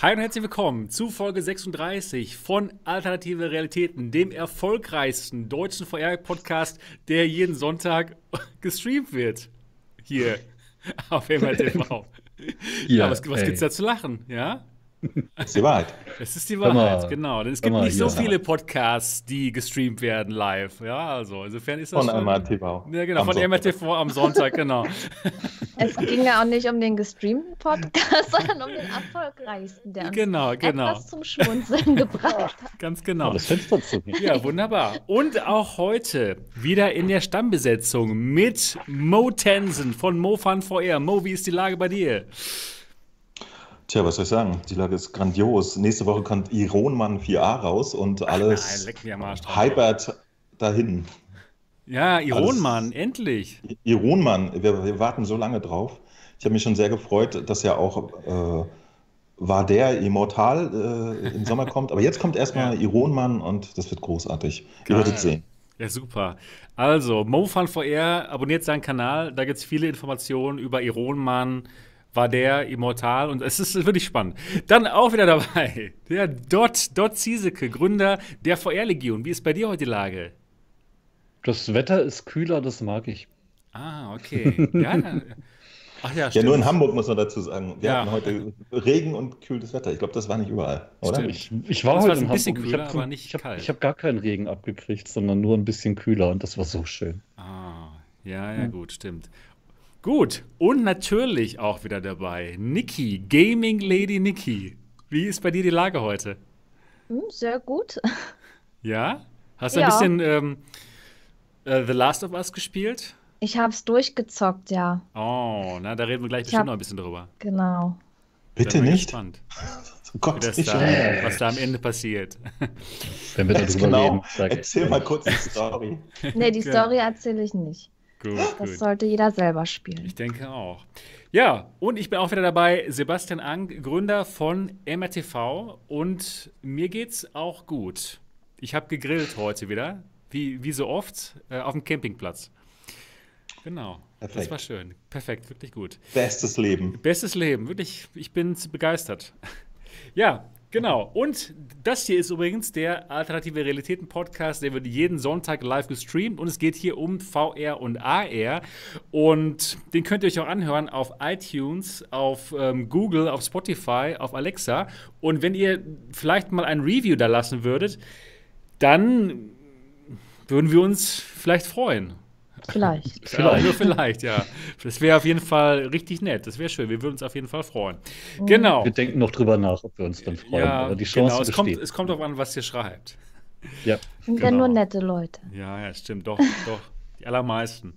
Hi und herzlich willkommen zu Folge 36 von Alternative Realitäten, dem erfolgreichsten deutschen VR-Podcast, der jeden Sonntag gestreamt wird. Hier auf MRTV. ja, ja, was, was gibt's da zu lachen, ja? Das ist die Wahrheit. Es ist die Wahrheit, genau. Denn es gibt nicht so viele Podcasts, die gestreamt werden live. Ja, also insofern ist das Von MRTV. Ja, genau, von MRTV am Sonntag, genau. Es ging ja auch nicht um den gestreamten Podcast, sondern um den erfolgreichsten, der uns genau, genau. etwas zum Schmunzeln gebracht hat. Ganz genau. Das Fenster zu. Ja, wunderbar. Und auch heute wieder in der Stammbesetzung mit Mo Tensen von MoFun VR. Mo, wie ist die Lage bei dir? Tja, was soll ich sagen? Die Lage ist grandios. Nächste Woche kommt Ironman 4a raus und alles hypert dahin. Ja, Ironman, endlich. Ironman, wir, wir, warten so lange drauf. Ich habe mich schon sehr gefreut, dass ja auch äh, war der Immortal äh, im Sommer kommt. Aber jetzt kommt erstmal ja. Ironman und das wird großartig. Ihr werdet sehen. Ja, super. Also, MoFun VR, abonniert seinen Kanal. Da gibt es viele Informationen über Ironman war der immortal und es ist wirklich spannend. Dann auch wieder dabei der Dot, Dot Ziesecke, Gründer der VR-Legion. Wie ist bei dir heute die Lage? Das Wetter ist kühler, das mag ich. Ah, okay. Ja, Ach ja, ja, nur in Hamburg muss man dazu sagen. Wir ja. hatten heute Regen und kühles Wetter. Ich glaube, das war nicht überall, oder? Ich, ich, war heute ein bisschen Kühler, ich aber nicht ich hab, kalt. Ich habe gar keinen Regen abgekriegt, sondern nur ein bisschen kühler und das war so schön. Ah, ja, ja, gut, stimmt. Gut, und natürlich auch wieder dabei Niki, Gaming Lady Niki. Wie ist bei dir die Lage heute? Hm, sehr gut. Ja? Hast du ja. ein bisschen ähm, uh, The Last of Us gespielt? Ich habe es durchgezockt, ja. Oh, na, da reden wir gleich bestimmt hab, noch ein bisschen drüber. Genau. Bitte nicht. Gespannt, oh Gott, da, was da am Ende passiert. Wenn wir darüber genau. reden. Erzähl mal kurz die Story. nee, die Story erzähle ich nicht. Gut, das gut. sollte jeder selber spielen. Ich denke auch. Ja, und ich bin auch wieder dabei, Sebastian Ang, Gründer von MRTV. Und mir geht's auch gut. Ich habe gegrillt heute wieder, wie, wie so oft, äh, auf dem Campingplatz. Genau. Perfekt. Das war schön. Perfekt, wirklich gut. Bestes Leben. Bestes Leben, wirklich. Ich bin begeistert. Ja, Genau. Und das hier ist übrigens der Alternative Realitäten Podcast. Der wird jeden Sonntag live gestreamt und es geht hier um VR und AR. Und den könnt ihr euch auch anhören auf iTunes, auf ähm, Google, auf Spotify, auf Alexa. Und wenn ihr vielleicht mal ein Review da lassen würdet, dann würden wir uns vielleicht freuen. Vielleicht. vielleicht. nur vielleicht, ja. Das wäre auf jeden Fall richtig nett. Das wäre schön. Wir würden uns auf jeden Fall freuen. Mhm. Genau. Wir denken noch drüber nach, ob wir uns dann freuen. Ja, Aber die Chance genau. Es kommt, es kommt darauf an, was ihr schreibt. Ja. Sind genau. ja nur nette Leute. Ja, ja, stimmt. Doch, doch. Die allermeisten.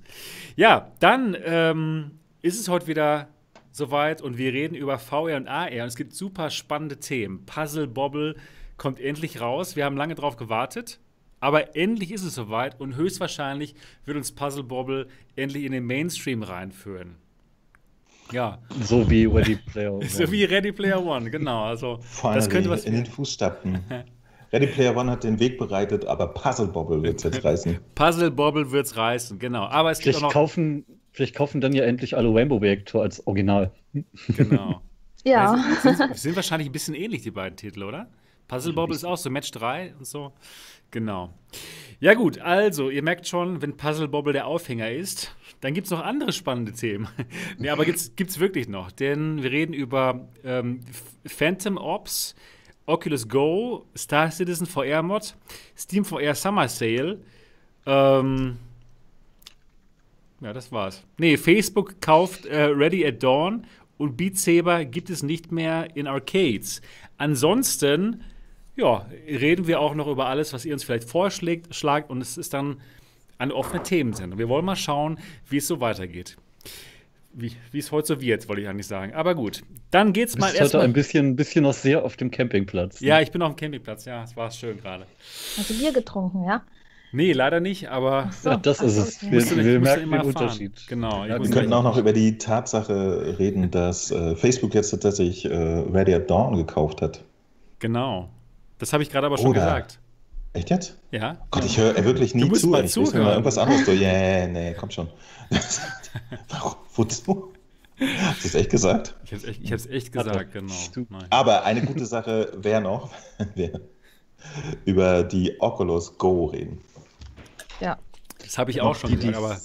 Ja, dann ähm, ist es heute wieder soweit und wir reden über VR und AR. Und es gibt super spannende Themen. Puzzle Bobble kommt endlich raus. Wir haben lange drauf gewartet. Aber endlich ist es soweit und höchstwahrscheinlich wird uns Puzzle Bobble endlich in den Mainstream reinführen. Ja. So wie Ready Player One. so wie Ready Player One, genau. Also, Finally, das könnte was in den Fußstapfen. Ready Player One hat den Weg bereitet, aber Puzzle Bobble wird es jetzt reißen. Puzzle Bobble wird es reißen, genau. Aber es vielleicht, noch kaufen, vielleicht kaufen dann ja endlich alle Rainbow Reactor als Original. Genau. ja. Sind, sind, sind, wahrscheinlich ein bisschen ähnlich, die beiden Titel, oder? Puzzle Bobble ist auch so Match 3 und so. Genau. Ja, gut, also, ihr merkt schon, wenn Puzzle Bobble der Aufhänger ist, dann gibt es noch andere spannende Themen. nee, aber gibt es wirklich noch, denn wir reden über ähm, Phantom Ops, Oculus Go, Star Citizen VR Mod, Steam VR Summer Sale. Ähm, ja, das war's. Nee, Facebook kauft äh, Ready at Dawn und Beat Saber gibt es nicht mehr in Arcades. Ansonsten ja, reden wir auch noch über alles, was ihr uns vielleicht vorschlägt, schlagt und es ist dann eine offene Themensendung. Wir wollen mal schauen, wie es so weitergeht. Wie, wie es heute so wird, wollte ich eigentlich sagen. Aber gut, dann geht's mal erstmal. heute ein bisschen, bisschen noch sehr auf dem Campingplatz. Ne? Ja, ich bin auf dem Campingplatz, ja, es war schön gerade. Hast du Bier getrunken, ja? Nee, leider nicht, aber. So, ja, das ist es. Wir, wir, wir merken den Unterschied. Genau. Ja, wir könnten auch noch über die Tatsache reden, dass äh, Facebook jetzt tatsächlich äh, Ready at Dawn gekauft hat. Genau. Das habe ich gerade aber schon Oder. gesagt. Echt jetzt? Ja. Gott, ich höre wirklich nie du musst zu. Mal ich zuhören. mal irgendwas anderes so, yeah, nee, komm schon. Warum? Wozu? Hast du es echt gesagt? Ich habe es echt, ich hab's echt gesagt, genau. Nein. Aber eine gute Sache wäre noch, wenn wir über die Oculus Go reden. Ja. Das habe ich auch schon gesagt, aber.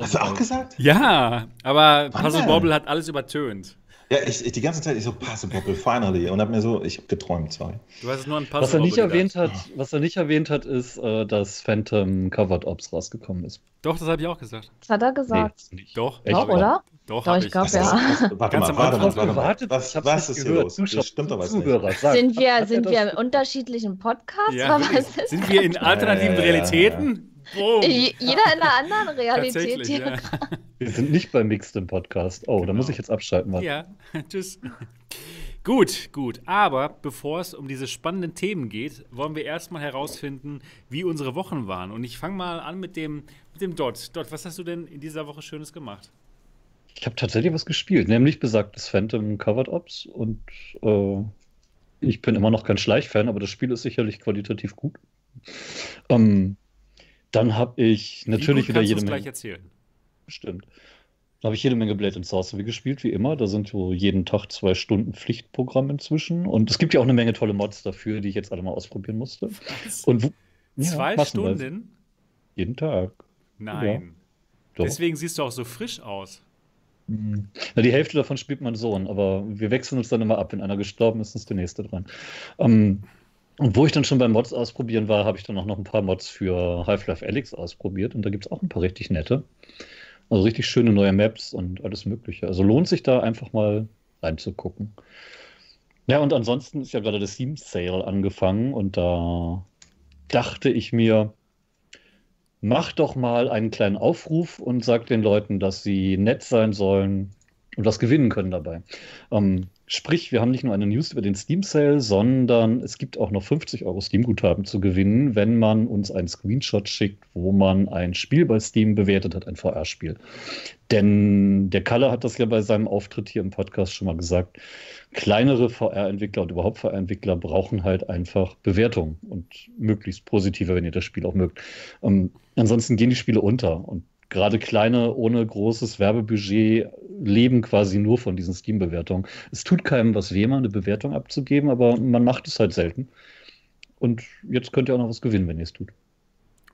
Hast du auch gesagt? Ja, aber Puzzle Bobble hat alles übertönt. Ja, ich, ich, die ganze Zeit, ich so, Bobble, finally. Und hab mir so, ich hab geträumt, sorry. Du hast nur an was er nicht erwähnt hat, Was er nicht erwähnt hat, ist, äh, dass Phantom Covered Ops rausgekommen ist. Doch, das habe ich auch gesagt. Das hat er gesagt. Nee, nicht. Doch, Echt? Doch, oder? Doch, Doch, hab ich glaube ja. was- Warte Ganz mal, am warte mal, Anfang warte mal. gewartet, Was, ich was nicht ist hier gehört. los? Zuschauer- Das stimmt doch was nicht. Zuhörer, sag, Sind wir, sind wir in unterschiedlichen Podcasts? Ja, was ist? Sind wir in alternativen Ja, ja, ja, Realitäten? Boom. Je- Jeder in einer anderen Realität hier. ja. Wir sind nicht beim Mixed im Podcast. Oh, da Genau. muss ich jetzt abschalten. Warte. Ja, tschüss. Gut, gut. Aber bevor es um diese spannenden Themen geht, wollen wir erstmal herausfinden, wie unsere Wochen waren. Und ich fange mal an mit dem, mit dem Dot. Dot, was hast du denn in dieser Woche Schönes gemacht? Ich habe tatsächlich was gespielt, nämlich besagtes Phantom Covered Ops und äh, ich bin immer noch kein Schleichfan, aber das Spiel ist sicherlich qualitativ gut. Ähm, dann habe ich natürlich wieder kannst jede Menge. gleich erzählen. Stimmt. Da habe ich jede Menge Blade and Sorcery gespielt, wie immer. Da sind so jeden Tag zwei Stunden Pflichtprogramm inzwischen. Und es gibt ja auch eine Menge tolle Mods dafür, die ich jetzt alle mal ausprobieren musste. Und wo, ja, Zwei. Stunden? Jeden Tag. Nein. Doch. Deswegen siehst du auch so frisch aus. Mhm. Na, die Hälfte davon spielt mein Sohn, aber wir wechseln uns dann immer ab. Wenn einer gestorben ist, ist der nächste dran. Ähm, und wo ich dann schon beim Mods ausprobieren war, habe ich dann auch noch ein paar Mods für Half-Life Alyx ausprobiert und da gibt es auch ein paar richtig nette. Also richtig schöne neue Maps und alles Mögliche. Also lohnt sich da einfach mal reinzugucken. Ja, und ansonsten ist ja gerade das Steam Sale angefangen und da dachte ich mir, mach doch mal einen kleinen Aufruf und sag den Leuten, dass sie nett sein sollen und was gewinnen können dabei. Ähm, sprich, wir haben nicht nur eine News über den Steam Sale, sondern es gibt auch noch 50 Euro Steam-Guthaben zu gewinnen, wenn man uns einen Screenshot schickt, wo man ein Spiel bei Steam bewertet hat, ein VR-Spiel. Denn der Kalle hat das ja bei seinem Auftritt hier im Podcast schon mal gesagt. Kleinere VR-Entwickler und überhaupt VR-Entwickler brauchen halt einfach Bewertungen und möglichst positive, wenn ihr das Spiel auch mögt. Ähm, ansonsten gehen die Spiele unter und gerade kleine, ohne großes Werbebudget leben quasi nur von diesen Steam-Bewertungen. Es tut keinem was weh, mal eine Bewertung abzugeben, aber man macht es halt selten. Und jetzt könnt ihr auch noch was gewinnen, wenn ihr es tut.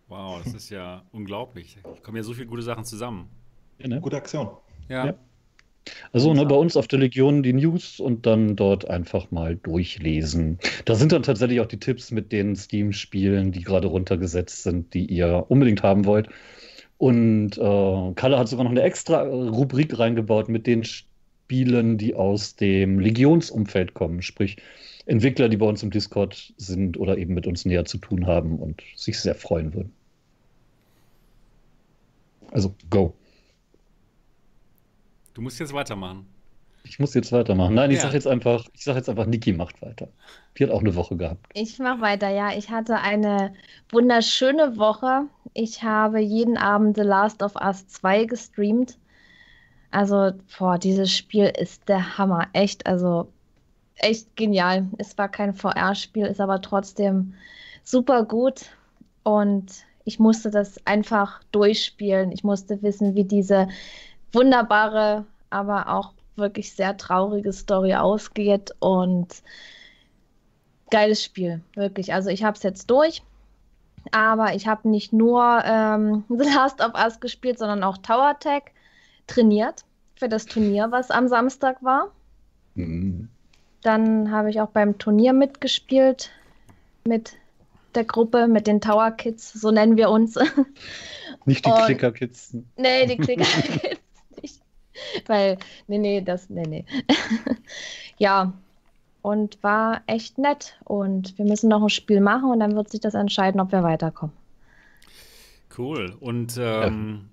Wow, das ist ja unglaublich. Da kommen ja so viele gute Sachen zusammen. Ja, ne? Gute Aktion. Ja. Ja. Also ne, bei uns auf der Legion die News und dann dort einfach mal durchlesen. Da sind dann tatsächlich auch die Tipps mit den Steam-Spielen, die gerade runtergesetzt sind, die ihr unbedingt haben wollt. Und äh, Kalle hat sogar noch eine extra Rubrik reingebaut mit den Spielen, die aus dem Legionsumfeld kommen. Sprich, Entwickler, die bei uns im Discord sind oder eben mit uns näher zu tun haben und sich sehr freuen würden. Also, go. Du musst jetzt weitermachen. Ich muss jetzt weitermachen. Nein, ich Ja. sage jetzt einfach, ich sage jetzt einfach, Niki macht weiter. Die hat auch eine Woche gehabt. Ich mache weiter, ja. Ich hatte eine wunderschöne Woche. Ich habe jeden Abend The Last of Us 2 gestreamt. Also, boah, dieses Spiel ist der Hammer. Echt, also echt genial. Es war kein VR-Spiel, ist aber trotzdem super gut. Und ich musste das einfach durchspielen. Ich musste wissen, wie diese wunderbare, aber auch wirklich sehr traurige Story ausgeht. Und geiles Spiel, wirklich. Also ich habe es jetzt durch. Aber ich habe nicht nur ähm, The Last of Us gespielt, sondern auch Tower Tech trainiert für das Turnier, was am Samstag war. Mhm. Dann habe ich auch beim Turnier mitgespielt mit der Gruppe, mit den Tower Kids, so nennen wir uns. Nicht die Und- Klicker-Kids. nee, die Klicker Kids. Weil, nee, nee, das, nee, nee. ja, und war echt nett. Und wir müssen noch ein Spiel machen und dann wird sich das entscheiden, ob wir weiterkommen. Cool. Und ähm,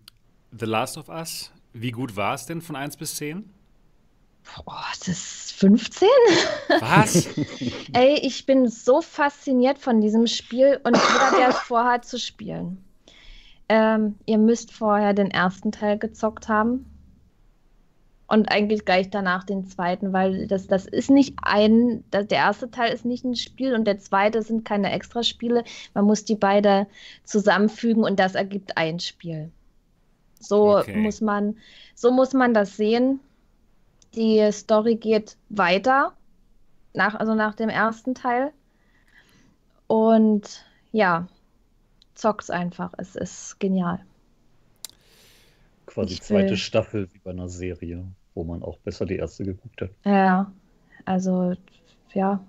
The Last of Us, wie gut war es denn von 1 bis 10? Oh, das ist 15? Was? Ey, ich bin so fasziniert von diesem Spiel und jeder, der es vorhat zu spielen. Ähm, ihr müsst vorher den ersten Teil gezockt haben. Und eigentlich gleich danach den zweiten, weil das, das ist nicht ein, das, der erste Teil ist nicht ein Spiel und der zweite sind keine Extraspiele. Man muss die beide zusammenfügen und das ergibt ein Spiel. So Okay. muss man, so muss man das sehen. Die Story geht weiter, nach, also nach dem ersten Teil. Und ja, zock's einfach. Es ist genial. Quasi Ich zweite will- Staffel wie bei einer Serie, wo man auch besser die erste geguckt hat. Ja, also ja.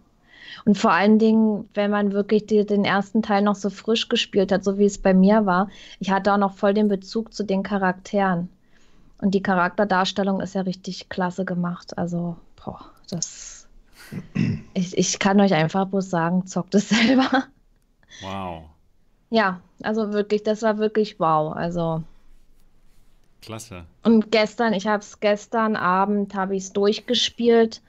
Und vor allen Dingen, wenn man wirklich die, den ersten Teil noch so frisch gespielt hat, so wie es bei mir war, ich hatte auch noch voll den Bezug zu den Charakteren. Und die Charakterdarstellung ist ja richtig klasse gemacht. Also, boah, das. Ich, ich kann euch einfach bloß sagen, zockt es selber. Wow. Ja, also wirklich, das war wirklich wow. Also. Klasse. Und gestern, ich habe es gestern Abend, habe ich es durchgespielt.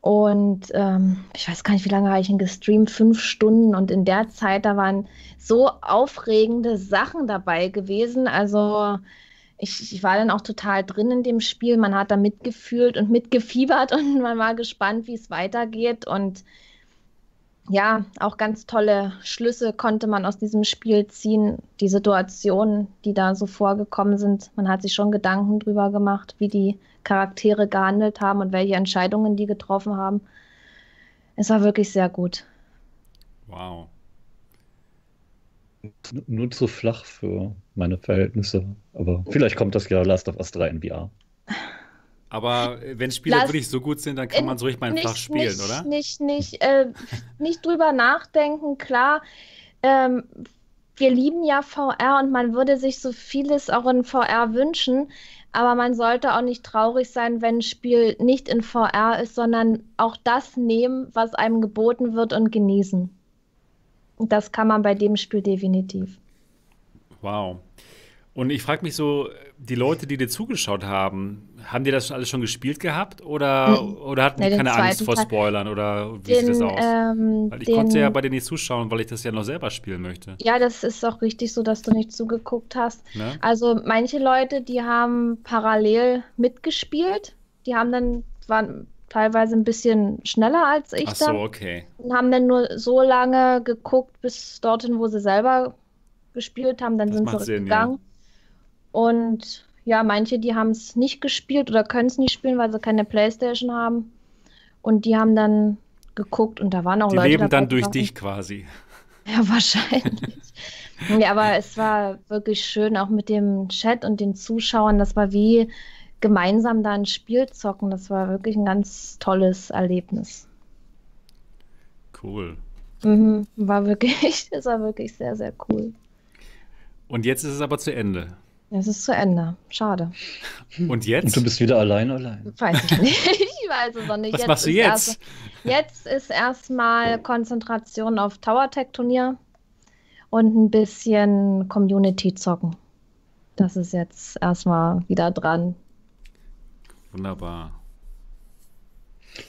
Und ähm, ich weiß gar nicht, wie lange habe ich ihn gestreamt? Fünf Stunden. Und in der Zeit, da waren so aufregende Sachen dabei gewesen. Also ich, ich war dann auch total drin in dem Spiel. Man hat da mitgefühlt und mitgefiebert und man war gespannt, wie es weitergeht. Und ja, auch ganz tolle Schlüsse konnte man aus diesem Spiel ziehen. Die Situationen, die da so vorgekommen sind. Man hat sich schon Gedanken drüber gemacht, wie die Charaktere gehandelt haben und welche Entscheidungen die getroffen haben. Es war wirklich sehr gut. Wow. Nur zu flach für meine Verhältnisse. Aber vielleicht kommt das ja Last of Us 3 in VR. Aber äh, wenn Spiele Lass- wirklich so gut sind, dann kann man so richtig mal flach spielen, nicht, oder? Nicht, nicht, äh, nicht drüber nachdenken, klar. Ähm, wir lieben ja VR und man würde sich so vieles auch in VR wünschen, aber man sollte auch nicht traurig sein, wenn ein Spiel nicht in VR ist, sondern auch das nehmen, was einem geboten wird und genießen. Und das kann man bei dem Spiel definitiv. Wow. Und ich frage mich so, die Leute, die dir zugeschaut haben, haben die das alles schon gespielt gehabt oder, Mhm. oder hatten Nee, die den keine Angst vor. Spoilern oder wie sieht das Den, aus? ähm, Weil ich den, konnte ja bei dir nicht zuschauen, weil ich das ja noch selber spielen möchte. ja, das ist auch richtig so, dass du nicht zugeguckt hast. Ne? Also manche Leute, die haben parallel mitgespielt, die haben dann, waren teilweise ein bisschen schneller als ich Ach so, dann okay. und haben dann nur so lange geguckt, bis dorthin, wo sie selber gespielt haben, dann Das sind sie Sinn, gegangen. Und ja, manche, die haben es nicht gespielt oder können es nicht spielen, weil sie keine Playstation haben. Und die haben dann geguckt und da waren auch Die Leute leben dabei, dann die durch waren- dich quasi. ja, wahrscheinlich. Ja, aber es war wirklich schön, auch mit dem Chat und den Zuschauern. Das war wie gemeinsam da ein Spiel zocken. Das war wirklich ein ganz tolles Erlebnis. Cool. Mhm, war wirklich, es war wirklich sehr, sehr cool. Und jetzt ist es aber zu Ende. Es ist zu Ende. Schade. Und Und jetzt? du bist wieder allein, allein. Weiß ich nicht. Ich weiß es noch nicht. Was machst du ist jetzt? erst- jetzt ist erstmal Konzentration auf Tower Tech Turnier und ein bisschen Community zocken. Das ist jetzt erstmal wieder dran. Wunderbar.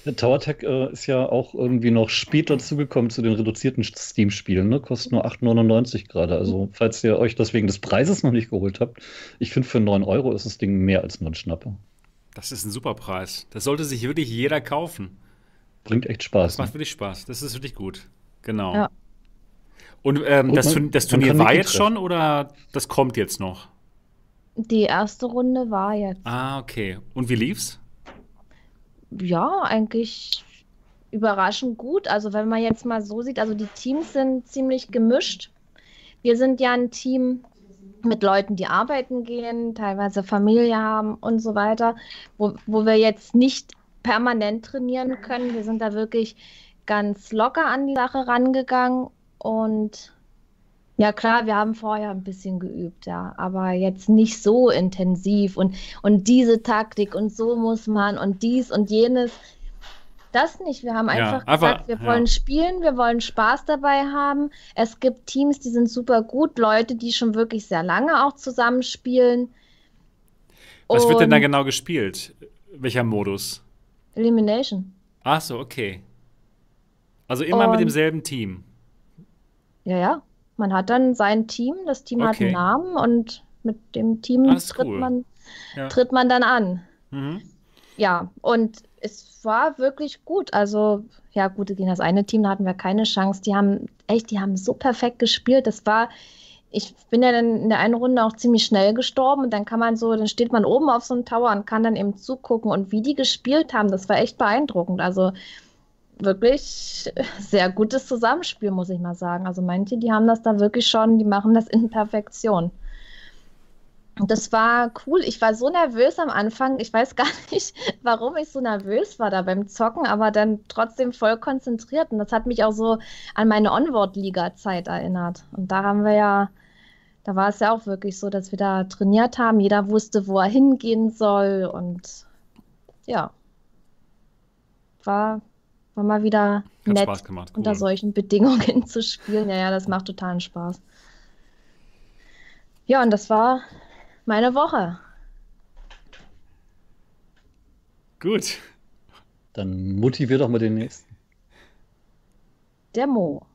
Der Tower Tech äh, ist ja auch irgendwie noch spät dazugekommen zu den reduzierten Steam-Spielen. Ne? Kostet nur 8,99 gerade. Also, falls ihr euch das wegen des Preises noch nicht geholt habt, ich finde, für 9 Euro ist das Ding mehr als nur ein Schnapper. Das ist ein super Preis. Das sollte sich wirklich jeder kaufen. Bringt echt Das Spaß. macht wirklich Spaß. Das ist wirklich gut. Genau. Ja. Und ähm, Und das, man- das Turnier war jetzt schon oder das kommt jetzt noch? Die erste Runde war jetzt. Ah, okay. Und wie lief's? Ja, eigentlich überraschend gut. Also wenn man jetzt mal so sieht, also die Teams sind ziemlich gemischt. Wir sind ja ein Team mit Leuten, die arbeiten gehen, teilweise Familie haben und so weiter, wo, wo wir jetzt nicht permanent trainieren können. Wir sind da wirklich ganz locker an die Sache rangegangen und ja klar, wir haben vorher ein bisschen geübt, ja, aber jetzt nicht so intensiv und, und diese Taktik und so muss man und dies und jenes. Das nicht. Wir haben Ja, einfach einfach- gesagt, wir ja. wollen spielen, wir wollen Spaß dabei haben. Es gibt Teams, die sind super gut, Leute, die schon wirklich sehr lange auch zusammenspielen. Was wird denn da Und genau gespielt? Welcher Modus? Elimination. Ach so, okay. Also immer mit Und- demselben Team. Ja, ja. Man hat dann sein Team, das Team hat Okay. einen Namen und mit dem Team ist tritt cool. man, Ja. tritt man dann an. Mhm. Ja, und es war wirklich gut. Also, ja, gut, gegen das eine Team da hatten wir keine Chance. Die haben, echt, die haben so perfekt gespielt. Das war ich bin ja dann in der einen Runde auch ziemlich schnell gestorben und dann kann man so, dann steht man oben auf so einem Tower und kann dann eben zugucken und wie die gespielt haben, das war echt beeindruckend. Also wirklich sehr gutes Zusammenspiel, muss ich mal sagen. Also manche, die haben das da wirklich schon, die machen das in Perfektion. Und das war cool. Ich war so nervös am Anfang. Ich weiß gar nicht, warum ich so nervös war da beim Zocken, aber dann trotzdem voll konzentriert. Und das hat mich auch so an meine Onward-Liga-Zeit erinnert. Und da haben wir ja, da war es ja auch wirklich so, dass wir da trainiert haben. Jeder wusste, wo er hingehen soll. Und ja, war, war mal wieder Hat nett, Spaß gemacht. Cool. unter solchen Bedingungen zu spielen. Ja, ja, das macht totalen Spaß. Ja, und das war meine Woche. Gut. Dann motivier doch mal den nächsten. Der Mo.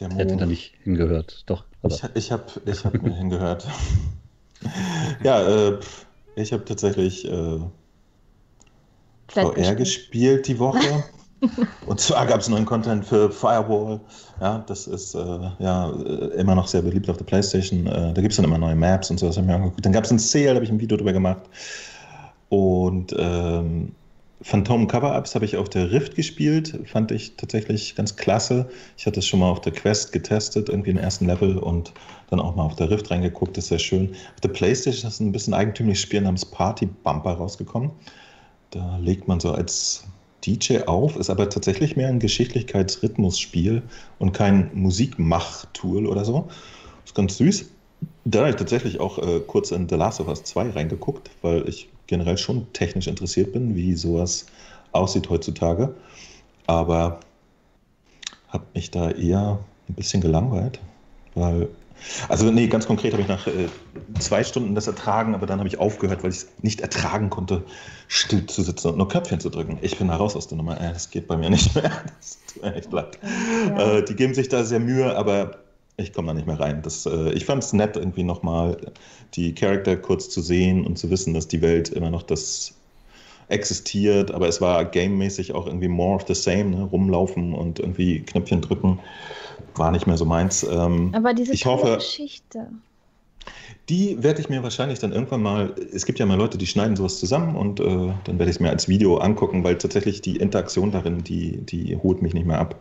Der hätte da nicht hingehört. Doch. Aber Ich, ich habe ich hab mir hingehört. ja, äh, ich habe tatsächlich äh, VR gespielt. gespielt die Woche. Und zwar gab es neuen Content für Firewall. Ja, das ist äh, ja äh, immer noch sehr beliebt auf der PlayStation. Äh, da gibt es dann immer neue Maps und so. Das ich mir angeguckt. Dann gab es ein Sale, da habe ich ein Video drüber gemacht. Und ähm, Phantom Cover-Ups habe ich auf der Rift gespielt. Fand ich tatsächlich ganz klasse. Ich hatte es schon mal auf der Quest getestet, irgendwie im ersten Level und dann auch mal auf der Rift reingeguckt. Das ist sehr schön. Auf der PlayStation ist ein bisschen eigentümliches Spiel namens Party Bumper rausgekommen. Da legt man so als DJ auf, ist aber tatsächlich mehr ein Geschicklichkeitsrhythmusspiel und kein Musikmach-Tool oder so. Ist ganz süß. Da habe ich tatsächlich auch äh, kurz in The Last of Us 2 reingeguckt, weil ich generell schon technisch interessiert bin, wie sowas aussieht heutzutage. Aber habe mich da eher ein bisschen gelangweilt, weil also nee, ganz konkret habe ich nach äh, zwei Stunden das ertragen, aber dann habe ich aufgehört, weil ich es nicht ertragen konnte, still zu sitzen und nur Köpfchen zu drücken. Ich bin da raus aus der Nummer. Äh, das geht bei mir nicht mehr. Das tut mir echt leid. Ja. Äh, die geben sich da sehr Mühe, aber ich komme da nicht mehr rein. Das, äh, ich fand es nett, irgendwie nochmal die Charakter kurz zu sehen und zu wissen, dass die Welt immer noch das existiert, aber es war gamemäßig auch irgendwie more of the same, ne? rumlaufen und irgendwie Knöpfchen drücken, war nicht mehr so meins. Ähm, Aber diese ich hoffe, Geschichte. die werde ich mir wahrscheinlich dann irgendwann mal, es gibt ja mal Leute, die schneiden sowas zusammen und äh, dann werde ich es mir als Video angucken, weil tatsächlich die Interaktion darin, die, die holt mich nicht mehr ab.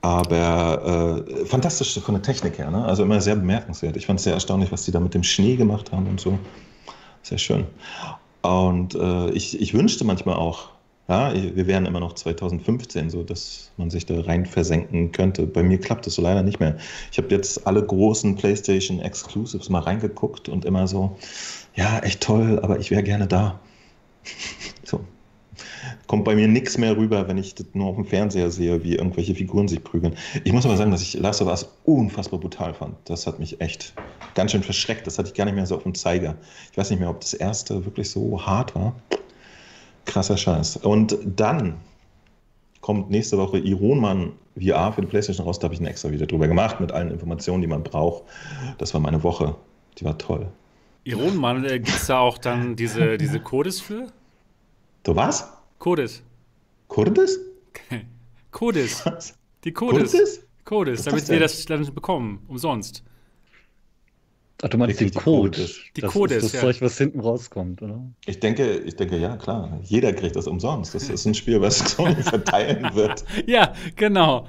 Aber äh, fantastisch von der Technik her, ne? also immer sehr bemerkenswert. Ich fand es sehr erstaunlich, was die da mit dem Schnee gemacht haben und so. Sehr schön. Und äh, ich, ich wünschte manchmal auch, ja, wir wären immer noch 2015, so dass man sich da rein versenken könnte. Bei mir klappt es so leider nicht mehr. Ich habe jetzt alle großen PlayStation Exclusives mal reingeguckt und immer so, ja, echt toll, aber ich wäre gerne da. so. Kommt bei mir nichts mehr rüber, wenn ich das nur auf dem Fernseher sehe, wie irgendwelche Figuren sich prügeln. Ich muss aber sagen, dass ich Last of Us unfassbar brutal fand. Das hat mich echt ganz schön verschreckt. Das hatte ich gar nicht mehr so auf dem Zeiger. Ich weiß nicht mehr, ob das erste wirklich so hart war. Krasser Scheiß. Und dann kommt nächste Woche Ironman VR für die PlayStation raus. Da habe ich ein extra Video drüber gemacht mit allen Informationen, die man braucht. Das war meine Woche. Die war toll. Ironmann, äh, gibt es da auch dann diese, diese Codes für? Du was? Codes. Kurdes? Codes. Was? Die Codes. Kurdes? Codes, Was damit wir das dann bekommen, umsonst. Ach, du meinst den Wirklich die Code. Codes. Die das Codes, ist das ja. Zeug, was hinten rauskommt, oder? Ich denke, ich denke, ja, klar. Jeder kriegt das umsonst. Das ist ein Spiel, was Sony verteilen wird. Ja, genau.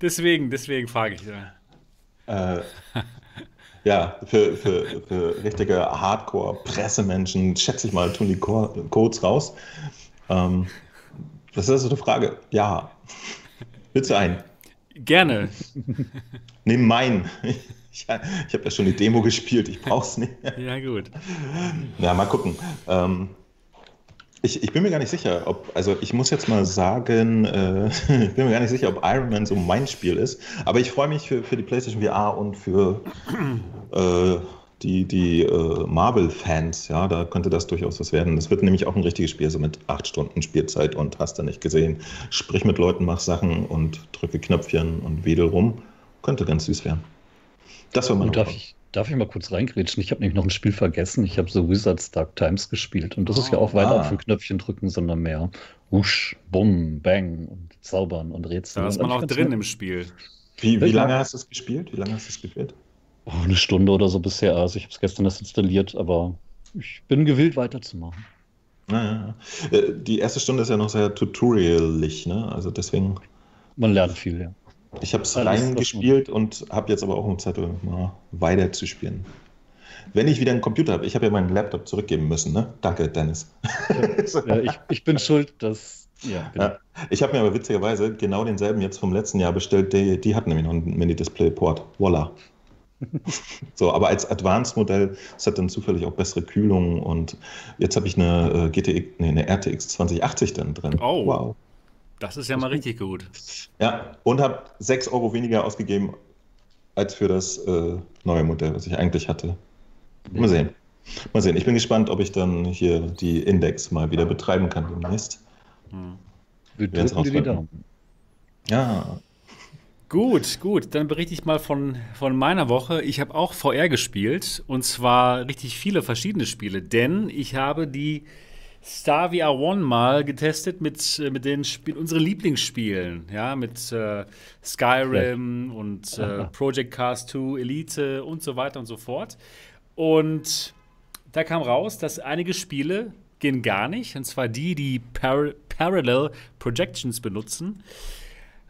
Deswegen, deswegen frage ich. Ja. Äh, ja, für, für, für richtige Hardcore-Pressemenschen, schätze ich mal, tun die Co Codes raus. Ähm, das ist also eine Frage. Ja. Willst du einen? Gerne. Nimm meinen. Ich, ich habe ja schon die Demo gespielt, ich brauch's nicht. Ja, gut. Ja, mal gucken. Ähm, ich, ich bin mir gar nicht sicher, ob, also ich muss jetzt mal sagen, äh, ich bin mir gar nicht sicher, ob Iron Man so mein Spiel ist, aber ich freue mich für, für die PlayStation VR und für äh, die, die äh, Marvel-Fans, ja, da könnte das durchaus was werden. Das wird nämlich auch ein richtiges Spiel, so mit acht Stunden Spielzeit und hast du nicht gesehen. Sprich mit Leuten, mach Sachen und drücke Knöpfchen und wedel rum. Könnte ganz süß werden. Das war meine Und darf ich, darf ich mal kurz reingrätschen? Ich habe nämlich noch ein Spiel vergessen. Ich habe so Wizards Dark Times gespielt. Und das ist ja auch weiter Ah. auf ein Knöpfchen drücken, sondern mehr Wusch, Bumm, Bang und Zaubern und Rätseln. Da ist man auch drin im Spiel. Wie, wie lange hast du es gespielt? Wie lange hast du es gespielt? Oh, eine Stunde oder so bisher. Also ich habe es gestern erst installiert, aber ich bin gewillt weiterzumachen. Naja. Äh, die erste Stunde ist ja noch sehr tutorialig, ne? Also deswegen. Man lernt viel, ja. Ich habe es reingespielt und habe jetzt aber auch im Zettel mal weiter zu spielen. Wenn ich wieder einen Computer habe, ich habe ja meinen Laptop zurückgeben müssen, ne? Danke, Dennis. Ja, ich, ich, bin schuld, dass. Ja, genau. ich habe mir aber witzigerweise genau denselben jetzt vom letzten Jahr bestellt. Die, die hat nämlich noch einen Mini-Display-Port. Voila. So, aber als Advanced-Modell, es hat dann zufällig auch bessere Kühlung und jetzt habe ich eine äh, GTX, nee, eine RTX 2080 dann drin. Oh. Wow. Das ist ja mal richtig gut. Ja, und habe 6 Euro weniger ausgegeben als für das äh, neue Modell, was ich eigentlich hatte. Mal sehen. Mal sehen. Ich bin gespannt, ob ich dann hier die Index mal wieder betreiben kann demnächst. Hm. Wir drücken dir die Daumen. Ja. Gut, gut. Dann berichte ich mal von, von meiner Woche. Ich habe auch VR gespielt und zwar richtig viele verschiedene Spiele, denn ich habe die Star VR One mal getestet mit, mit den Spiel unseren Lieblingsspielen, ja, mit äh, Skyrim ja. und äh, Project Cars 2, Elite und so weiter und so fort. Und da kam raus, dass einige Spiele gehen gar nicht, und zwar die, die Par Parallel Projections benutzen.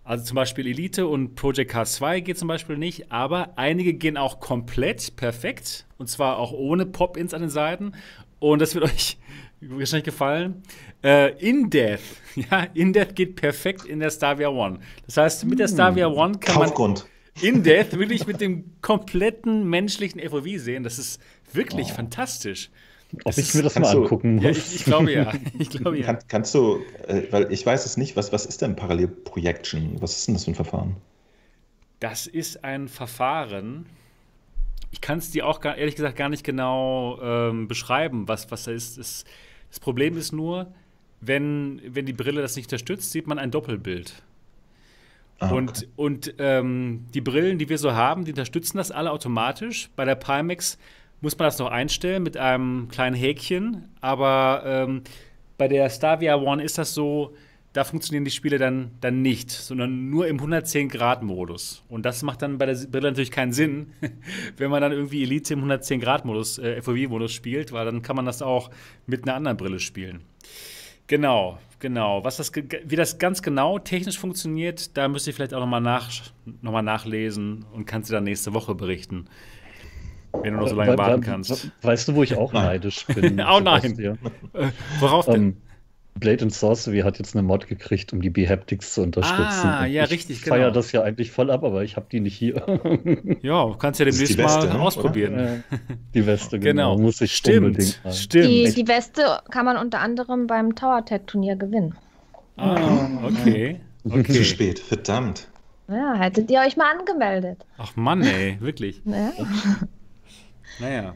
Also zum Beispiel Elite und Project Cars 2 geht zum Beispiel nicht, aber einige gehen auch komplett perfekt und zwar auch ohne Pop-Ins an den Seiten. Und das wird euch wahrscheinlich gefallen. Äh, in Death, ja, In Death geht perfekt in der Starvia One. Das heißt, mit der Starvia One kann Kaufgrund. man in Death wirklich mit dem kompletten menschlichen FOV sehen. Das ist wirklich oh. fantastisch. Ob das ich mir das mal angucken muss. Ja, ich, ich, glaube ja. Ich glaube, ja. Kann, kannst du, äh, weil ich weiß es nicht, was, was ist denn Parallelprojection? Was ist denn das für ein Verfahren? Das ist ein Verfahren. Ich kann es dir auch gar, ehrlich gesagt gar nicht genau ähm, beschreiben, was, was da ist. Es, das Problem ist nur, wenn, wenn die Brille das nicht unterstützt, sieht man ein Doppelbild. Ah, und okay. und ähm, die Brillen, die wir so haben, die unterstützen das alle automatisch. Bei der Pimax muss man das noch einstellen mit einem kleinen Häkchen. Aber ähm, bei der Stavia One ist das so, da funktionieren die Spiele dann, dann nicht, sondern nur im 110-Grad-Modus. Und das macht dann bei der Brille natürlich keinen Sinn, wenn man dann irgendwie Elite im 110-Grad-Modus, äh, FOV-Modus spielt, weil dann kann man das auch mit einer anderen Brille spielen. Genau, genau. Was das, wie das ganz genau technisch funktioniert, da müsst ihr vielleicht auch nochmal nach, noch nachlesen und kannst du dann nächste Woche berichten. Wenn du noch so lange we warten kannst. Weißt du, wo ich auch neidisch bin? oh nein. Äh, worauf denn? Um, ähm, Blade and Sorcery hat jetzt eine Mod gekriegt, um die Behaptics zu unterstützen. Ah, ja, ich richtig, genau. Ich feiere das ja eigentlich voll ab, aber ich habe die nicht hier. ja, du kannst ja demnächst mal ne? ausprobieren. die Weste, genau. genau. Muss ich stimmt, unbedingt. Stimmt. Die, die, Weste kann man unter anderem beim Tower Tech Turnier gewinnen. Ah, okay. okay. Zu spät, verdammt. Ja, hättet ihr euch mal angemeldet. Ach Mann, ey, wirklich. Ja. Naja.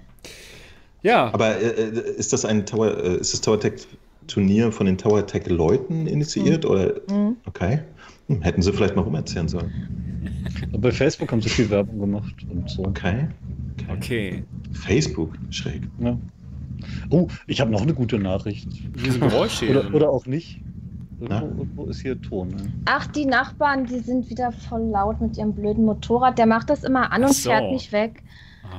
Ja. Aber äh, äh, ist das ein Tower, äh, ist das Tower Tech Turnier von den Tower Tech Leuten initiiert? Mhm. Oder? Mhm. Okay. Hm, hätten sie vielleicht mal rumerzählen sollen. Bei Facebook haben sie viel Werbung gemacht und so. Okay. Okay. okay. Facebook, schräg. Ja. Oh, ich habe noch eine gute Nachricht. Diese Geräusche. oder, oder auch nicht. Irgendwo, ist hier Ton. Ne? Ach, die Nachbarn, die sind wieder voll laut mit ihrem blöden Motorrad. Der macht das immer an und so. fährt nicht weg.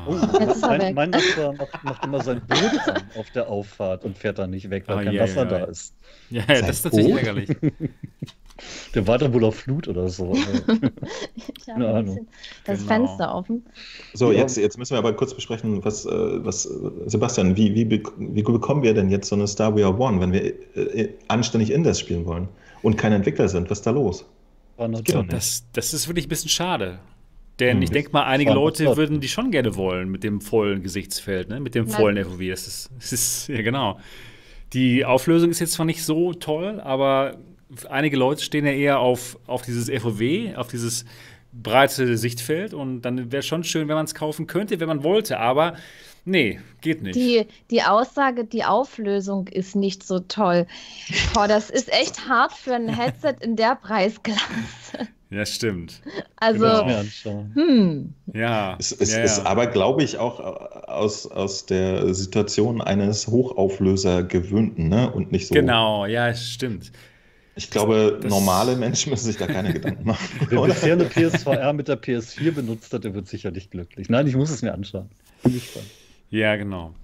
Oh, mein, mein Nachbar macht, macht, immer sein Boot an auf der Auffahrt und fährt dann nicht weg, weil oh, kein yeah, Wasser yeah. da ist. Ja, ja das ist tatsächlich ärgerlich. Der war dann wohl auf Flut oder so. ja, Keine Ahnung. Das genau. Fenster offen. So, ja. jetzt, jetzt müssen wir aber kurz besprechen, was, äh, was Sebastian, wie, wie, wie bekommen wir denn jetzt so eine Star We Are One, wenn wir äh, anständig Indes spielen wollen und kein Entwickler sind? Was ist da los? Das, das, das ist wirklich ein bisschen schade. Denn hm, ich denke mal, einige Leute würden die schon gerne wollen mit dem vollen Gesichtsfeld, ne? mit dem vollen FOV. Das ist, das ist, ja genau. Die Auflösung ist jetzt zwar nicht so toll, aber einige Leute stehen ja eher auf, auf dieses FOV, auf dieses breite Sichtfeld und dann wäre es schon schön, wenn man es kaufen könnte, wenn man wollte, aber nee, geht nicht. Die, die Aussage, die Auflösung ist nicht so toll. Boah, das ist echt hart für ein Headset in der Preisklasse. Ja, stimmt. Also, hm. Ja. Es, es ja, ja. ist aber, glaube ich, auch aus, aus der Situation eines Hochauflöser gewöhnten, ne? Und nicht so. Genau, ja, stimmt. Ich glaube, das normale Menschen müssen sich da keine Gedanken machen. Wer bisher eine PSVR mit der PS4 benutzt hat, der wird sicherlich glücklich. Nein, ich muss es mir anschauen. Bin gespannt. Ja, genau.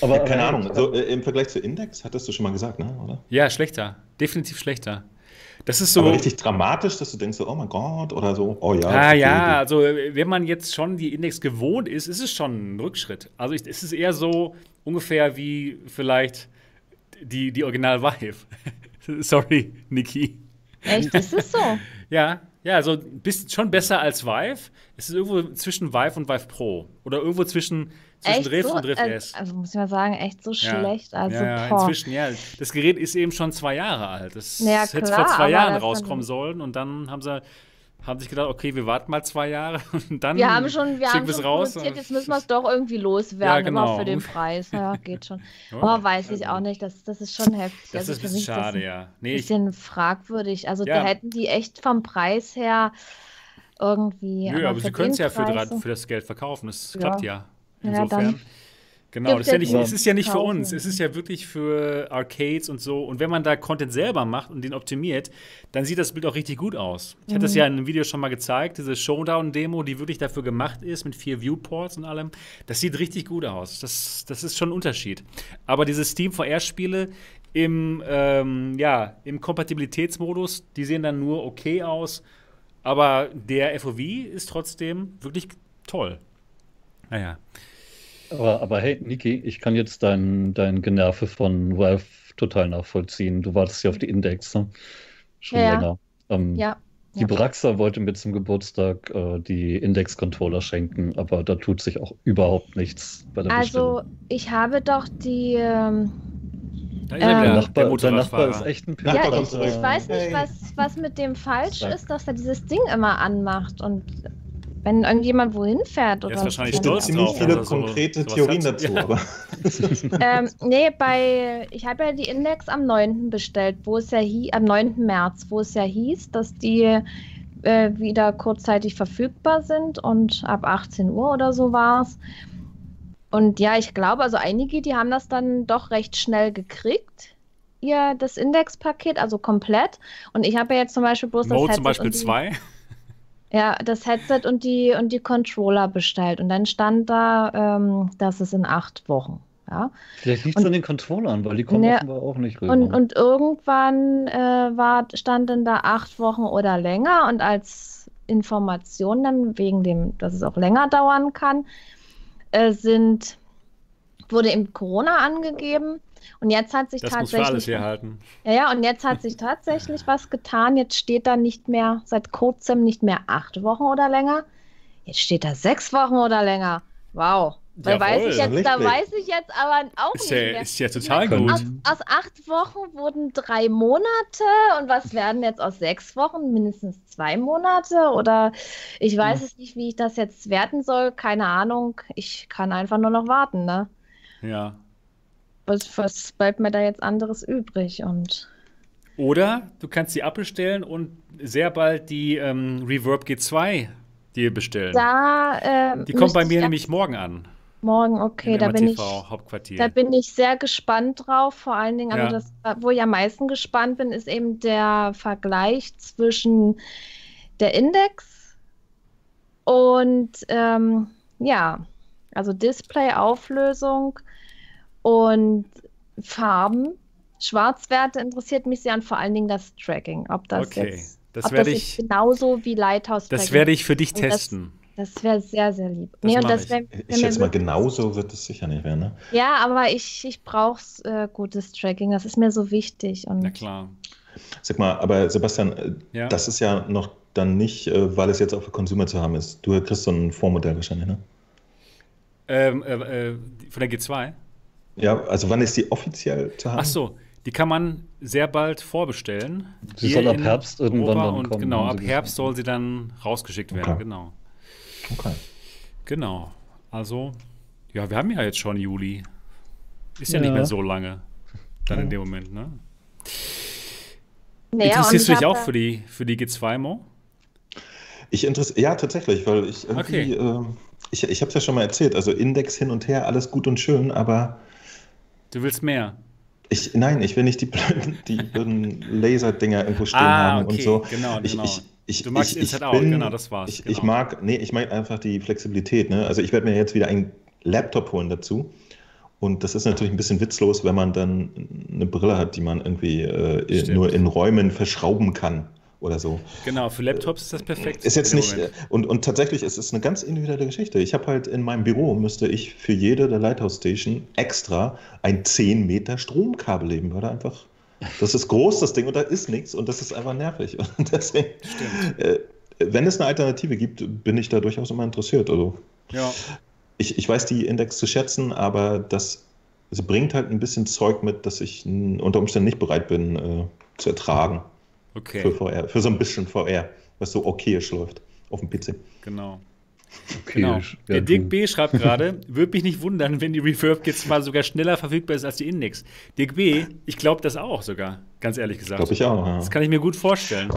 Aber, ja, keine aber, Ahnung, so, äh, im Vergleich zu Index, hattest du schon mal gesagt, ne? oder? Ja, schlechter. Definitiv schlechter. Das ist so. Aber richtig dramatisch, dass du denkst, oh mein Gott, oder so, oh ja. Ah, ja, also wenn man jetzt schon die Index gewohnt ist, ist es schon ein Rückschritt. Also es ist eher so ungefähr wie vielleicht die, die Original Vive. Sorry, Niki. Echt, ist es so? ja, ja, also bist schon besser als Vive. Es ist irgendwo zwischen Vive und Vive Pro. Oder irgendwo zwischen zwischen echt Rift so, und Rift äh, S. Also muss ich mal sagen, echt so Ja. schlecht. Also, ja, ja, inzwischen, ja. Das Gerät ist eben schon zwei Jahre alt. Das Ja, hätte klar, vor zwei Jahren rauskommen sollen und dann haben sie haben sich gedacht, okay, wir warten mal zwei Jahre und dann wir haben schon, wir haben schon raus. produziert, jetzt müssen wir es doch irgendwie loswerden, Ja, genau. immer für den Preis. Ja, geht schon. Aber weiß ich also, auch nicht, das, das ist schon heftig. Das Also ist ein für bisschen schade, ja. Nee, ich, bisschen fragwürdig. Also Ja. da hätten die echt vom Preis her irgendwie. nö, aber sie können es ja für, für das Geld verkaufen. Das Ja. klappt ja. Ja, Insofern. dann Genau, das ist, ja nicht, ja es ist ja nicht für uns. Es ist ja wirklich für Arcades und so. Und wenn man da Content selber macht und den optimiert, dann sieht das Bild auch richtig gut aus. Ich hatte das Mhm. ja in einem Video schon mal gezeigt, diese Showdown-Demo, die wirklich dafür gemacht ist, mit vier Viewports und allem. Das sieht richtig gut aus. Das, das ist schon ein Unterschied. Aber diese Steam VR-Spiele im, ähm, ja, im Kompatibilitätsmodus, die sehen dann nur okay aus. Aber der FOV ist trotzdem wirklich toll. Naja. Aber, aber hey, Niki, ich kann jetzt dein, dein Generve von Valve total nachvollziehen. Du wartest ja auf die Index, ne? Schon Ja, länger. Ähm, Ja. Die ja. Braxa wollte mir zum Geburtstag äh, die Index-Controller schenken, aber da tut sich auch überhaupt nichts bei der Also, Bestellung. ich habe doch die. Ähm, Da Ähm, er wieder, Nachbar, der Nachbar ist echt ein Ja, ja, ich, ich weiß nicht, was, was mit dem falsch ist, dass er dieses Ding immer anmacht. Und wenn irgendjemand wohin fährt Der oder ist wahrscheinlich so. Es gibt stolz ziemlich drauf, viele dass er so- konkrete sowas Theorien dazu, Ja. aber ähm, nee, bei, ich habe ja die Index am 9. bestellt, wo es ja hie, am 9. März, wo es ja hieß, dass die äh, wieder kurzzeitig verfügbar sind und ab 18 Uhr oder so war es. Und ja, ich glaube, also einige, die haben das dann doch recht schnell gekriegt, ihr das Index-Paket, also komplett. Und ich habe ja jetzt zum Beispiel bloß das Mode Headset zum Beispiel und die, 2. ja, das Headset und die und die Controller bestellt. Und dann stand da, ähm, dass es in acht Wochen. Ja. Vielleicht liegt es an den Controllern, weil die kommen Ne, offenbar auch nicht rüber. Und, und irgendwann äh, war, stand dann da acht Wochen oder länger und als Information dann wegen dem, dass es auch länger dauern kann, äh, sind, wurde eben Corona angegeben und jetzt hat sich Das muss für alles tatsächlich, herhalten. ja, ja, und jetzt hat sich tatsächlich was getan. Jetzt steht da nicht mehr, seit kurzem nicht mehr acht Wochen oder länger. Jetzt steht da sechs Wochen oder länger. Wow. Da weiß ich jetzt, da weiß ich jetzt aber auch Ist nicht ja, mehr. ist ja total gut. Aus, aus acht Wochen wurden drei Monate und was werden jetzt aus sechs Wochen? Mindestens zwei Monate? Oder ich weiß es nicht, wie ich das jetzt werten soll. Keine Ahnung. Ich kann einfach nur noch warten, ne? Ja. Was, was bleibt mir da jetzt anderes übrig? Und Oder du kannst die abbestellen und sehr bald die ähm, Reverb G2 dir bestellen. da ähm, die kommt bei mir ich nämlich morgen an. morgen, okay, da bin ich. Da bin ich sehr gespannt drauf. Vor allen Dingen, also Ja. das, wo ich am meisten gespannt bin, ist eben der Vergleich zwischen der Index und ähm, ja, also Display-Auflösung und Farben. Schwarzwerte interessiert mich sehr und vor allen Dingen das Tracking. Ob das Okay, jetzt, das ob werde das ich- jetzt genauso wie Lighthouse das werde ich für dich Und das- testen. Das wäre sehr, sehr lieb. Das nee, das ich. wär, ich mir schätze mal, genauso wird es sicher nicht werden. Ne? ja, aber ich, ich brauche äh, gutes Tracking. Das ist mir so wichtig. Und Na klar. Sag mal, aber Sebastian, äh, Ja. das ist ja noch dann nicht, äh, weil es jetzt auch für Consumer zu haben ist. Du kriegst so ein Vormodell wahrscheinlich, ne? Ähm, äh, äh, von der G2? Ja, also wann ist die offiziell zu haben? Ach so, die kann man sehr bald vorbestellen. Sie Hier soll ab in Herbst irgendwann Europa dann und kommen, Genau, ab Herbst soll sie dann rausgeschickt werden. Okay. Genau. Okay. Genau. Also, ja, wir haben ja jetzt schon Juli. Ist ja, Ja. nicht mehr so lange. Dann in Ja. dem Moment, ne? Naja, Interessierst du ich dich auch für die, für die G2, Mo? Ich interessiere, ja, tatsächlich, weil ich irgendwie, ähm, ich, ich habe es ja schon mal erzählt, also Index hin und her, alles gut und schön, aber Du willst mehr. Ich, nein, ich will nicht die blöden, die blöden Laserdinger irgendwo stehen Ah, haben okay, und so. genau, Ich, genau. ich, ich, Du magst ich, ich Inside Out, bin- genau, das war's, Ich, genau. ich mag, nee, ich mag einfach die Flexibilität. Ne? Also ich werde mir jetzt wieder einen Laptop holen dazu. Und das ist natürlich ein bisschen witzlos, wenn man dann eine Brille hat, die man irgendwie äh, nur in Räumen verschrauben kann oder so. Genau, für Laptops ist das perfekt. Ist jetzt nicht, Moment. äh, und, und tatsächlich, es ist eine ganz individuelle Geschichte. Ich habe halt in meinem Büro, müsste ich für jede der Lighthouse Station extra ein 10 Meter Stromkabel legen, weil da einfach, das ist groß, das Ding, und da ist nichts und das ist einfach nervig. Und deswegen, Stimmt. äh, wenn es eine Alternative gibt, bin ich da durchaus immer interessiert. Also Ja, ich, ich weiß die Index zu schätzen, aber das, sie bringt halt ein bisschen Zeug mit, dass ich unter Umständen nicht bereit bin äh, zu ertragen okay, für VR, für so ein bisschen VR, was so okayisch läuft auf dem PC. genau. Okay, Genau. Der Dirk B. schreibt gerade, würde mich nicht wundern, wenn die Reverb jetzt mal sogar schneller verfügbar ist als die Index. Dirk B., ich glaube das auch sogar, ganz ehrlich gesagt. Glaube ich auch. Ja. Das kann ich mir gut vorstellen.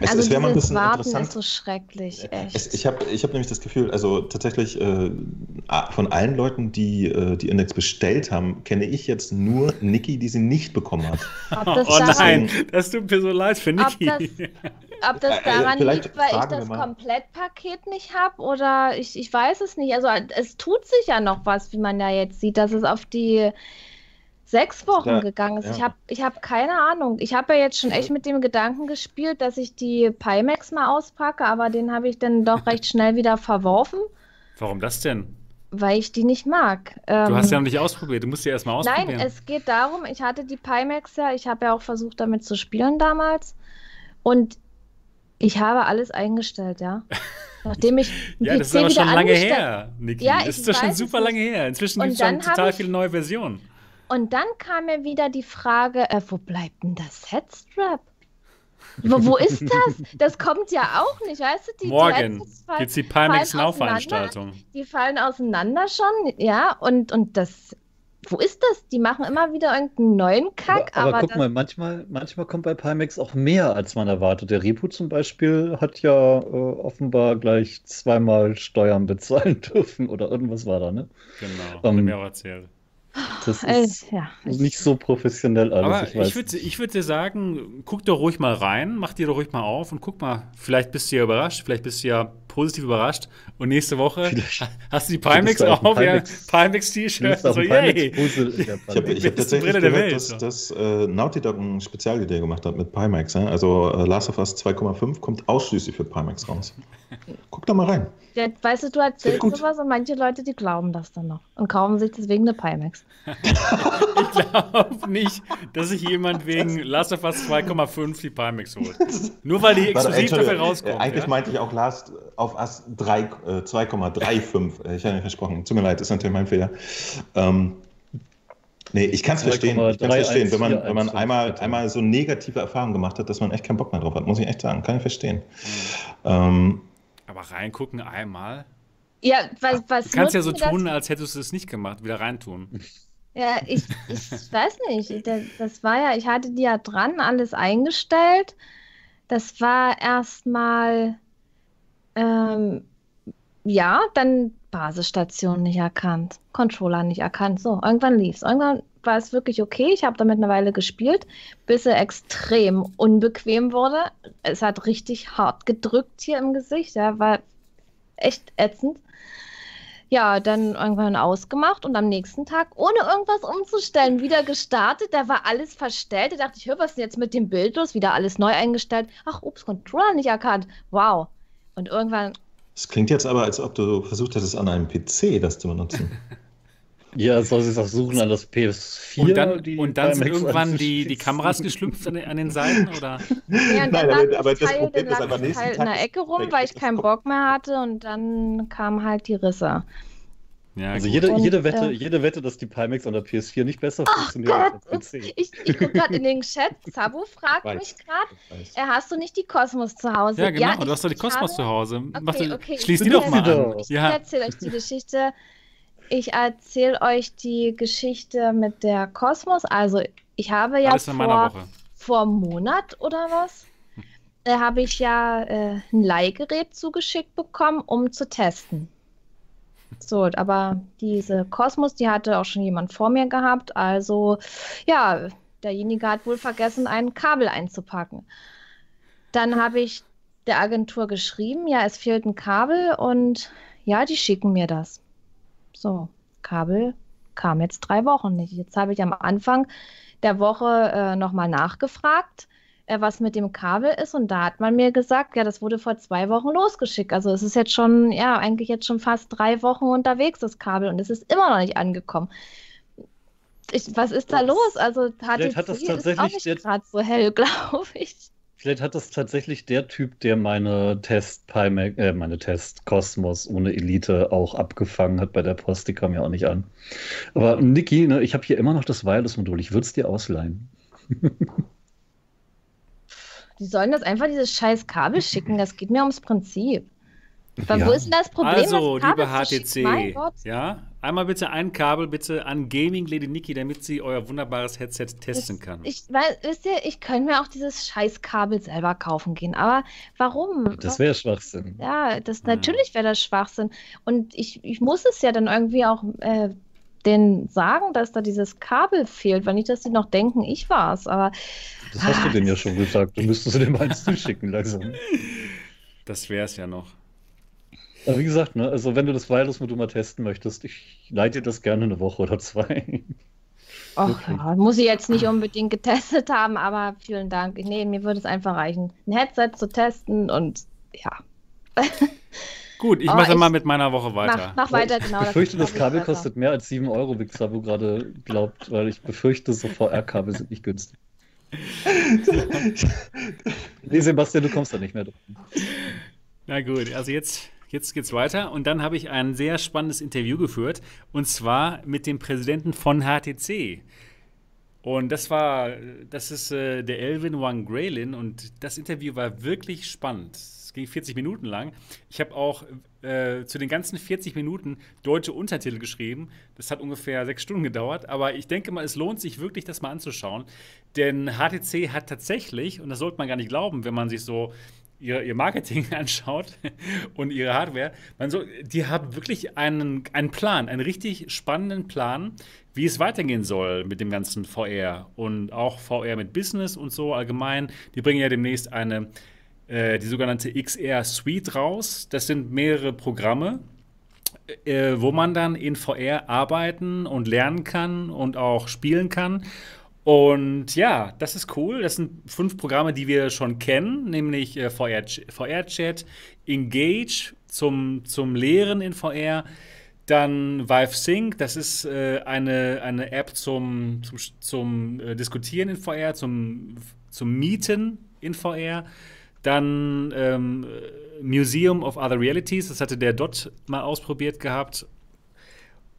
Es, also es wäre mal ein bisschen Warten interessant. ist so schrecklich, echt. Es, ich habe ich hab nämlich das Gefühl, also tatsächlich äh, von allen Leuten, die äh, die Index bestellt haben, kenne ich jetzt nur Niki, die sie nicht bekommen hat. ob das, Oh daran, nein, das tut mir so leid für ob Niki. das, ob das Äh, daran liegt, weil ich das. Komplettpaket nicht habe oder ich, ich weiß es nicht. Also es tut sich ja noch was, wie man ja jetzt sieht, dass es auf die sechs Wochen Ja, gegangen ist. Ich ja. habe ich hab keine Ahnung. Ich habe ja jetzt schon echt mit dem Gedanken gespielt, dass ich die Pimax mal auspacke, aber den habe ich dann doch recht schnell wieder verworfen, Warum das denn? weil ich die nicht mag. Du Ähm, hast ja noch nicht ausprobiert, du musst ja erstmal Nein, ausprobieren. es geht darum, ich hatte die Pimax ja, ich habe ja auch versucht, damit zu spielen damals. Und ich habe alles eingestellt, ja. Nachdem ich ja, das ist aber schon lange her, Niki. Ja, das ich ist doch schon super lange her. Inzwischen gibt es schon total ich- viele neue Versionen. Und dann kam mir wieder die Frage, äh, wo bleibt denn das Headstrap? Wo, wo ist das? Das kommt ja auch nicht, weißt du? Die, Morgen gibt es die Pimax fallen Now auseinander. Veranstaltung. Die fallen auseinander schon, ja. Und, und das, wo ist das? Die machen immer wieder irgendeinen neuen Kack, aber, aber, aber guck das, mal, manchmal, manchmal kommt bei Pimax auch mehr, als man erwartet. Der Reboot zum Beispiel hat ja äh, offenbar gleich zweimal Steuern bezahlen dürfen oder irgendwas war da, ne? Genau, Ähm, hat mir auch erzählt. Das äh, ist ja. nicht so professionell alles. Aber ich weiß ich würde ich würd dir sagen, guck doch ruhig mal rein, mach dir doch ruhig mal auf und guck mal. Vielleicht bist du ja überrascht, vielleicht bist du ja positiv überrascht. Und nächste Woche Vielleicht- hast du die Pimax ein auf, ja, Pimax- Pimax-T-Shirt. So, yay. Ich habe hab tatsächlich gehört, Welt, dass, so. dass äh, Naughty Dog ein Spezialidee gemacht hat mit Pimax. Ja? Also äh, Last of Us 2,5 kommt ausschließlich für Pimax raus. Guck da mal rein. Ja, weißt du, du erzählst gut. sowas und manche Leute, die glauben das dann noch und kaufen sich deswegen eine Pimax. Ich glaube nicht, dass sich jemand wegen Last of Us 2,5 die Pimax holt. Nur weil die Warte, exklusiv dafür rauskommt. äh, Eigentlich ja? meinte ich auch Last auf Us 3, äh, 2,35. Äh, Ich habe nicht versprochen. Tut mir leid, ist natürlich mein Fehler. Ähm, nee, ich kann es verstehen. Ich kann's verstehen. Wenn man, wenn man 2,315, einmal, einmal so negative Erfahrungen gemacht hat, dass man echt keinen Bock mehr drauf hat, muss ich echt sagen. Kann ich verstehen. Ähm, Aber reingucken einmal. Ja, was, was Du kannst ja so tun, das? als hättest du es nicht gemacht. Wieder reintun. Ja, ich, ich weiß nicht. Das, das war ja, ich hatte die ja dran, alles eingestellt. Das war erstmal, ähm, ja, dann Basisstation nicht erkannt, Controller nicht erkannt. So, irgendwann lief's. Irgendwann war es wirklich okay. Ich habe damit eine Weile gespielt, bis er extrem unbequem wurde. Es hat richtig hart gedrückt hier im Gesicht. Ja, war echt ätzend. Ja, dann irgendwann ausgemacht und am nächsten Tag, ohne irgendwas umzustellen, wieder gestartet. Da war alles verstellt. Da dachte ich, hör, was ist denn jetzt mit dem Bild los? Wieder alles neu eingestellt. Ach, ups, Controller nicht erkannt. Wow. Und irgendwann, Es klingt jetzt aber, als ob du versucht hättest, an einem PC das zu benutzen. Ja, soll sie es auch suchen an das PS4. Und dann, die und dann sind irgendwann die, die. Kameras geschlüpft an den, an den Seiten? Oder? ja, Nein, dann aber- aber das Problem ist das nächsten Teil in Tag der Ecke rum, weil ich keinen Bock mehr hatte und dann kamen halt die Risse. Ja, Also gut. jede, Und, jede, Wette, äh, jede Wette, dass die Pimax an der PS4 nicht besser funktioniert Gott, als PC. Ich, ich gucke gerade in den Chat. Sabo fragt Weiß. mich gerade, äh, hast du nicht die Kosmos zu Hause? ja, genau. ich- du hast doch die Kosmos habe- zu Hause. Okay, die- okay, Schließ ich die doch mal an. Ich Ja, erzähle euch die Geschichte. Ich erzähle euch die Geschichte mit der Kosmos. Also, ich habe ja vor, vor einem Monat oder was, äh, habe ich ja äh, ein Leihgerät zugeschickt bekommen, um zu testen. So, aber diese Kosmos, die hatte auch schon jemand vor mir gehabt. Also, ja, derjenige hat wohl vergessen, ein Kabel einzupacken. Dann habe ich der Agentur geschrieben, ja, es fehlt ein Kabel und ja, die schicken mir das. So, Kabel kam jetzt drei Wochen nicht. Jetzt habe ich am Anfang der Woche äh, nochmal nachgefragt, äh, was mit dem Kabel ist. Und da hat man mir gesagt, ja, das wurde vor zwei Wochen losgeschickt. Also es ist jetzt schon, ja, eigentlich jetzt schon fast drei Wochen unterwegs, das Kabel. Und es ist immer noch nicht angekommen. Ich, was ist da los? Also HTC hat das tatsächlich ist auch nicht gerade so hell, glaube ich. Vielleicht hat das tatsächlich der Typ, der meine Test äh, meine Test Cosmos ohne Elite auch abgefangen hat bei der Post, die kam ja auch nicht an. Aber Niki, ne, ich habe hier immer noch das Wireless-Modul, ich würde es dir ausleihen. Die sollen das einfach dieses scheiß Kabel schicken, das geht mir ums Prinzip. Aber ja. wo ist denn das Problem? Also, liebe HTC, ja, einmal bitte ein Kabel bitte an Gaming Lady Niki, damit sie euer wunderbares Headset testen das, kann. Ich weiß, wisst ihr, ich könnte mir auch dieses scheiß Kabel selber kaufen gehen, aber warum? Das wäre Schwachsinn. Ja, das natürlich wäre das Schwachsinn und ich, ich muss es ja dann irgendwie auch äh, denen sagen, dass da dieses Kabel fehlt, weil nicht, dass sie noch denken, ich war es, aber das hast ah, du denen ja schon gesagt. Du müsstest du dem eins zuschicken langsam. Das wäre es ja noch. Aber wie gesagt, ne, also wenn du das Wireless-Modul mal testen möchtest, ich leite dir das gerne eine Woche oder zwei. Ach ja, muss ich jetzt nicht unbedingt getestet haben, aber vielen Dank. Nee, mir würde es einfach reichen, ein Headset zu testen und ja. Gut, ich oh, mache ich mal mit meiner Woche weiter. Mach, mach weiter, genau. Ich befürchte, das, das Kabel kostet mehr als 7 Euro, wie Xabu gerade glaubt, weil ich befürchte, so VR-Kabel sind nicht günstig. nee, Sebastian, du kommst da nicht mehr dran. Na gut, also jetzt jetzt geht's weiter. Und dann habe ich ein sehr spannendes Interview geführt. Und zwar mit dem Präsidenten von HTC. Und das war, das ist äh, der Elvin Wang Graylin. Und das Interview war wirklich spannend. Es ging 40 Minuten lang. Ich habe auch äh, zu den ganzen 40 Minuten deutsche Untertitel geschrieben. Das hat ungefähr sechs Stunden gedauert. Aber ich denke mal, es lohnt sich wirklich, das mal anzuschauen. Denn HTC hat tatsächlich, und das sollte man gar nicht glauben, wenn man sich so ihr, ihr Marketing anschaut und ihre Hardware, man so, die haben wirklich einen, einen Plan, einen richtig spannenden Plan, wie es weitergehen soll mit dem ganzen VR und auch VR mit Business und so allgemein. Die bringen ja demnächst eine, äh, die sogenannte XR Suite raus. Das sind mehrere Programme, äh, wo man dann in VR arbeiten und lernen kann und auch spielen kann. Und ja, das ist cool. Das sind fünf Programme, die wir schon kennen, nämlich äh, VR-Chat, Engage zum, zum Lehren in VR, dann Vive Sync, das ist äh, eine, eine App zum, zum, zum äh, Diskutieren in VR, zum, zum Mieten in VR. Dann ähm, Museum of Other Realities, das hatte der Dot mal ausprobiert gehabt.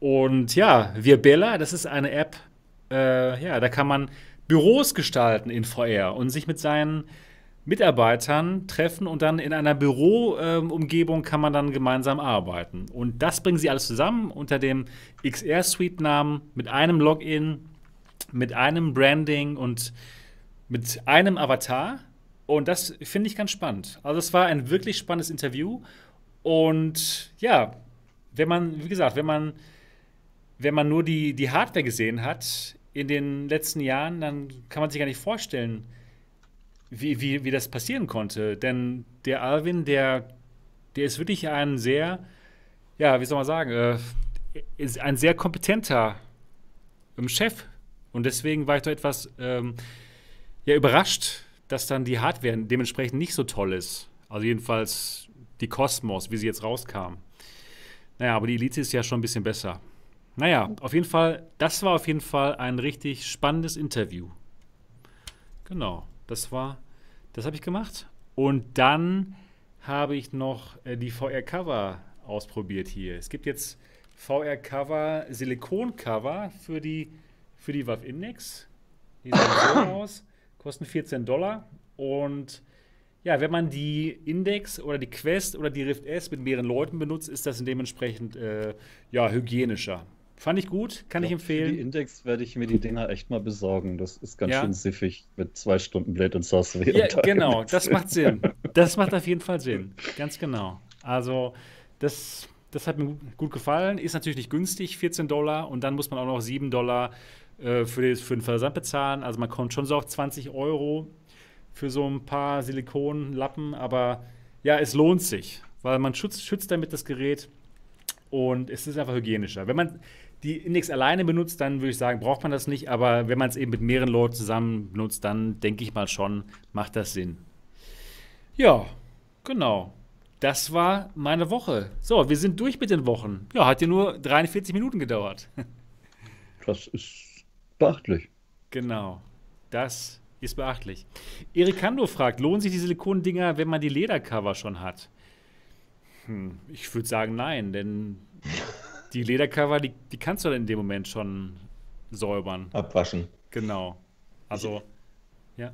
Und ja, Virbella, das ist eine App, äh, ja, da kann man Büros gestalten in VR und sich mit seinen Mitarbeitern treffen und dann in einer Büroumgebung äh, kann man dann gemeinsam arbeiten. Und das bringen sie alles zusammen unter dem XR Suite Namen mit einem Login, mit einem Branding und mit einem Avatar. Und das finde ich ganz spannend. Also es war ein wirklich spannendes Interview. Und ja, wenn man, wie gesagt, wenn man, wenn man nur die, die Hardware gesehen hat, in den letzten Jahren, dann kann man sich gar nicht vorstellen, wie, wie, wie das passieren konnte. Denn der Alvin, der, der ist wirklich ein sehr, ja, wie soll man sagen, äh, ist ein sehr kompetenter ähm, Chef. Und deswegen war ich doch etwas ähm, ja, überrascht, dass dann die Hardware dementsprechend nicht so toll ist. Also jedenfalls die Cosmos, wie sie jetzt rauskam. Naja, aber die Elite ist ja schon ein bisschen besser. Naja, auf jeden Fall, das war auf jeden Fall ein richtig spannendes Interview. Genau, das war, das habe ich gemacht. Und dann habe ich noch äh, die VR-Cover ausprobiert hier. Es gibt jetzt VR-Cover, Silikon-Cover für die, für die Valve Index. Die sehen so aus, kosten 14 Dollar. Und ja, wenn man die Index oder die Quest oder die Rift S mit mehreren Leuten benutzt, ist das dementsprechend äh, ja, hygienischer. Fand ich gut, kann ja, ich empfehlen. Für die Index werde ich mir die Dinger echt mal besorgen. Das ist ganz ja. schön siffig mit zwei Stunden Blade und Sorcery. Ja, genau, das macht Sinn. Das macht auf jeden Fall Sinn. Ganz genau. Also, das, Das hat mir gut gefallen. Ist natürlich nicht günstig, 14 Dollar. Und dann muss man auch noch 7 Dollar äh, für, das, für den Versand bezahlen. Also man kommt schon so auf 20 Euro für so ein paar Silikonlappen. Aber ja, es lohnt sich, weil man schützt, schützt damit das Gerät. Und es ist einfach hygienischer. Wenn man die Index alleine benutzt, dann würde ich sagen, braucht man das nicht. Aber wenn man es eben mit mehreren Leuten zusammen benutzt, dann denke ich mal schon, macht das Sinn. Ja, genau. Das war meine Woche. So, wir sind durch mit den Wochen. Ja, hat ja nur 43 Minuten gedauert. Das ist beachtlich. Genau. Das ist beachtlich. Erikando fragt, lohnen sich die Silikondinger, wenn man die Ledercover schon hat? Hm, ich würde sagen, nein, denn die Ledercover, die, die kannst du dann in dem Moment schon säubern. Abwaschen. Genau. Also, ja.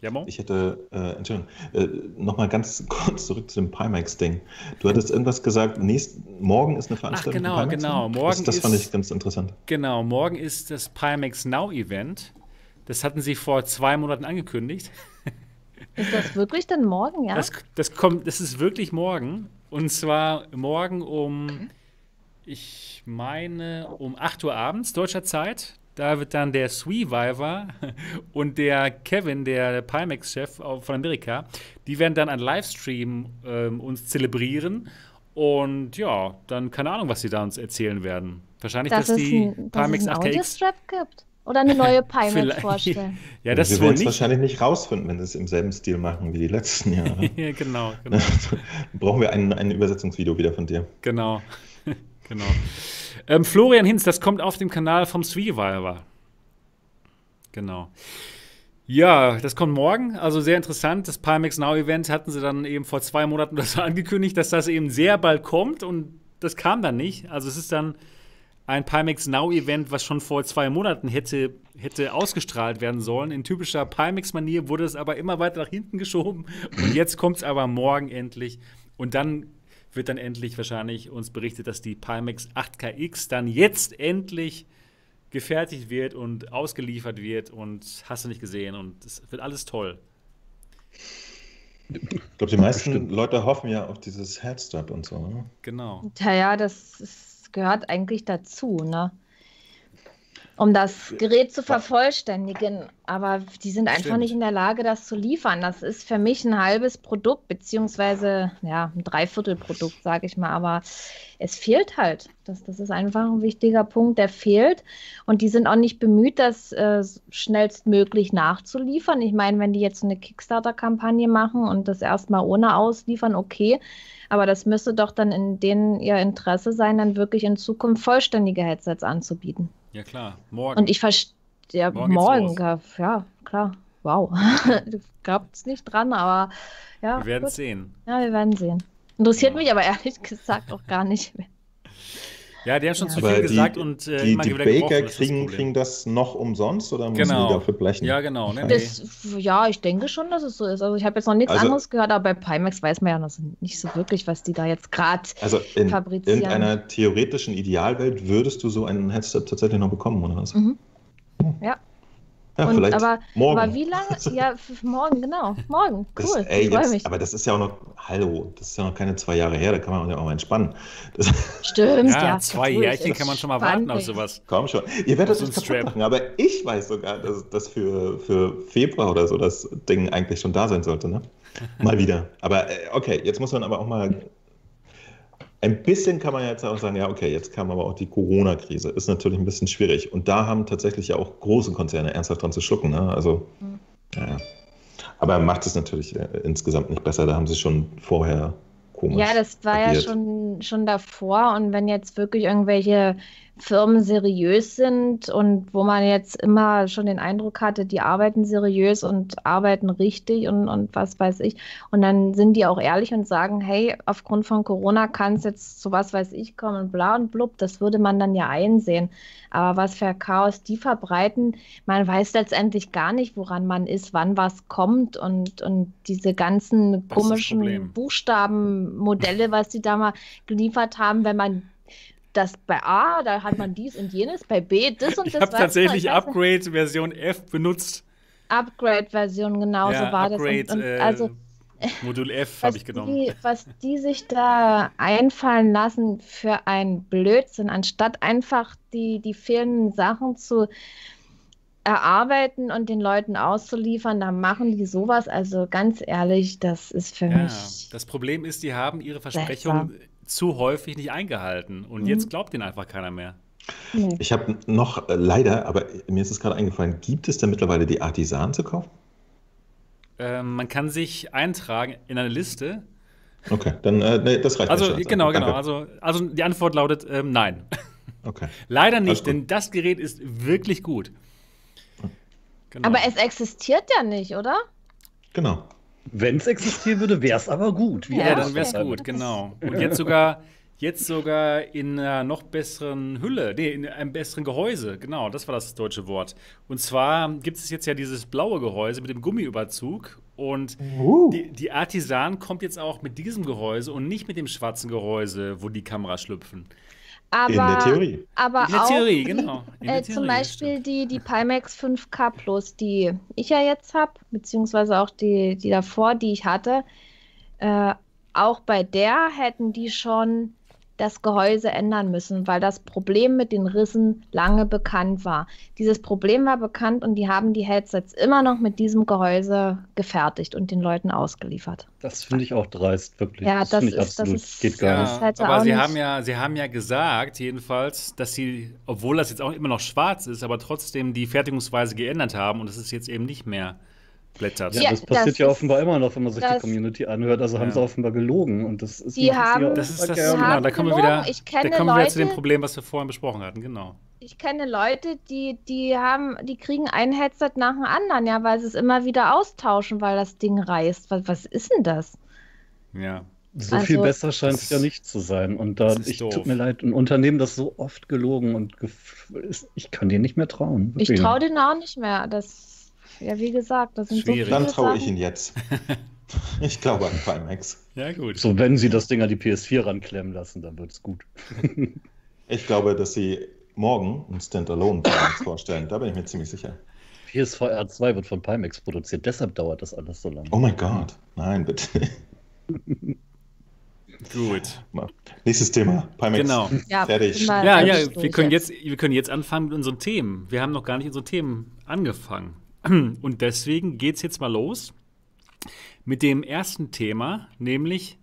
Ja, Mo? Ich hätte, äh, Entschuldigung, äh, nochmal ganz kurz zurück zu dem Pimax-Ding. Du hattest irgendwas gesagt, nächst, morgen ist eine Veranstaltung. Ach, genau, genau. Morgen das, das ist, fand ich ganz interessant. Genau, morgen ist das Pimax Now Event. Das hatten sie vor zwei Monaten angekündigt. Ist das wirklich denn morgen, ja? Das, das, kommt, das ist wirklich morgen. Und zwar morgen um, ich meine, um 8 Uhr abends deutscher Zeit. Da wird dann der Sweeviver und der Kevin, der Pimax-Chef von Amerika, die werden dann einen Livestream ähm, uns zelebrieren. Und ja, dann keine Ahnung, was sie da uns erzählen werden. Wahrscheinlich, dass, dass es die ein, dass Pimax es einen 8KX. Audiostrap gibt? Oder eine neue Pimax vorstellen? Ja, das wir wollen es wahrscheinlich nicht rausfinden, wenn sie es im selben Stil machen wie die letzten Jahre. ja, genau, genau. Brauchen wir ein, ein Übersetzungsvideo wieder von dir. Genau. Genau. Ähm, Florian Hinz, das kommt auf dem Kanal vom Sweeviver. Genau. Ja, das kommt morgen. Also sehr interessant. Das Pimax Now Event hatten sie dann eben vor zwei Monaten das angekündigt, dass das eben sehr bald kommt und das kam dann nicht. Also es ist dann ein Pimax Now Event, was schon vor zwei Monaten hätte, hätte ausgestrahlt werden sollen. In typischer Pimax-Manier wurde es aber immer weiter nach hinten geschoben. Und jetzt kommt es aber morgen endlich. Und dann wird dann endlich wahrscheinlich uns berichtet, dass die Pimax 8KX dann jetzt endlich gefertigt wird und ausgeliefert wird und hast du nicht gesehen und es wird alles toll. Ich glaube, die meisten Bestimmt. Leute hoffen ja auf dieses Headstart und so. Ne? Genau. Tja, ja, das ist, gehört eigentlich dazu, ne? Um das Gerät zu vervollständigen. Aber die sind einfach Stimmt. nicht in der Lage, das zu liefern. Das ist für mich ein halbes Produkt, beziehungsweise ja, ein Dreiviertelprodukt, sage ich mal. Aber es fehlt halt. Das, das ist einfach ein wichtiger Punkt, der fehlt. Und die sind auch nicht bemüht, das äh, schnellstmöglich nachzuliefern. Ich meine, wenn die jetzt eine Kickstarter-Kampagne machen und das erstmal ohne ausliefern, okay. Aber das müsste doch dann in denen ihr Interesse sein, dann wirklich in Zukunft vollständige Headsets anzubieten. Ja klar, morgen. Und ich verstehe, ja, Morgen morgen, ja, ja, klar. Wow. Glaubt es nicht dran, aber ja. wir werden es sehen. Ja, wir werden sehen. Interessiert Genau. mich aber ehrlich gesagt auch gar nicht mehr. Ja, die haben schon Ja. zu viel die- gesagt und äh, die immer die wieder Baker gebrochen, das ist das kriegen, kriegen das noch umsonst oder müssen Genau. die dafür blechen? Ja, genau. Ne, nee. Das, ja, ich denke schon, dass es so ist. Also ich habe jetzt noch nichts Also- anderes gehört, aber bei Pimax weiß man ja noch nicht so wirklich, was die da jetzt gerade Also in fabrizieren. irgendeiner theoretischen Idealwelt würdest du so ein Headset tatsächlich noch bekommen, oder was? Mhm. Ja. Ja, Und, vielleicht aber, morgen. aber wie lange? Ja, morgen, genau. Morgen. Das, Cool. ey, ich freue jetzt, mich. aber das ist ja auch noch, hallo, das ist ja noch keine zwei Jahre her, da kann man ja auch mal entspannen. Das, Stimmt, ja, ja. zwei Jährchen kann man schon mal warten auf sowas. komm schon. Ihr werdet es kaputt Strap. machen, aber ich weiß sogar, dass das für, für Februar oder so das Ding eigentlich schon da sein sollte, ne? Mal wieder. Aber äh, okay, jetzt muss man aber auch mal. Ein bisschen kann man jetzt auch sagen, ja, okay, jetzt kam aber auch die Corona-Krise. Ist natürlich ein bisschen schwierig. Und da haben tatsächlich ja auch große Konzerne ernsthaft dran zu schlucken. Ne? Also, Mhm. ja. Aber macht es natürlich äh, insgesamt nicht besser. Da haben sie schon vorher komisch. Ja, das war ja agiert. schon, schon davor. Und wenn jetzt wirklich irgendwelche Firmen seriös sind und wo man jetzt immer schon den Eindruck hatte, die arbeiten seriös und arbeiten richtig und, und was weiß ich. Und dann sind die auch ehrlich und sagen, hey, aufgrund von Corona kann es jetzt zu was weiß ich kommen und bla und blub. Das würde man dann ja einsehen. Aber was für Chaos die verbreiten, man weiß letztendlich gar nicht, woran man ist, wann was kommt und, und diese ganzen komischen. Buchstabenmodelle, was die da mal geliefert haben, wenn man das bei A, da hat man dies und jenes, bei B das und Ich das. habe tatsächlich ich weiß nicht. Upgrade Version F benutzt. Upgrade-Version, genau ja, so war Upgrade, das. Und, und äh, also Modul F habe ich genommen. Die, was die sich da einfallen lassen für einen Blödsinn, anstatt einfach die, die fehlenden Sachen zu erarbeiten und den Leuten auszuliefern, dann machen die sowas. Also ganz ehrlich, das ist für Ja, mich. das Problem ist, die haben ihre Versprechungen zu häufig nicht eingehalten. Und jetzt Mhm. glaubt ihnen einfach keiner mehr. Ich habe noch äh, leider, aber mir ist es gerade eingefallen, gibt es denn mittlerweile die Artisan zu kaufen? Ähm, man kann sich eintragen in eine Liste. Okay, dann äh, nee, das reicht mir Also, schon. genau, genau. Danke. Also, also die Antwort lautet ähm, nein. Okay. Leider nicht, denn das Gerät ist wirklich gut. Genau. Aber es existiert ja nicht, oder? Genau. Wenn es existieren würde, wäre es aber gut. Wie ja, dann wäre es gut, genau. Und jetzt sogar, jetzt sogar in einer noch besseren Hülle, nee, in einem besseren Gehäuse, genau, das war das deutsche Wort. Und zwar gibt es jetzt ja dieses blaue Gehäuse mit dem Gummiüberzug und die, die Artisan kommt jetzt auch mit diesem Gehäuse und nicht mit dem schwarzen Gehäuse, wo die Kameras schlüpfen. Aber, In der Theorie. Aber In der auch Theorie, genau. In der äh, Theorie, zum Beispiel die, die Pimax 5K Plus, die ich ja jetzt habe, beziehungsweise auch die, die davor, die ich hatte, äh, auch bei der hätten die schon das Gehäuse ändern müssen, weil das Problem mit den Rissen lange bekannt war. Dieses Problem war bekannt und die haben die Headsets immer noch mit diesem Gehäuse gefertigt und den Leuten ausgeliefert. Das finde ich auch dreist, wirklich. Ja, das finde ich ist- das absolut. ist- Geht gar Ja. nicht. Das hätte aber sie nicht- haben, ja, sie haben ja gesagt, jedenfalls, dass sie, obwohl das jetzt auch immer noch schwarz ist, aber trotzdem die Fertigungsweise geändert haben und es ist jetzt eben nicht mehr blättert. Ja, das passiert das ja offenbar immer noch, wenn man sich die Community anhört. Also haben Ja. sie offenbar gelogen. Und das ist Die haben- Das ist das, genau, haben da kommen wir wieder, Ich kenne da kommen wir wieder zu dem Problem, was wir vorhin besprochen hatten, genau. Ich kenne Leute, die, die haben, die kriegen ein Headset nach dem anderen, ja, weil sie es immer wieder austauschen, weil das Ding reißt. Was, was ist denn das? Ja. So Also- viel besser scheint es ja nicht zu sein. Und da, ich doof. tut mir leid, ein Unternehmen, das so oft gelogen und ist, ich kann dir nicht mehr trauen. Ich Wirklich. traue denen auch nicht mehr. Das, ja, wie gesagt, das sind so Schwierig. viele Dann traue ich Sachen. ihn jetzt. Ich glaube an Pimax. Ja, gut. So, wenn sie das Ding an die PS4 ranklemmen lassen, dann wird's gut. Ich glaube, dass sie morgen ein Standalone Pimax vorstellen. Da bin ich mir ziemlich sicher. PSVR 2 wird von Pimax produziert, deshalb dauert das alles so lange. Oh mein Gott. Nein, bitte. Gut. Nächstes Thema. Pimax. Genau. Ja, Fertig. Ja, ja, wir können jetzt, wir können jetzt anfangen mit unseren Themen. Wir haben noch gar nicht unsere Themen angefangen. Und deswegen geht es jetzt mal los mit dem ersten Thema, nämlich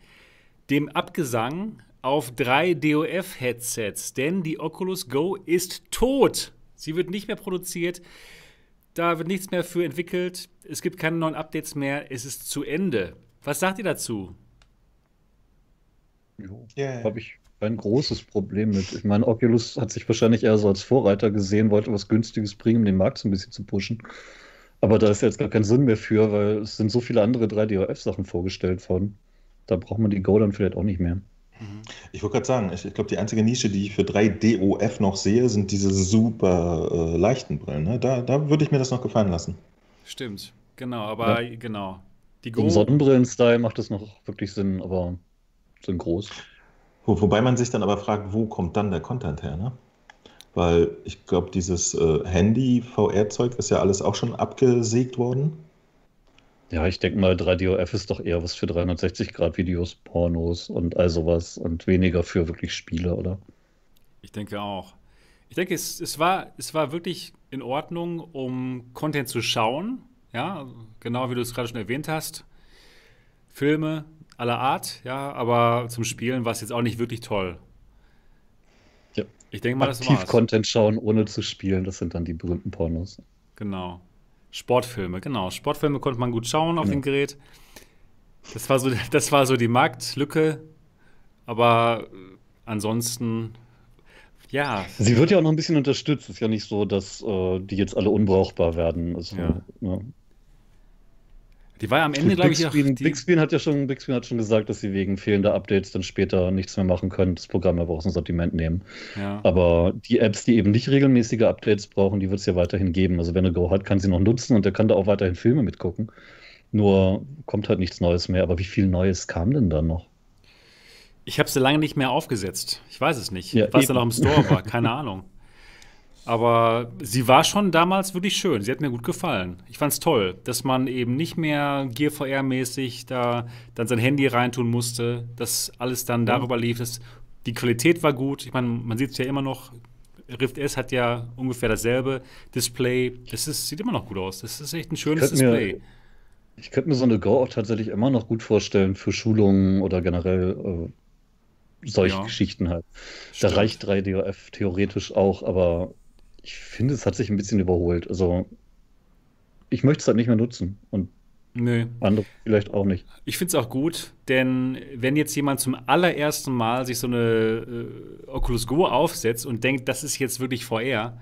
dem Abgesang auf drei DOF-Headsets. Denn die Oculus Go ist tot. Sie wird nicht mehr produziert. Da wird nichts mehr für entwickelt. Es gibt keine neuen Updates mehr. Es ist zu Ende. Was sagt ihr dazu? Yeah. Habe ich ein großes Problem mit. Ich meine, Oculus hat sich wahrscheinlich eher so als Vorreiter gesehen, wollte was Günstiges bringen, um den Markt so ein bisschen zu pushen. Aber da ist jetzt gar kein Sinn mehr für, weil es sind so viele andere 3DOF-Sachen vorgestellt worden. Da braucht man die Go dann vielleicht auch nicht mehr. Ich wollte gerade sagen, ich, ich glaube, die einzige Nische, die ich für 3DOF noch sehe, sind diese super äh, leichten Brillen. Ne? Da, da würde ich mir das noch gefallen lassen. Stimmt. Genau, aber genau. Die Im Go. Sonnenbrillen-Style macht das noch wirklich Sinn, aber sind groß. Wo, wobei man sich dann aber fragt, wo kommt dann der Content her? Ne? Weil ich glaube, dieses äh, Handy-VR-Zeug ist ja alles auch schon abgesägt worden. Ja, ich denke mal, 3DOF ist doch eher was für 360-Grad-Videos, Pornos und all sowas und weniger für wirklich Spiele, oder? Ich denke auch. Ich denke, es, es, war, es war wirklich in Ordnung, um Content zu schauen. Ja, genau wie du es gerade schon erwähnt hast. Filme aller Art, ja, aber zum Spielen war es jetzt auch nicht wirklich toll. Ich denke mal, das Aktiv war's. Content schauen, ohne zu spielen, das sind dann die berühmten Pornos. Genau. Sportfilme, genau. Sportfilme konnte man gut schauen auf Ja. dem Gerät. Das war so, das war so die Marktlücke. Aber äh, ansonsten, ja, Sie wird ja auch noch ein bisschen unterstützt. Es ist ja nicht so, dass äh, die jetzt alle unbrauchbar werden. Also, Ja. ja. Die war am Ende, glaube ich, auch. Die, Big Screen hat ja schon, Big Screen hat schon gesagt, dass sie wegen fehlender Updates dann später nichts mehr machen können, das Programm aber aus dem Sortiment nehmen. ja. Aber die Apps, die eben nicht regelmäßige Updates brauchen, die wird es ja weiterhin geben. Also wenn er Go hat, kann sie noch nutzen und der kann da auch weiterhin Filme mitgucken. Nur kommt halt nichts Neues mehr. Aber wie viel Neues kam denn dann noch? Ich habe sie lange nicht mehr aufgesetzt. Ich weiß es nicht, Ja, was da noch im Store war. Keine Ahnung. Aber sie war schon damals wirklich schön. Sie hat mir gut gefallen. Ich fand es toll, dass man eben nicht mehr Gear VR-mäßig da dann sein Handy reintun musste, dass alles dann darüber lief. Dass die Qualität war gut. Ich meine, man sieht es ja immer noch. Rift S hat ja ungefähr dasselbe Display. Das ist, sieht immer noch gut aus. Das ist echt ein schönes mir- Display. Ich könnte mir so eine Go auch tatsächlich immer noch gut vorstellen für Schulungen oder generell äh, solche Ja. Geschichten halt. Stimmt. Da reicht 3DOF theoretisch auch, aber ich finde, es hat sich ein bisschen überholt. Also ich möchte es halt nicht mehr nutzen und Nö. andere vielleicht auch nicht. Ich finde es auch gut, denn wenn jetzt jemand zum allerersten Mal sich so eine äh, Oculus Go aufsetzt und denkt, das ist jetzt wirklich VR,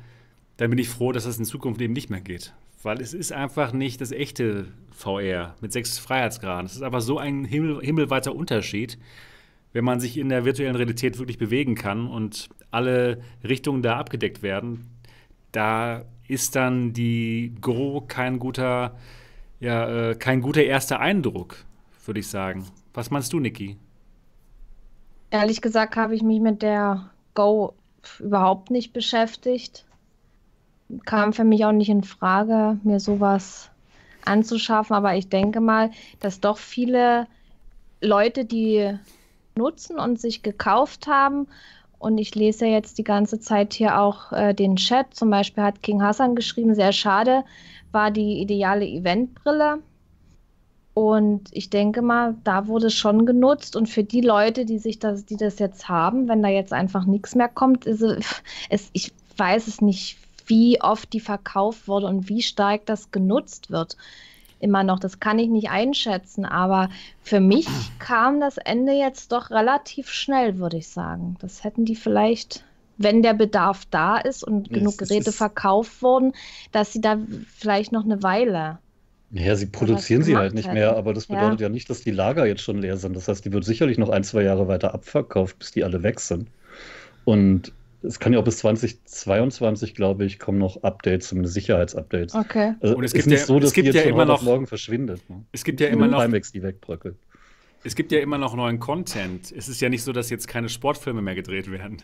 dann bin ich froh, dass das in Zukunft eben nicht mehr geht. Weil es ist einfach nicht das echte VR mit sechs Freiheitsgraden. Es ist einfach so ein Himmel, himmelweiter Unterschied, wenn man sich in der virtuellen Realität wirklich bewegen kann und alle Richtungen da abgedeckt werden. Da ist dann die Go kein guter ja, äh, kein guter erster Eindruck, würde ich sagen. Was meinst du, Niki? Ehrlich gesagt habe ich mich mit der Go überhaupt nicht beschäftigt. Kam für mich auch nicht in Frage, mir sowas anzuschaffen, aber ich denke mal, dass doch viele Leute, die nutzen und sich gekauft haben, und ich lese ja jetzt die ganze Zeit hier auch äh, den Chat, zum Beispiel hat King Hassan geschrieben, sehr schade, war die ideale Eventbrille. Und ich denke mal, da wurde es schon genutzt. Und für die Leute, die sich das, die das jetzt haben, wenn da jetzt einfach nichts mehr kommt, ist es, ich weiß es nicht, wie oft die verkauft wurde und wie stark das genutzt wird. Immer noch, das kann ich nicht einschätzen, aber für mich kam das Ende jetzt doch relativ schnell, würde ich sagen. Das hätten die vielleicht, wenn der Bedarf da ist und Ja, genug es- Geräte verkauft wurden, dass sie da vielleicht noch eine Weile Ja, sie produzieren sie halt nicht hätten. mehr, aber das Ja. bedeutet ja. nicht, dass die Lager jetzt schon leer sind. Das heißt, die wird sicherlich noch ein, zwei Jahre weiter abverkauft, bis die alle weg sind. Und es kann ja auch bis 2022, glaube ich, kommen noch Updates, zumindest Sicherheitsupdates. Okay. Also Und es ist gibt nicht ja- so, dass es gibt die jetzt ja immer noch- morgen verschwindet. Ne? Es gibt ja immer noch, Timex, die wegbröckelt. es gibt ja immer noch neuen Content. Es ist ja nicht so, dass jetzt keine Sportfilme mehr gedreht werden.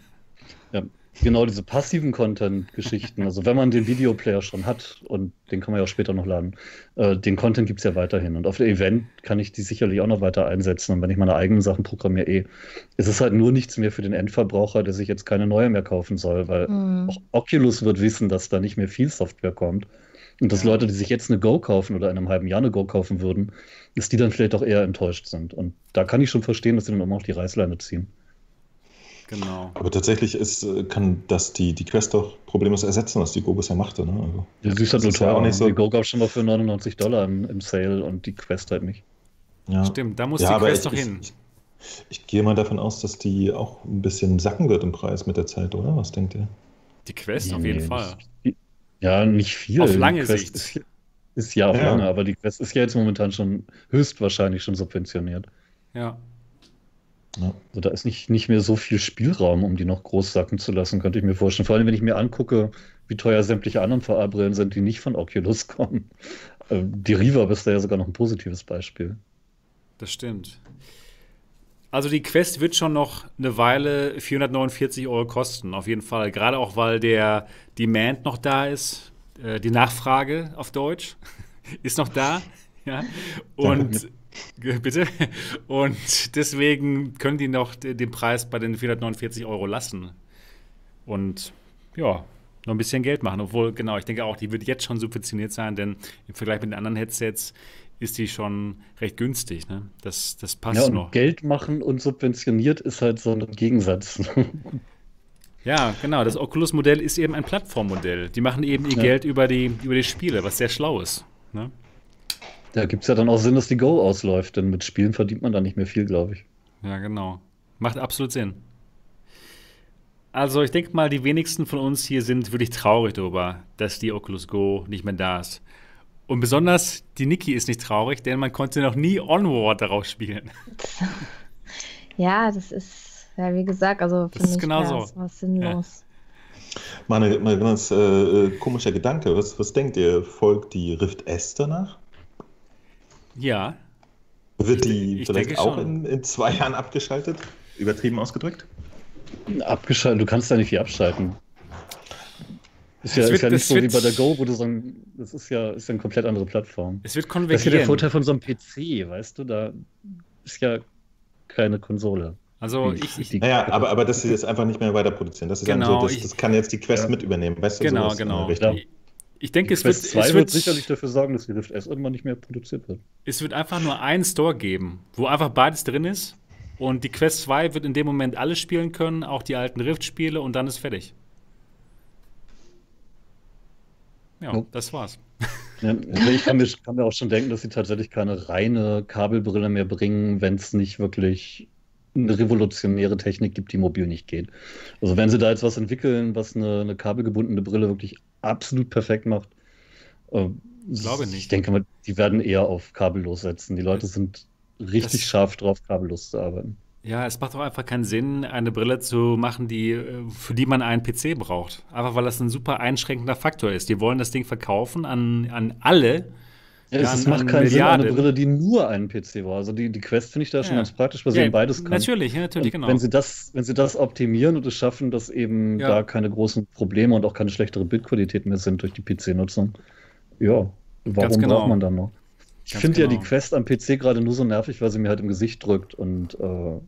Ja, genau diese passiven Content-Geschichten. Also wenn man den Videoplayer schon hat, und den kann man ja auch später noch laden, äh, den Content gibt es ja weiterhin. Und auf der Event kann ich die sicherlich auch noch weiter einsetzen. Und wenn ich meine eigenen Sachen programmiere, eh. Es ist halt nur nichts mehr für den Endverbraucher, der sich jetzt keine neue mehr kaufen soll, weil Hm. auch Oculus wird wissen, dass da nicht mehr viel Software kommt. Und dass Ja. Leute, die sich jetzt eine Go kaufen oder in einem halben Jahr eine Go kaufen würden, dass die dann vielleicht auch eher enttäuscht sind. Und da kann ich schon verstehen, dass sie dann immer noch die Reißleine ziehen. Genau. Aber tatsächlich ist, äh, kann das die, die Quest doch problemlos ersetzen, was die Go bisher machte. Ne? Also, Ja, sie ist halt nur ja auch nicht so- Die Go gab es schon mal für 99 Dollar im, im Sale und die Quest halt nicht. ja. Stimmt, da muss Ja, die Quest ich, doch hin. ich, ich gehe mal davon aus, dass die auch ein bisschen sacken wird im Preis mit der Zeit, oder? Was denkt ihr? Die Quest Nee, auf jeden nee, Fall. das- Ja, nicht viel. Auf Die lange Quest Sicht. Ist, ist ja auf Ja. lange, aber die Quest ist ja jetzt momentan schon höchstwahrscheinlich schon subventioniert. Ja. Ja. Also da ist nicht, nicht mehr so viel Spielraum, um die noch groß sacken zu lassen, könnte ich mir vorstellen. Vor allem, wenn ich mir angucke, wie teuer sämtliche anderen VR-Brillen sind, die nicht von Oculus kommen. Ähm, Die Reverb ist da ja sogar noch ein positives Beispiel. Das stimmt. Also die Quest wird schon noch eine Weile 449 Euro kosten, auf jeden Fall. Gerade auch, weil der Demand noch da ist. Äh, die Nachfrage auf Deutsch ist noch da. Ja. Und bitte. Und deswegen können die noch de- den Preis bei den 449 Euro lassen. Und ja, noch ein bisschen Geld machen. Obwohl, genau, ich denke auch, die wird jetzt schon subventioniert sein, denn im Vergleich mit den anderen Headsets ist die schon recht günstig. Ne? Das, das passt Ja, und noch. Geld machen und subventioniert ist halt so ein Gegensatz. Ja, genau. Das Oculus-Modell ist eben ein Plattformmodell. Die machen eben ihr Ja. Geld über die, über die Spiele, was sehr schlau ist. Ne? Da gibt es ja dann auch Sinn, dass die Go ausläuft, denn mit Spielen verdient man da nicht mehr viel, glaube ich. Ja, genau. Macht absolut Sinn. Also, ich denke mal, die wenigsten von uns hier sind wirklich traurig darüber, dass die Oculus Go nicht mehr da ist. Und besonders die Niki ist nicht traurig, denn man konnte noch nie Onward darauf spielen. Ja, das ist, ja, wie gesagt, also für Das ist mich genau so. was sinnlos. Mal, eine, mal ein ganz äh, äh, komischer Gedanke. Was, was denkt ihr? Folgt die Rift S danach? Ja, Wird Ich- die ich vielleicht denke auch in, in zwei Jahren abgeschaltet? Übertrieben ausgedrückt? Abgeschaltet, du kannst da nicht viel abschalten. Ist ja, Es ist wird- ja nicht so wie wird- bei der Go, wo du so ein, das ist ja, ist ja eine komplett andere Plattform. Es wird Das ist ja der konvergieren. Vorteil von so einem PC, weißt du, da ist ja keine Konsole. Also Die- ich, ich, Naja, aber, aber dass sie das einfach nicht mehr weiter produzieren. Das ist Genau, so, das, ich- das kann jetzt die Quest Ja. mit übernehmen. Weißt du, genau, sowas in genau. Ich denke, es wird, Quest 2 es wird wird, sicherlich dafür sorgen, dass die Rift S irgendwann nicht mehr produziert wird. es wird einfach nur einen Store geben, wo einfach beides drin ist. Und die Quest 2 wird in dem Moment alles spielen können, auch die alten Rift-Spiele, und dann ist fertig. Ja, Jo. das war's. Ja, also ich kann mir, kann mir auch schon denken, dass sie tatsächlich keine reine Kabelbrille mehr bringen, wenn es nicht wirklich eine revolutionäre Technik gibt, die mobil nicht geht. Also wenn sie da jetzt was entwickeln, was eine, eine kabelgebundene Brille wirklich absolut perfekt macht, äh, Glaube nicht. Ich denke mal, die werden eher auf kabellos setzen. Die Leute sind richtig Das- scharf drauf, kabellos zu arbeiten. Ja, es macht doch einfach keinen Sinn, eine Brille zu machen, die, äh, für die man einen PC braucht. Einfach weil das ein super einschränkender Faktor ist. Die wollen das Ding verkaufen an, an alle. Ja, Ja, es an- macht keinen Sinn, eine Milliarden. Brille, die nur einen PC war. Also die, die Quest finde ich da schon Ja. ganz praktisch, weil sie eben beides kann. Natürlich, ja, natürlich, Und genau. Wenn sie, das, wenn sie das optimieren und es schaffen, dass eben Ja. da keine großen Probleme und auch keine schlechtere Bildqualität mehr sind durch die PC-Nutzung, ja, warum genau. braucht man dann noch? Ich finde ja genau. die Quest am PC gerade nur so nervig, weil sie mir halt im Gesicht drückt und äh,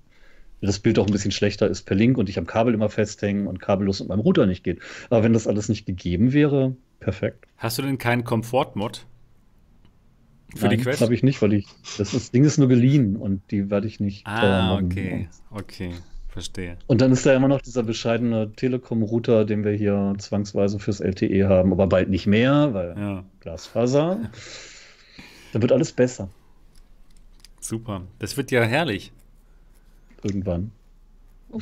das Bild auch ein bisschen schlechter ist per Link und ich am Kabel immer festhängen und kabellos mit meinem Router nicht geht. Aber wenn das alles nicht gegeben wäre, perfekt. Hast du denn keinen Komfort-Mod für die Quest? habe ich nicht, weil ich das, das Ding ist nur geliehen und die werde ich nicht Ah, machen. okay. Okay, verstehe. Und dann ist da immer noch dieser bescheidene Telekom-Router, den wir hier zwangsweise fürs LTE haben, aber bald nicht mehr, weil Ja, Glasfaser. Dann wird alles besser super. Das wird ja herrlich. irgendwann.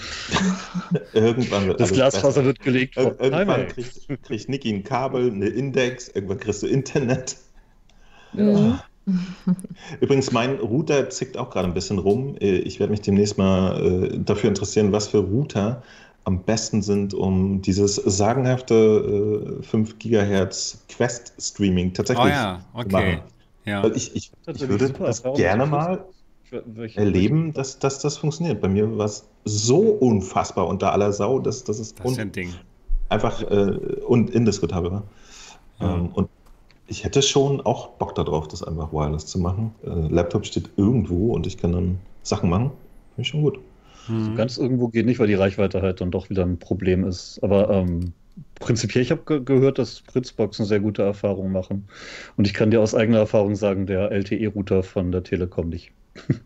Irgendwann wird Das Glasfaser besser. wird gelegt Ir irgendwann kriegt, kriegt Niki ein Kabel, eine Index, irgendwann kriegst du Internet. Mhm. Übrigens, mein Router zickt auch gerade ein bisschen rum. Äh, Ich werde mich demnächst mal äh, dafür interessieren, was für Router am besten sind, um dieses sagenhafte äh, 5 Gigahertz Quest-Streaming tatsächlich Oh ja, zu okay. machen. Ja. Ich, ich, ich würde super das gerne mal erleben, dass, dass das funktioniert. Bei mir war es so unfassbar unter aller Sau, dass, dass es Das ist ein Ding. einfach äh, und indiskutabel war. Ja. Ähm, und ich hätte schon auch Bock darauf, das einfach wireless zu machen. Äh, Laptop steht irgendwo und ich kann dann Sachen machen. Finde ich schon gut. Mhm. Ganz irgendwo geht nicht, weil die Reichweite halt dann doch wieder ein Problem ist. Aber ähm, prinzipiell, ich habe ge gehört, dass Fritzboxen sehr gute Erfahrungen machen. Und ich kann dir aus eigener Erfahrung sagen, der LTE-Router von der Telekom nicht.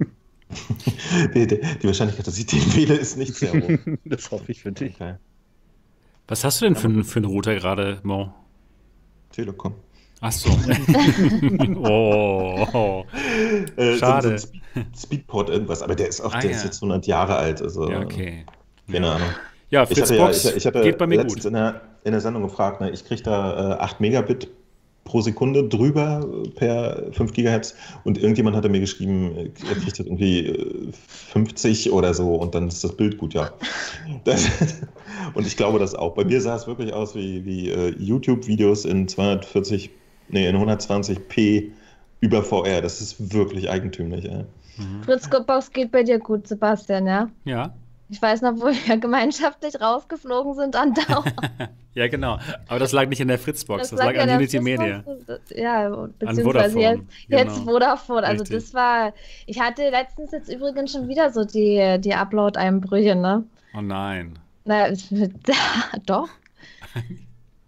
Die, die, die Wahrscheinlichkeit, dass ich den wähle, ist nicht sehr hoch. das hoffe ich für dich. Okay. Was hast du denn für, einen- für einen Router gerade, Mo? Telekom. Ach so. oh. Äh, Schade. So, so Speed- Speedport irgendwas, aber der ist auch, Ah, der ja. ist jetzt 100 Jahre alt. Also, Ja, okay. Keine Ahnung. Ja, Ich hatte, ja, ich, ich hatte geht bei mir letztens gut. In, der, in der Sendung gefragt, ne, ich kriege da äh, 8 Megabit pro Sekunde drüber äh, per 5 Gigahertz und irgendjemand hatte mir geschrieben, äh, er kriegt das irgendwie äh, 50 oder so und dann ist das Bild gut, ja. Das, und ich glaube das auch. Bei mir sah es wirklich aus wie, wie äh, YouTube-Videos in 240, nee, in 120p über VR. Das ist wirklich eigentümlich. Ey. Mhm. Fritzbox geht bei dir gut, Sebastian, ja? Ja. Ich weiß noch, wo wir gemeinschaftlich rausgeflogen sind an Dauer. ja, genau. Aber das lag nicht an der Fritzbox, das, lag lag ja an der Unity Media. das- Ja, beziehungsweise Vodafone. jetzt, jetzt genau. Vodafone. Also Richtig. das war, ich hatte letztens jetzt übrigens schon wieder so die, die Upload-Einbrüche, ne? Oh nein. Na, doch.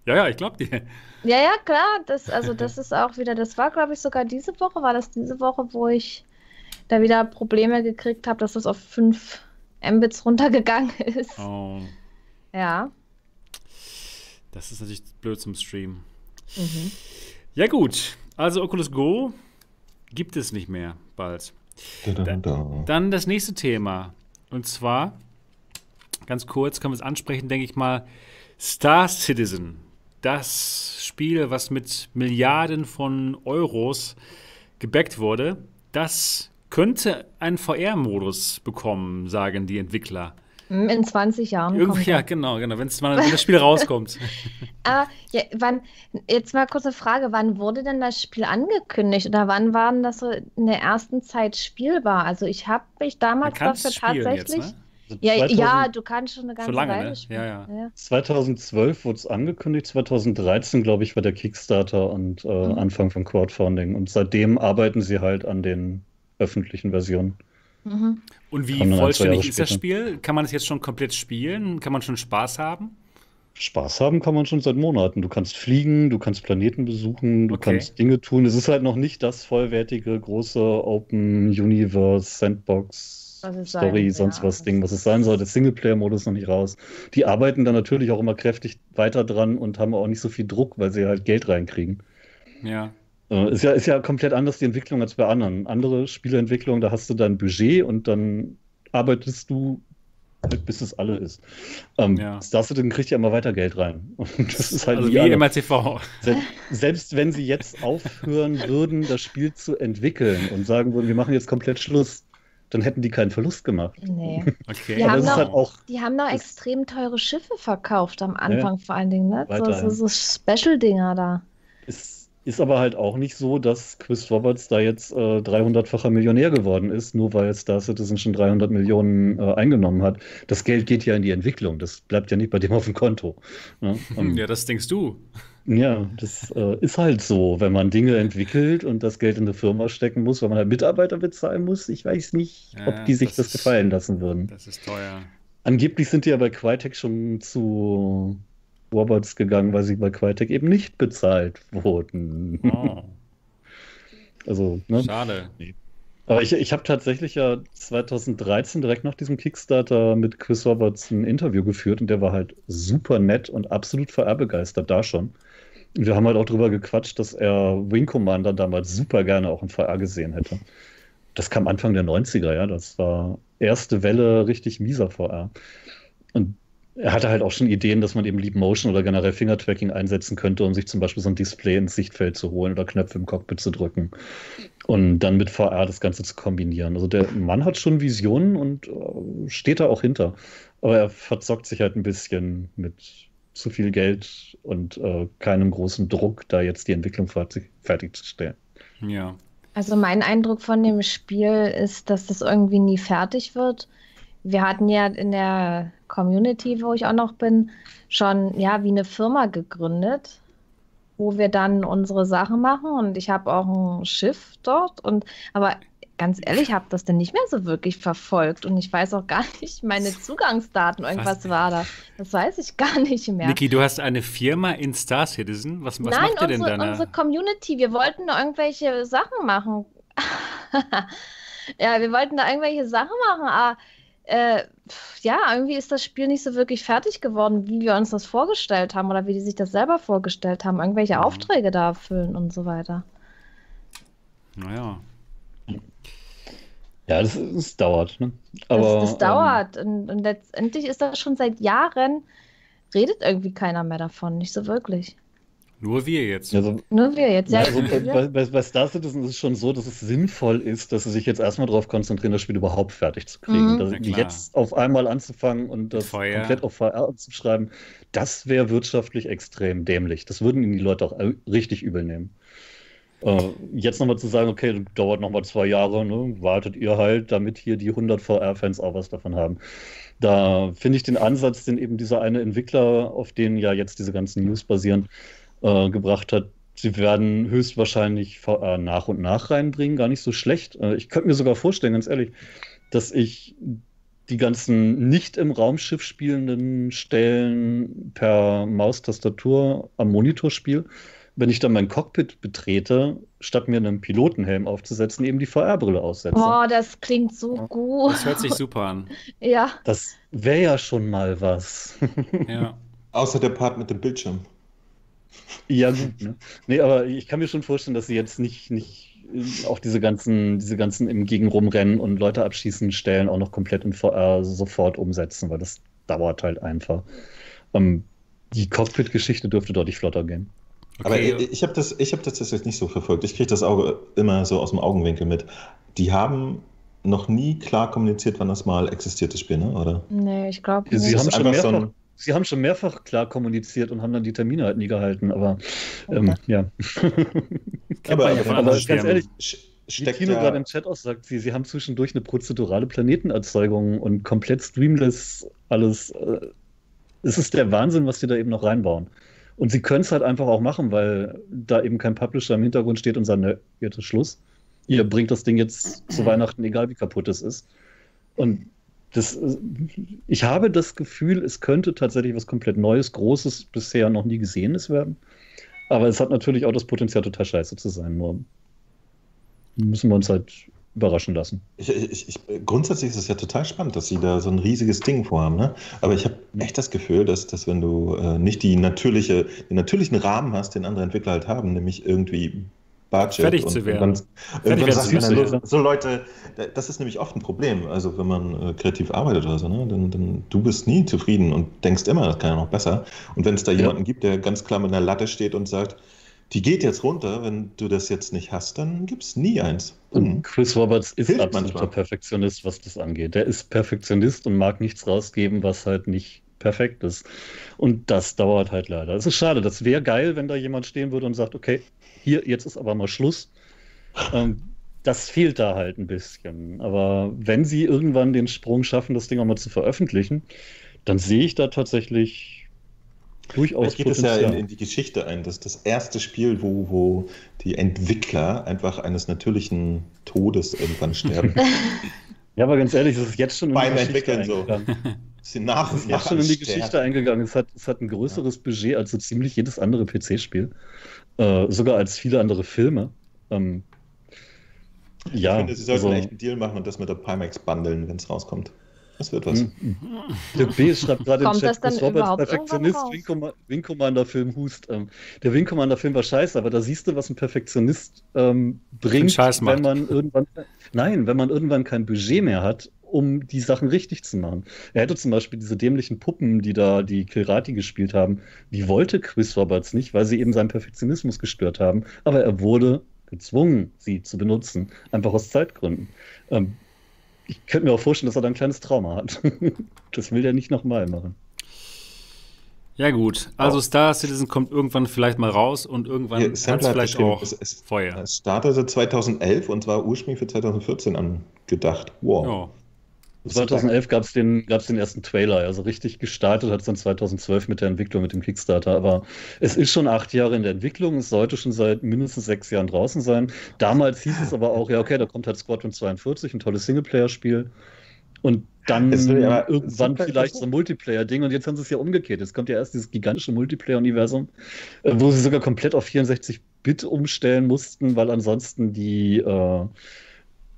Ja, ja, ich glaube dir. Ja, ja, klar. Das, also das ist auch wieder, das war, glaube ich, sogar diese Woche, war das diese Woche, wo ich da wieder Probleme gekriegt habe, dass das auf 5 Mbits runtergegangen ist. Oh, Ja. das ist natürlich blöd zum Stream. Mhm. Ja, gut. Also Oculus Go gibt es nicht mehr bald. Da, da, da. Dann das nächste Thema. Und zwar, ganz kurz, können wir es ansprechen, denke ich mal, Star Citizen. Das Spiel, was mit Milliarden von Euros gebackt wurde, das könnte einen VR-Modus bekommen, sagen die Entwickler. Hm, In 20 Jahren. Irgendwie, ja, genau, genau. Wenn das Spiel rauskommt. Aber ja, wann, jetzt mal kurze Frage, wann wurde denn das Spiel angekündigt oder wann war denn das so in der ersten Zeit spielbar? Also ich habe mich damals dafür tatsächlich, jetzt, ne? Also Ja, 2000 ja, du kannst schon eine ganze lange, Weile ne? spielen. Ja, ja. 2012 wurde es angekündigt, 2013, glaube ich, war der Kickstarter und äh, Mhm. Anfang von Crowdfunding. Und seitdem arbeiten sie halt an den öffentlichen Versionen. Mhm. Und wie vollständig ist das. Spiel? Kann man es jetzt schon komplett spielen? Kann man schon Spaß haben? Spaß haben kann man schon seit Monaten. Du kannst fliegen, du kannst Planeten besuchen, du Okay. kannst Dinge tun. Es ist halt noch nicht das vollwertige, große Open Universe, Sandbox, Story, sein- sonst ja, was Ding, was es sein soll. Der Singleplayer-Modus ist noch nicht raus. Die arbeiten da natürlich auch immer kräftig weiter dran und haben auch nicht so viel Druck, weil sie halt Geld reinkriegen. Ja. Äh, Ist ja, ist ja komplett anders die Entwicklung als bei anderen. Andere Spieleentwicklungen, da hast du dein Budget und dann arbeitest du halt, bis es alle ist. Ähm, Ja. Star Citizen kriegt ja immer weiter Geld rein. Und das ist halt also wie wie alle. MRTV. Se selbst wenn sie jetzt aufhören würden, das Spiel zu entwickeln und sagen würden, wir machen jetzt komplett Schluss, dann hätten die keinen Verlust gemacht. Nee. Okay. Die Aber haben ist noch- halt auch, Die haben noch extrem teure Schiffe verkauft am Anfang vor allen Dingen, ne? So, so, so Special-Dinger da. es ist aber halt auch nicht so, dass Chris Roberts da jetzt äh, 300-facher Millionär geworden ist, nur weil Star Citizen schon 300 Millionen äh, eingenommen hat. Das Geld geht ja in die Entwicklung, das bleibt ja nicht bei dem auf dem Konto. Ne? Ähm, Ja, das denkst du. Ja, das äh, ist halt so, wenn man Dinge entwickelt und das Geld in eine Firma stecken muss, weil man halt Mitarbeiter bezahlen muss. Ich weiß nicht, Ja, ob die sich das das, ist- gefallen lassen würden. Das ist teuer. Angeblich sind die ja bei Crytek schon zu Roberts gegangen, weil sie bei Crytek eben nicht bezahlt wurden. Oh, Also, ne? schade. Aber ich, ich habe tatsächlich ja 2013 direkt nach diesem Kickstarter mit Chris Roberts ein Interview geführt und der war halt super nett und absolut VR-begeistert da schon. Und wir haben halt auch drüber gequatscht, dass er Wing Commander damals super gerne auch in VR gesehen hätte. Das kam Anfang der 90er, ja. Das war erste Welle richtig mieser VR. Und er hatte halt auch schon Ideen, dass man eben Leap Motion oder generell Finger-Tracking einsetzen könnte, um sich zum Beispiel so ein Display ins Sichtfeld zu holen oder Knöpfe im Cockpit zu drücken und dann mit VR das Ganze zu kombinieren. Also der Mann hat schon Visionen und äh, steht da auch hinter. Aber er verzockt sich halt ein bisschen mit zu viel Geld und äh, keinem großen Druck, da jetzt die Entwicklung fertig, fertigzustellen. Ja. Also mein Eindruck von dem Spiel ist, dass das irgendwie nie fertig wird. Wir hatten ja in der Community, wo ich auch noch bin, schon ja wie eine Firma gegründet, wo wir dann unsere Sachen machen und ich habe auch ein Schiff dort und aber ganz ehrlich, habe das denn nicht mehr so wirklich verfolgt und ich weiß auch gar nicht meine Zugangsdaten, irgendwas Was? war da. Das weiß ich gar nicht mehr. Niki, du hast eine Firma in Star Citizen. Was, was Nein, macht ihr denn da? unsere Community, wir wollten da irgendwelche Sachen machen. ja, wir wollten da irgendwelche Sachen machen, aber äh, ja, irgendwie ist das Spiel nicht so wirklich fertig geworden, wie wir uns das vorgestellt haben oder wie die sich das selber vorgestellt haben, irgendwelche Mhm. Aufträge da erfüllen und so weiter. Naja. Ja, das, das dauert. Ne? Das, Aber, das ähm, dauert und, und letztendlich ist das schon seit Jahren, redet irgendwie keiner mehr davon, nicht so wirklich. Nur wir jetzt. also, Nur wir jetzt. Ja, also bei, bei, bei- Star Citizen ist es schon so, dass es sinnvoll ist, dass sie sich jetzt erstmal darauf konzentrieren, das Spiel überhaupt fertig zu kriegen. Mhm. Jetzt auf einmal anzufangen und das VR. komplett auf VR anzuschreiben, das wäre wirtschaftlich extrem dämlich. Das würden ihnen die Leute auch äh, richtig übel nehmen. Äh, jetzt nochmal zu sagen, okay, das dauert nochmal zwei Jahre, ne, wartet ihr halt, damit hier die 100 VR-Fans auch was davon haben. Da finde ich den Ansatz, den eben dieser eine Entwickler, auf den ja jetzt diese ganzen News basieren, äh, gebracht hat. Sie werden höchstwahrscheinlich VR nach und nach reinbringen, gar nicht so schlecht. Äh, ich könnte mir sogar vorstellen, ganz ehrlich, dass ich die ganzen nicht im Raumschiff spielenden Stellen per Maustastatur am Monitor spiele. Wenn ich dann mein Cockpit betrete, statt mir einen Pilotenhelm aufzusetzen, eben die VR-Brille aussetze. Oh, das klingt so gut. Das hört sich super an. Ja. Das wäre ja schon mal was. Ja. Außer der Part mit dem Bildschirm. Ja, gut, ne? Nee, aber ich kann mir schon vorstellen, dass sie jetzt nicht, nicht äh, auch diese ganzen, diese ganzen im Gegen rumrennen und Leute abschießen Stellen auch noch komplett in VR sofort umsetzen, weil das dauert halt einfach. Ähm, die Cockpit-Geschichte dürfte deutlich flotter gehen. Aber Okay. ich, ich habe das, ich hab das jetzt nicht so verfolgt. Ich kriege das Auge immer so aus dem Augenwinkel mit. Die haben noch nie klar kommuniziert, wann das mal existiert, das Spiel, ne? oder? Nee, ich glaube Sie nicht. Das haben, schon einfach so ein- sie haben schon mehrfach klar kommuniziert und haben dann die Termine halt nie gehalten, aber ähm, ja. Man ja aber ganz ehrlich, Wie Tino ja, gerade im Chat auch sagt, sie, sie haben zwischendurch eine prozedurale Planetenerzeugung und komplett streamless alles. Äh, es ist der Wahnsinn, was sie da eben noch reinbauen. Und sie können es halt einfach auch machen, weil da eben kein Publisher im Hintergrund steht und sagt, nö, jetzt ist Schluss. Ihr bringt das Ding jetzt zu Weihnachten, egal wie kaputt es ist. Und das, ich habe das Gefühl, es könnte tatsächlich was komplett Neues, Großes, bisher noch nie Gesehenes werden. Aber es hat natürlich auch das Potenzial, total scheiße zu sein. Nur müssen wir uns halt überraschen lassen. Ich, ich, ich, grundsätzlich ist es ja total spannend, dass sie da so ein riesiges Ding vorhaben. Ne? Aber ich habe echt das Gefühl, dass, dass wenn du äh, nicht die natürliche, den natürlichen Rahmen hast, den andere Entwickler halt haben, nämlich irgendwie Budget Fertig und zu werden. Irgendwann, irgendwann werden sagt man dann, so, so Leute, das ist nämlich oft ein Problem. Also wenn man äh, kreativ arbeitet oder so, ne? dann, dann du bist nie zufrieden und denkst immer, das kann ja noch besser. Und wenn es da Ja. jemanden gibt, der ganz klar mit einer Latte steht und sagt, die geht jetzt runter, wenn du das jetzt nicht hast, dann gibt es nie eins. Und Chris Roberts ist Hilft absoluter manchmal. Perfektionist, was das angeht. Der ist Perfektionist und mag nichts rausgeben, was halt nicht perfekt ist. Und das dauert halt leider. Es ist schade. Das wäre geil, wenn da jemand stehen würde und sagt, okay, hier, jetzt ist aber mal Schluss. Ähm, das fehlt da halt ein bisschen. Aber wenn sie irgendwann den Sprung schaffen, das Ding auch mal zu veröffentlichen, dann sehe ich da tatsächlich durchaus Vielleicht geht es ja in, in die Geschichte ein. Das ist das erste Spiel, wo, wo die Entwickler einfach eines natürlichen Todes irgendwann sterben. Ja, aber ganz ehrlich, es ist jetzt schon in Beim die Geschichte Entwickeln so. eingegangen. Sie nach Es ist jetzt schon in die. Geschichte eingegangen. Es hat, es hat ein größeres Budget als so ziemlich jedes andere PC-Spiel. Äh, sogar als viele andere Filme. Ähm, ja, ich finde, sie sollten also- echt einen Deal machen und das mit der Pimax bundeln, wenn es rauskommt. Das wird was. Mhm. Dirk B. schreibt gerade im Chat, Chris Roberts Perfektionist? Wing, Comma- Wing Commander-Film Hust. Ähm, der Wing Commander-Film war scheiße, aber da siehst du, was ein Perfektionist ähm, bringt, wenn man irgendwann, nein, wenn man irgendwann kein Budget mehr hat, um die Sachen richtig zu machen. Er hätte zum Beispiel diese dämlichen Puppen, die da die Kilrati gespielt haben, die wollte Chris Roberts nicht, weil sie eben seinen Perfektionismus gestört haben, aber er wurde gezwungen, sie zu benutzen, einfach aus Zeitgründen. Ähm, ich könnte mir auch vorstellen, dass er da ein kleines Trauma hat. das will er nicht nochmal machen. Ja, gut. Also, Star Citizen kommt irgendwann vielleicht mal raus und irgendwann Hier, hat es vielleicht auch es, es, Feuer. es startete 2011 und war ursprünglich für 2014 angedacht. Wow. Ja. 2011 gab es den, gab's den ersten Trailer, also richtig gestartet hat es dann 2012 mit der Entwicklung, mit dem Kickstarter. Aber es ist schon acht Jahre in der Entwicklung, es sollte schon seit mindestens sechs Jahren draußen sein. Damals hieß es aber auch, ja, okay, da kommt halt Squadron 42, ein tolles Singleplayer-Spiel. Und dann Es will aber irgendwann vielleicht so ein Multiplayer-Ding. Und jetzt haben sie es ja umgekehrt. Jetzt kommt ja erst dieses gigantische Multiplayer-Universum, äh, wo sie sogar komplett auf 64-Bit umstellen mussten, weil ansonsten die äh,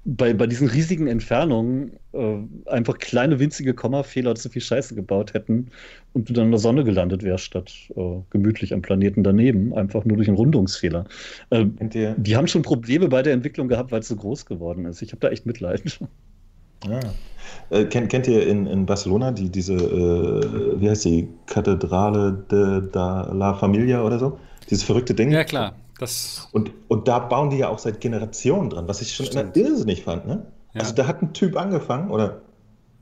bei, bei diesen riesigen Entfernungen äh, einfach kleine winzige Kommafehler zu viel Scheiße gebaut hätten und du dann in der Sonne gelandet wärst, statt äh, gemütlich am Planeten daneben, einfach nur durch einen Rundungsfehler. Äh, die haben schon Probleme bei der Entwicklung gehabt, weil es so groß geworden ist. Ich habe da echt Mitleid. ah. äh, kennt, kennt ihr in, in Barcelona die, diese, äh, wie heißt die, Kathedrale de, da la Familia oder so? Dieses verrückte Ding? ja, klar. Das, Und, und da bauen die ja auch seit Generationen dran, was ich schon immer Stimmt. irrsinnig fand. Ne? Ja. Also da hat ein Typ angefangen oder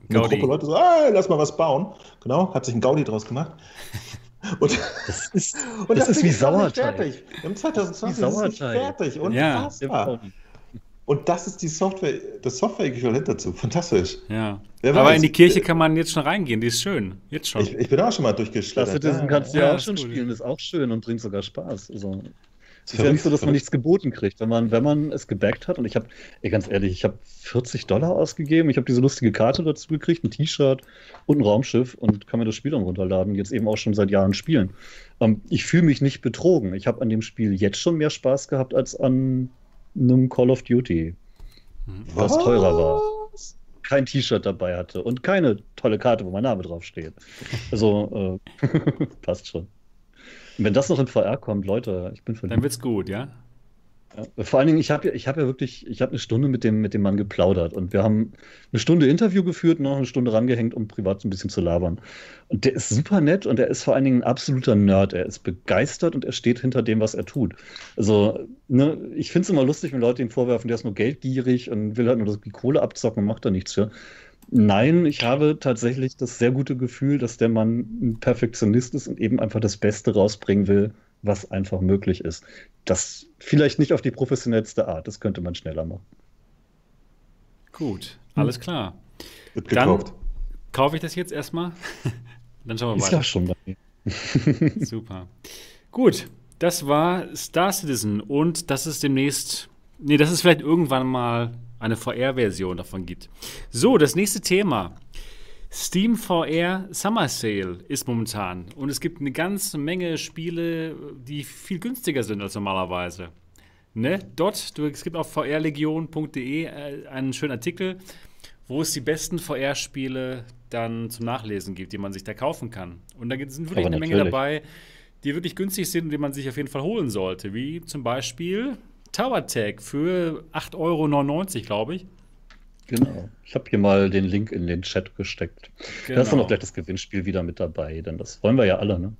eine Gaudi. Gruppe Leute so, ah, lass mal was bauen. Genau, hat sich ein Gaudi draus gemacht. Und, Das ist, und Das ist Ding wie Sauerteig. fertig. Im 2020 Wie ist Sauerteig. fertig. Ja. Unfassbar. Und das ist die Software, das Software-Äquivalent dazu. Fantastisch. ja. Aber weiß. in die Kirche kann man jetzt schon reingehen, die ist schön. Jetzt schon. Ich, ich bin auch schon mal Das durchgeschlittert. Citizen kannst du ja, ja, auch ist schon gut. spielen, ist auch schön und bringt sogar Spaß. Also, es ist ja nicht so, dass man nichts geboten kriegt. Wenn man, wenn man es gebackt hat, und ich habe, ganz ehrlich, ich habe 40 Dollar ausgegeben, ich habe diese lustige Karte dazu gekriegt, ein T-Shirt und ein Raumschiff und kann mir das Spiel dann runterladen, jetzt eben auch schon seit Jahren spielen. Ähm, ich fühle mich nicht betrogen. Ich habe an dem Spiel jetzt schon mehr Spaß gehabt als an einem Call of Duty, was teurer war kein T-Shirt dabei hatte und keine tolle Karte, wo mein Name drauf steht. Also äh, passt schon. Wenn das noch in VR kommt, Leute, ich bin Dann verliebt. wird's gut, ja? Ja. Vor allen Dingen, ich habe ja, ich hab ja wirklich, ich habe eine Stunde mit dem, mit dem Mann geplaudert und wir haben eine Stunde Interview geführt und noch eine Stunde rangehängt, um privat so ein bisschen zu labern. Und der ist super nett und er ist vor allen Dingen ein absoluter Nerd. Er ist begeistert und er steht hinter dem, was er tut. Also, ne, ich finde es immer lustig, wenn Leute ihm vorwerfen, der ist nur geldgierig und will halt nur die Kohle abzocken und macht da nichts für. Nein, ich habe tatsächlich das sehr gute Gefühl, dass der Mann ein Perfektionist ist und eben einfach das Beste rausbringen will, was einfach möglich ist. Das vielleicht nicht auf die professionellste Art, das könnte man schneller machen. Gut, alles klar. Wird Dann gekauft. kaufe ich das jetzt erstmal. Dann schauen wir Ist weiter. ja schon bei mir. Super. Gut, das war Star Citizen und dass es demnächst, nee, dass es vielleicht irgendwann mal eine VR-Version davon gibt. So, das nächste Thema. Steam VR Summer Sale ist momentan und es gibt eine ganze Menge Spiele, die viel günstiger sind als normalerweise. Ne? Dort, du, es gibt auf vrlegion.de äh, einen schönen Artikel, wo es die besten VR-Spiele dann zum Nachlesen gibt, die man sich da kaufen kann. Und da sind wirklich Aber eine Menge natürlich. dabei, die wirklich günstig sind und die man sich auf jeden Fall holen sollte. Wie zum Beispiel Tower Tag für 8,99 Euro, glaube ich. Genau. Ich habe hier mal den Link in den Chat gesteckt. Da ist dann Genau. auch gleich das Gewinnspiel wieder mit dabei, denn das wollen wir ja alle, ne?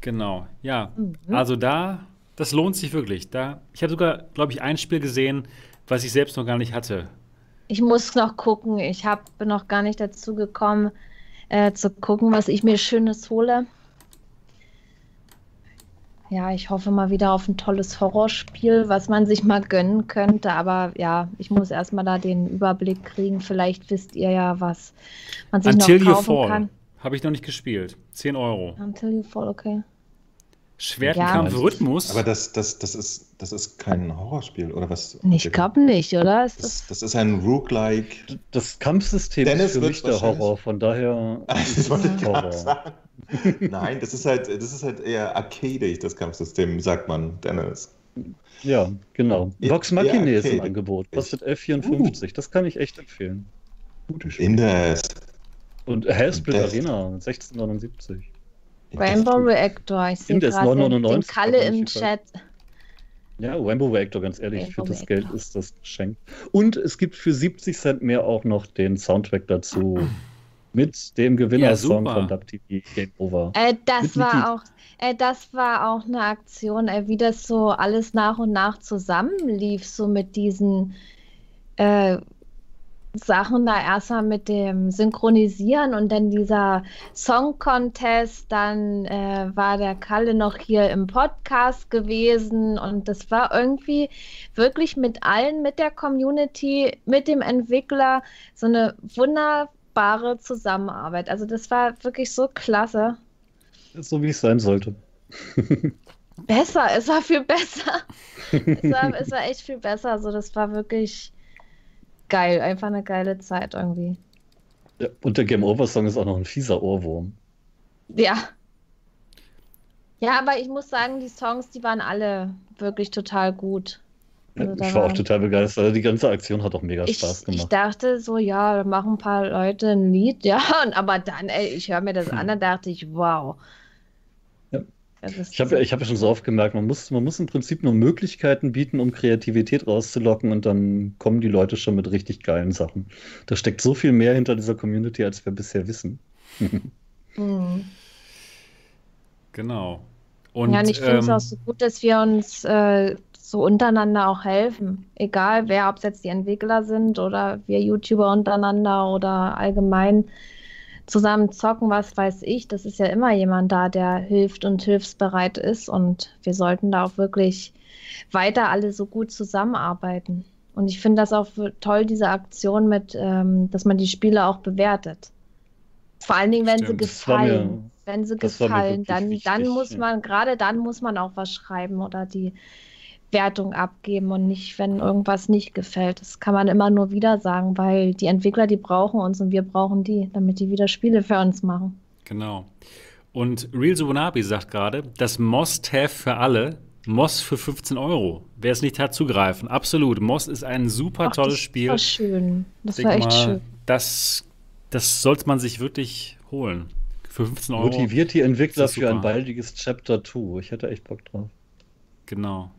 Genau, ja. Mhm. Also da, das lohnt sich wirklich. Da, ich habe sogar, glaube ich, ein Spiel gesehen, was ich selbst noch gar nicht hatte. Ich muss noch gucken. Ich hab, bin noch gar nicht dazu gekommen, äh, zu gucken, was ich mir Schönes hole. Ja, ich hoffe mal wieder auf ein tolles Horrorspiel, was man sich mal gönnen könnte. Aber ja, ich muss erstmal da den Überblick kriegen. Vielleicht wisst ihr ja, was man sich Until noch You kaufen Fall kann. habe ich noch nicht gespielt. 10 Euro. Until You Fall, okay. Schwertkampf-Rhythmus. Aber das, das, das, ist, das ist kein Horrorspiel, oder was? Ich glaube nicht, oder? Ist Das, das, das ist ein Roguelike. Das Kampfsystem Dennis ist für wird mich der Horror, von daher. Das wollte ich Horror. sagen. Nein, das ist halt, das ist halt eher arcadisch, das Kampfsystem, sagt man, Dennis. Ja, genau. Ja, Vox Machina ja, ist im okay. Angebot. Kostet 11,54. Das kann ich echt empfehlen. Gute Indes. Und Hellsplit Arena 16,79. Rainbow Reactor. Ich sehe gerade den, den 9,99, Kalle im Chat. Ja, Rainbow Reactor, ganz ehrlich, für Rainbow das Reactor. Geld ist das Geschenk. Und es gibt für 70 Cent mehr auch noch den Soundtrack dazu. Mit dem Gewinnersong super. von Dub TV Game Over. Äh, das Mit Lied. war auch, äh, das war auch eine Aktion, äh, wie das so alles nach und nach zusammenlief, so mit diesen äh, Sachen da erstmal mit dem Synchronisieren und dann dieser Song Contest, dann äh, war der Kalle noch hier im Podcast gewesen und das war irgendwie wirklich mit allen, mit der Community, mit dem Entwickler so eine wunderbare Zusammenarbeit. Also das war wirklich so klasse. So wie es sein sollte. Besser, es war viel besser. es, war, es war echt viel besser. Also das war wirklich geil, einfach eine geile Zeit irgendwie. Ja, und der Game Over Song ist auch noch ein fieser Ohrwurm. Ja. Ja, aber ich muss sagen, die Songs, die waren alle wirklich total gut. Also ich war auch total begeistert. Die ganze Aktion hat auch mega Ich, Spaß ich gemacht. dachte so, ja, da machen ein paar Leute ein Lied, ja, und, aber dann, ey, ich höre mir das Hm. an, dann dachte ich, wow. Ich habe ja, ich hab ja schon so oft gemerkt, man muss, man muss im Prinzip nur Möglichkeiten bieten, um Kreativität rauszulocken und dann kommen die Leute schon mit richtig geilen Sachen. Da steckt so viel mehr hinter dieser Community, als wir bisher wissen. Hm. Genau. Und, ja, und ich finde es ähm, auch so gut, dass wir uns äh, so untereinander auch helfen. Egal wer, ob es jetzt die Entwickler sind oder wir YouTuber untereinander oder allgemein zusammen zocken, was weiß ich. Das ist ja immer jemand da, der hilft und hilfsbereit ist. Und wir sollten da auch wirklich weiter alle so gut zusammenarbeiten. Und ich finde das auch toll, diese Aktion mit, ähm, dass man die Spiele auch bewertet. Vor allen Dingen, wenn sie Stimmt. Das war mir- gefallen. Wenn sie gefallen, dann, dann muss ja. man, gerade dann muss man auch was schreiben oder die Wertung abgeben und nicht, wenn irgendwas nicht gefällt. Das kann man immer nur wieder sagen, weil die Entwickler, die brauchen uns und wir brauchen die, damit die wieder Spiele für uns machen. Genau. Und Real Subunabi sagt gerade, das Must-Have für alle, Moss für 15 Euro. Wer es nicht hat, zugreifen. Absolut. Moss ist ein super Ach, tolles das Spiel. war schön. Das Denk war echt mal, schön. Das, das sollte man sich wirklich holen. Für 15 Euro. Motiviert die Entwickler Das für ein baldiges Chapter 2. Ich hätte echt Bock drauf. Genau.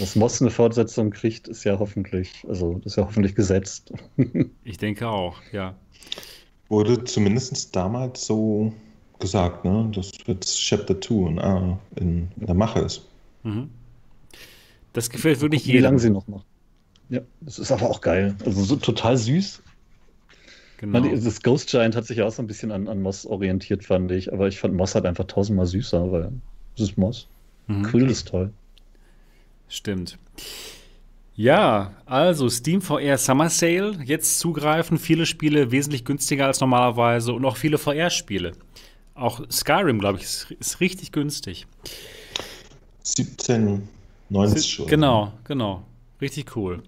Dass Moss eine Fortsetzung kriegt, ist ja hoffentlich, also das ist ja hoffentlich gesetzt. Ich denke auch, ja. Wurde zumindest damals so gesagt, ne? dass jetzt Chapter 2 in, ah, in, in der Mache ist. Mhm. Das gefällt wirklich Wie lange jedem. sie noch machen. Ja, das ist aber auch geil. Also so total süß. Genau. Man, das Ghost Giant hat sich ja auch so ein bisschen an, an Moss orientiert, fand ich. Aber ich fand Moss halt einfach tausendmal süßer, weil Das ist Moss. Mhm. Quill ist toll. Stimmt. Ja, also Steam VR Summer Sale, jetzt zugreifen, viele Spiele wesentlich günstiger als normalerweise und auch viele VR-Spiele. Auch Skyrim, glaube ich, ist, ist, richtig günstig. 17,90 Genau, genau. Richtig cool.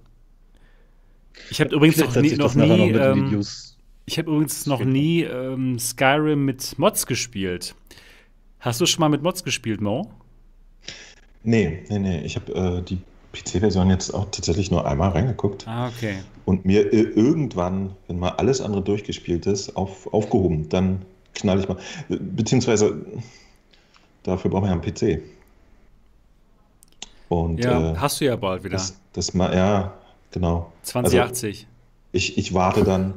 Ich habe übrigens noch nie, noch nie ähm, ich habe übrigens noch nie ähm, Skyrim mit Mods gespielt. Hast du schon mal mit Mods gespielt, Mo? Nee, nee, nee. Ich habe äh, die PC-Version jetzt auch tatsächlich nur einmal reingeguckt. Ah, okay. Und mir irgendwann, wenn mal alles andere durchgespielt ist, auf, aufgehoben. Dann knall ich mal. Beziehungsweise dafür braucht man ja einen PC. Und, ja, äh, hast du ja bald wieder. Das, das mal, ja, genau. 2080. Also, ich, ich warte dann,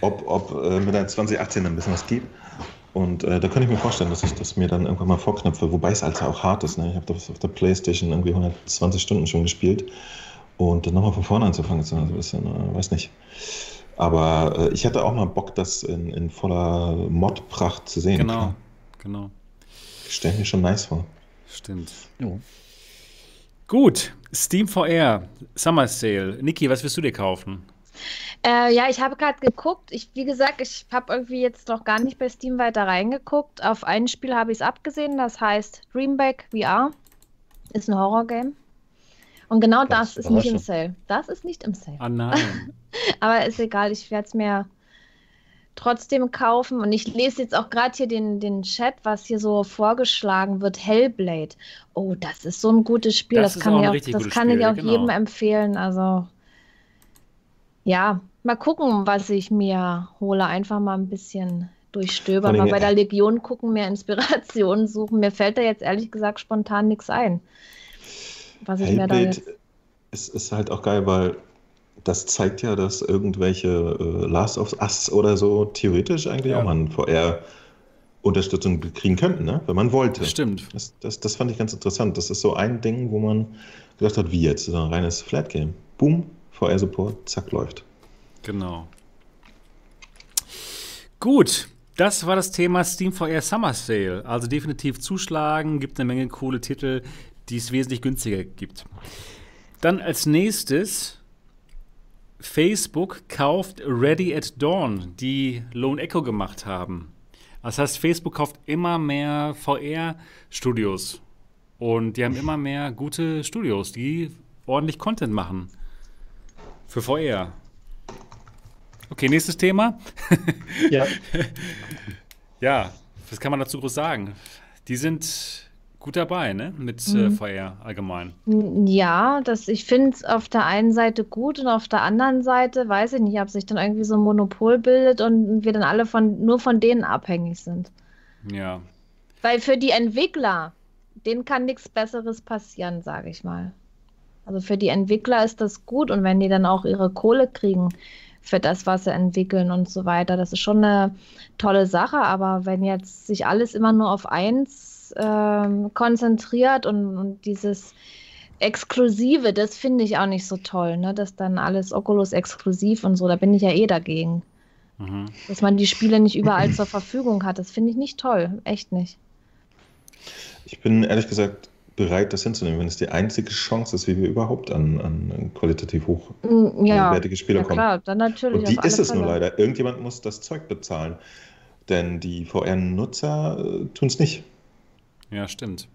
ob, ob äh, mit der 2018 ein bisschen was gibt. Und äh, da könnte ich mir vorstellen, dass ich das mir dann irgendwann mal vorknöpfe, wobei es also auch hart ist. Ne? Ich habe das auf der Playstation irgendwie 120 Stunden schon gespielt. Und dann nochmal von vorne anzufangen, ist ein bisschen, äh, weiß nicht. Aber äh, ich hätte auch mal Bock, das in, in voller Mod-Pracht zu sehen. Genau, klar. genau. Stell mir schon nice vor. Stimmt. Jo. Gut, Steam VR, Summer Sale. Niki, was wirst du dir kaufen? Äh, ja, ich habe gerade geguckt. Ich, wie gesagt, ich habe irgendwie jetzt noch gar nicht bei Steam weiter reingeguckt. Auf ein Spiel habe ich es abgesehen, das heißt Dreamback VR. Ist ein Horror-Game. Und genau das, das ist nicht im Sale. Das ist nicht im Sale. Ah nein. Aber ist egal, ich werde es mir trotzdem kaufen. Und ich lese jetzt auch gerade hier den, den Chat, was hier so vorgeschlagen wird. Hellblade. Oh, das ist so ein gutes Spiel. Das, das kann, ich auch, das kann Spiel, ich auch genau. jedem empfehlen. Also, ja, mal gucken, was ich mir hole. Einfach mal ein bisschen durchstöbern, mal bei der Legion gucken, mehr Inspirationen suchen. Mir fällt da jetzt ehrlich gesagt spontan nichts ein. Was ich mir da jetzt... ist, ist halt auch geil, weil das zeigt ja, dass irgendwelche äh, Last of Us oder so theoretisch eigentlich ja. auch mal ein VR Unterstützung kriegen könnten, ne? wenn man wollte. Stimmt. Das, das, das fand ich ganz interessant. Das ist so ein Ding, wo man gedacht hat, wie jetzt? So ein reines Flat-Game. Boom, VR-Support, zack, läuft. Genau. Gut, das war das Thema Steam VR Summer Sale. Also definitiv zuschlagen, gibt eine Menge coole Titel, die es wesentlich günstiger gibt. Dann als nächstes Facebook kauft Ready at Dawn, die Lone Echo gemacht haben. Das heißt, Facebook kauft immer mehr VR-Studios. Und die haben immer mehr gute Studios, die ordentlich Content machen. Für VR. Okay, nächstes Thema. Ja. ja, was kann man dazu groß sagen? Die sind gut dabei, ne? Mit äh, mhm. äh, VR allgemein. Ja, das, ich finde es auf der einen Seite gut und auf der anderen Seite weiß ich nicht, ob sich dann irgendwie so ein Monopol bildet und wir dann alle von, nur von denen abhängig sind. Ja. Weil für die Entwickler, denen kann nichts Besseres passieren, sage ich mal. Also für die Entwickler ist das gut und wenn die dann auch ihre Kohle kriegen, für das, was sie entwickeln und so weiter. Das ist schon eine tolle Sache, aber wenn jetzt sich alles immer nur auf eins ähm, konzentriert und, und, dieses Exklusive, das finde ich auch nicht so toll, ne? dass dann alles Oculus exklusiv und so, da bin ich ja eh dagegen. Mhm. Dass man die Spiele nicht überall zur Verfügung hat, das finde ich nicht toll, echt nicht. Ich bin ehrlich gesagt bereit, das hinzunehmen, wenn es die einzige Chance ist, wie wir überhaupt an, an qualitativ hochwertige ja, Spiele ja, kommen. Klar, dann natürlich. Und die ist es Fälle. nur leider. Irgendjemand muss das Zeug bezahlen. Denn die VR-Nutzer äh, tun es nicht. Ja, stimmt.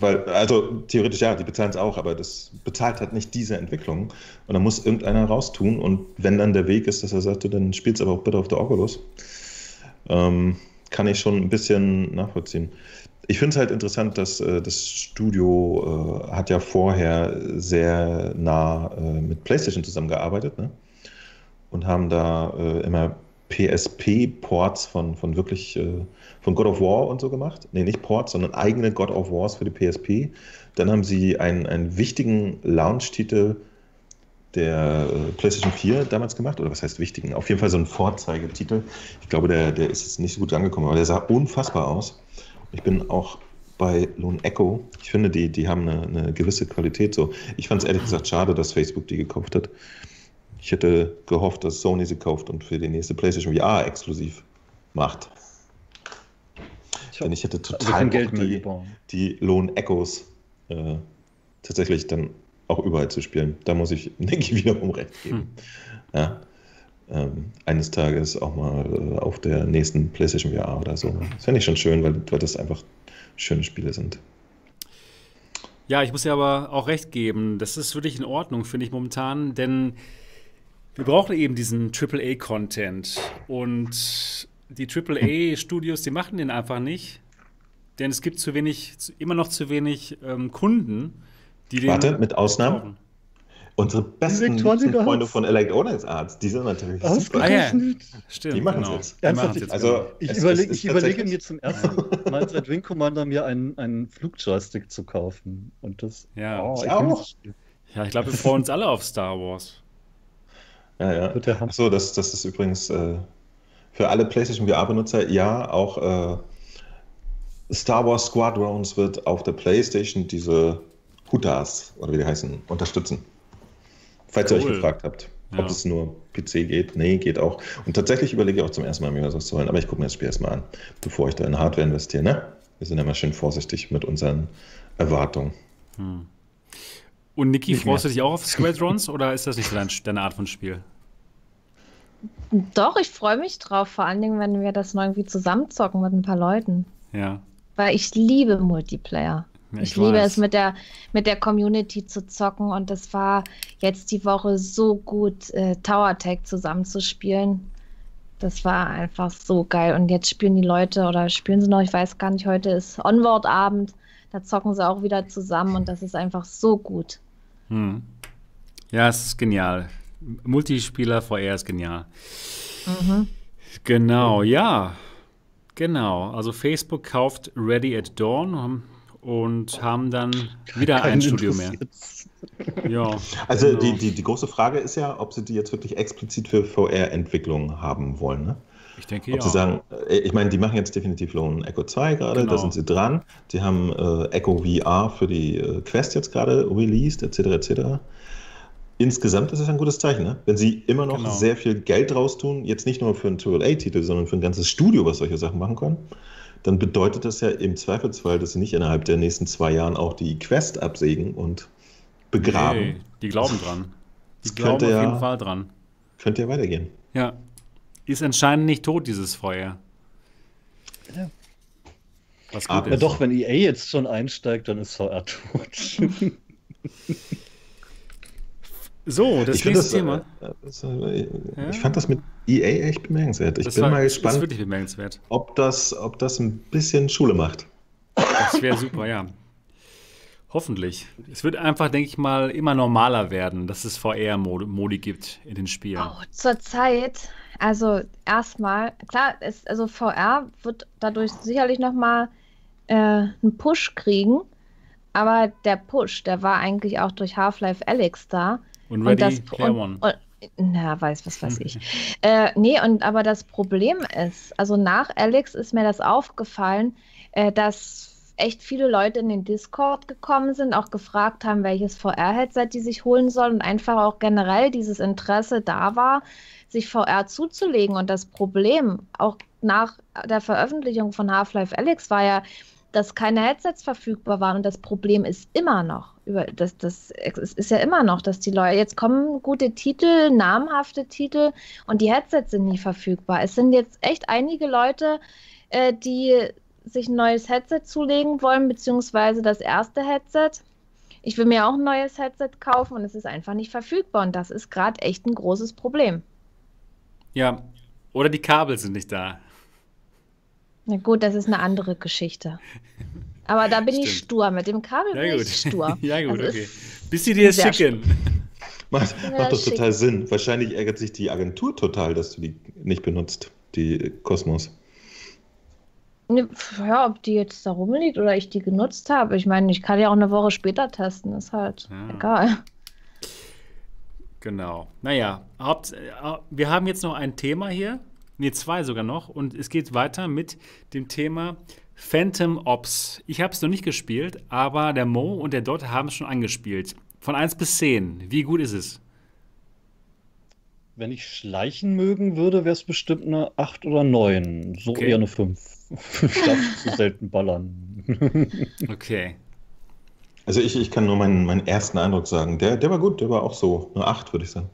Weil, also theoretisch ja, die bezahlen es auch, aber das bezahlt halt nicht diese Entwicklung. Und da muss irgendeiner raustun. Und wenn dann der Weg ist, dass er sagt, dann spielt es aber auch bitte auf der Oculus, ähm, kann ich schon ein bisschen nachvollziehen. Ich finde es halt interessant, dass äh, das Studio äh, hat ja vorher sehr nah äh, mit PlayStation zusammengearbeitet ne? und haben da äh, immer PSP-Ports von, von wirklich äh, von God of War und so gemacht. Nee, nicht Ports, sondern eigene God of Wars für die PSP. Dann haben sie einen, einen wichtigen Launch-Titel der äh, PlayStation 4 damals gemacht, oder was heißt wichtigen? Auf jeden Fall so ein Vorzeigetitel. Ich glaube, der, der ist jetzt nicht so gut angekommen, aber der sah unfassbar aus. Ich bin auch bei Lone Echo. Ich finde, die, die haben eine, eine gewisse Qualität. So. Ich fand es ehrlich gesagt schade, dass Facebook die gekauft hat. Ich hätte gehofft, dass Sony sie kauft und für die nächste PlayStation VR exklusiv macht. Ich Denn ich hätte also total also die, die Lone Echoes äh, tatsächlich dann auch überall zu spielen. Da muss ich, ich, wiederum recht geben. Hm. Ja. Ähm, eines Tages auch mal äh, auf der nächsten PlayStation VR oder so. Das fände ich schon schön, weil, weil das einfach schöne Spiele sind. Ja, ich muss dir aber auch recht geben. Das ist wirklich in Ordnung, finde ich momentan, denn wir brauchen eben diesen AAA-Content. Und die AAA-Studios, die machen den einfach nicht. Denn es gibt zu wenig, immer noch zu wenig ähm, Kunden, die den. Warte, mit Ausnahmen? Unsere besten Freunde von Electronics Arts, die sind natürlich super. Ah, ja. Stimmt, die machen genau. es jetzt. jetzt. Also, ich, es, überleg, es ich überlege mir zum ersten Mal seit Wing Commander mir einen, einen Flugjoystick zu kaufen. Und das. Ja, oh, ich auch. Ja, ich glaube, wir freuen uns alle auf Star Wars. Ja, ja. Achso, das, das ist übrigens äh, für alle PlayStation VR-Benutzer, ja, auch äh, Star Wars Squadrons wird auf der PlayStation diese Hutas, oder wie die heißen, unterstützen. Falls cool. ihr euch gefragt habt, ob ja. es nur PC geht. Nee, geht auch. Und tatsächlich überlege ich auch zum ersten Mal, mir was zu holen. Aber ich gucke mir das Spiel erstmal an, bevor ich da in Hardware investiere. Ne? Wir sind ja mal schön vorsichtig mit unseren Erwartungen. Hm. Und Niki, freust du dich auch auf Squadrons oder ist das nicht so deine Art von Spiel? Doch, ich freue mich drauf. Vor allen Dingen, wenn wir das noch irgendwie zusammenzocken mit ein paar Leuten. Ja. Weil ich liebe Multiplayer. Ich, ich liebe es, mit der, mit der Community zu zocken und es war jetzt die Woche so gut, äh, Tower Tag zusammenzuspielen. Das war einfach so geil. Und jetzt spielen die Leute oder spielen sie noch, ich weiß gar nicht, heute ist Onward-Abend. Da zocken sie auch wieder zusammen und das ist einfach so gut. Hm. Ja, es ist genial. Multispieler VR ist genial. Mhm. Genau, ja. Genau. Also Facebook kauft Ready at Dawn und haben dann wieder Kein ein Studio mehr. Ja. Also genau. die, die, die große Frage ist ja, ob sie die jetzt wirklich explizit für VR-Entwicklung haben wollen. Ne? Ich denke Ob ja. Sie sagen, äh, ich meine, die machen jetzt definitiv Lone Echo 2 gerade, genau. da sind sie dran. Die haben äh, Echo VR für die äh, Quest jetzt gerade released, etc. etc. Insgesamt ist es ein gutes Zeichen, ne? wenn sie immer noch genau. sehr viel Geld draus tun, jetzt nicht nur für einen AAA-Titel, sondern für ein ganzes Studio, was solche Sachen machen kann, dann bedeutet das ja im Zweifelsfall, dass sie nicht innerhalb der nächsten zwei Jahren auch die Quest absägen und begraben. Nee, die glauben dran. Die das glauben auf jeden Fall dran. Könnte ja weitergehen. Ja, ist anscheinend nicht tot, dieses Feuer. Ja. Was gut ah, ist. Ja, doch, wenn EA jetzt schon einsteigt, dann ist VR tot. so, das ich nächste das, Thema. Äh, das, äh, ja. Ich fand das mit EA echt bemerkenswert. Ich das bin war, mal gespannt, wirklich bemerkenswert. Ob, das, ob das ein bisschen Schule macht. Das wäre super, ja. Hoffentlich. Es wird einfach, denke ich mal, immer normaler werden, dass es VR-Modi gibt in den Spielen. Oh, zurzeit also erstmal, klar, ist, also VR wird dadurch sicherlich nochmal äh, einen Push kriegen, aber der Push, der war eigentlich auch durch Half-Life Alyx da. Und Ready und das, Player und, One. Und, na, weiß, was weiß ich. äh, nee, und aber das Problem ist, also nach Alex ist mir das aufgefallen, äh, dass echt viele Leute in den Discord gekommen sind, auch gefragt haben, welches VR-Headset die sich holen sollen und einfach auch generell dieses Interesse da war, sich VR zuzulegen. Und das Problem, auch nach der Veröffentlichung von Half-Life Alyx, war ja, dass keine Headsets verfügbar waren. Und das Problem ist immer noch, das, das ist ja immer noch, dass die Leute, jetzt kommen gute Titel, namhafte Titel und die Headsets sind nie verfügbar. Es sind jetzt echt einige Leute, äh, die sich ein neues Headset zulegen wollen, beziehungsweise das erste Headset. Ich will mir auch ein neues Headset kaufen und es ist einfach nicht verfügbar. Und das ist gerade echt ein großes Problem. Ja, oder die Kabel sind nicht da. Na gut, das ist eine andere Geschichte. Aber da bin Stimmt. ich stur. Mit dem Kabel ja, bin gut. ich stur. ja, gut, also okay. Bis sie dir es schicken. Macht, macht doch total Sinn. Wahrscheinlich ärgert sich die Agentur total, dass du die nicht benutzt, die Kosmos. Ja, ob die jetzt da rumliegt oder ich die genutzt habe. Ich meine, ich kann ja auch eine Woche später testen, ist halt ja. egal. Genau. Naja, Haupt, äh, wir haben jetzt noch ein Thema hier. Ne, zwei sogar noch. Und es geht weiter mit dem Thema Phantom Ops. Ich habe es noch nicht gespielt, aber der Mo und der Dot haben es schon angespielt. Von 1 bis 10. Wie gut ist es? Wenn ich schleichen mögen würde, wäre es bestimmt eine 8 oder 9. So Okay. eher eine 5. Ich darf zu selten ballern. Okay. Also ich, ich kann nur meinen, meinen ersten Eindruck sagen. Der, der war gut, der war auch so eine 8, würde ich sagen.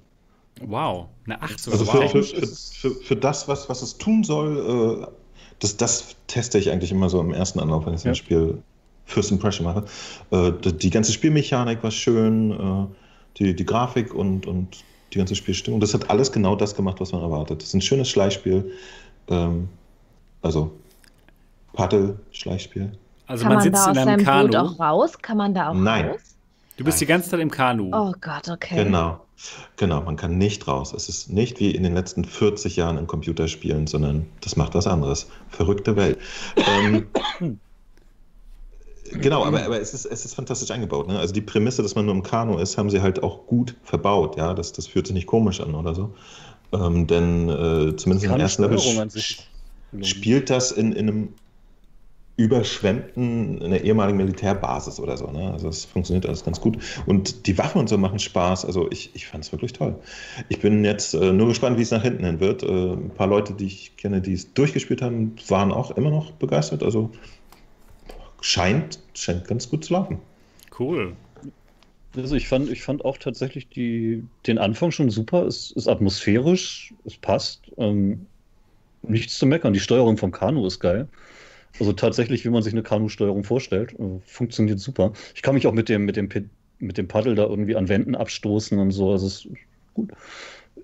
Wow. Eine 8 sogar. Also für, wow. für, für, für, für das, was, was es tun soll, äh, das, das teste ich eigentlich immer so im ersten Anlauf, wenn ich so ein Ja. Spiel First Impression mache. Äh, die, ganze Spielmechanik war schön, äh, die, die Grafik und, und die ganze Spielstimmung. Das hat alles genau das gemacht, was man erwartet. Das ist ein schönes Schleichspiel. Ähm, also Paddel-Schleichspiel. Also Kann man man, sitzt da in aus einem seinem Boot Kanu. auch raus? Kann man da auch Nein. raus? Du bist die ganze Zeit im Kanu. Oh Gott, okay. Genau. Genau, man kann nicht raus. Es ist nicht wie in den letzten 40 Jahren in Computerspielen, sondern das macht was anderes. Verrückte Welt. ähm, genau, aber, aber es, ist, es ist fantastisch eingebaut. Ne? Also die Prämisse, dass man nur im Kanu ist, haben sie halt auch gut verbaut. Ja? Das, das fühlt sich nicht komisch an oder so. Ähm, denn äh, zumindest im ersten Level spielt das in, in einem überschwemmten, in einer ehemaligen Militärbasis oder so. Ne? Also es funktioniert alles ganz gut. Und die Waffen und so machen Spaß. Also ich, ich fand es wirklich toll. Ich bin jetzt äh, nur gespannt, wie es nach hinten hin wird. Äh, ein paar Leute, die ich kenne, die es durchgespielt haben, waren auch immer noch begeistert. Also scheint, scheint ganz gut zu laufen. Cool. Also ich fand, ich fand auch tatsächlich die, den Anfang schon super. Es ist atmosphärisch, es passt. Ähm, nichts zu meckern. Die Steuerung vom Kanu ist geil. Also tatsächlich, wie man sich eine Kanu-Steuerung vorstellt, äh, funktioniert super. Ich kann mich auch mit dem, mit dem, mit dem Paddel da irgendwie an Wänden abstoßen und so. Also es ist gut.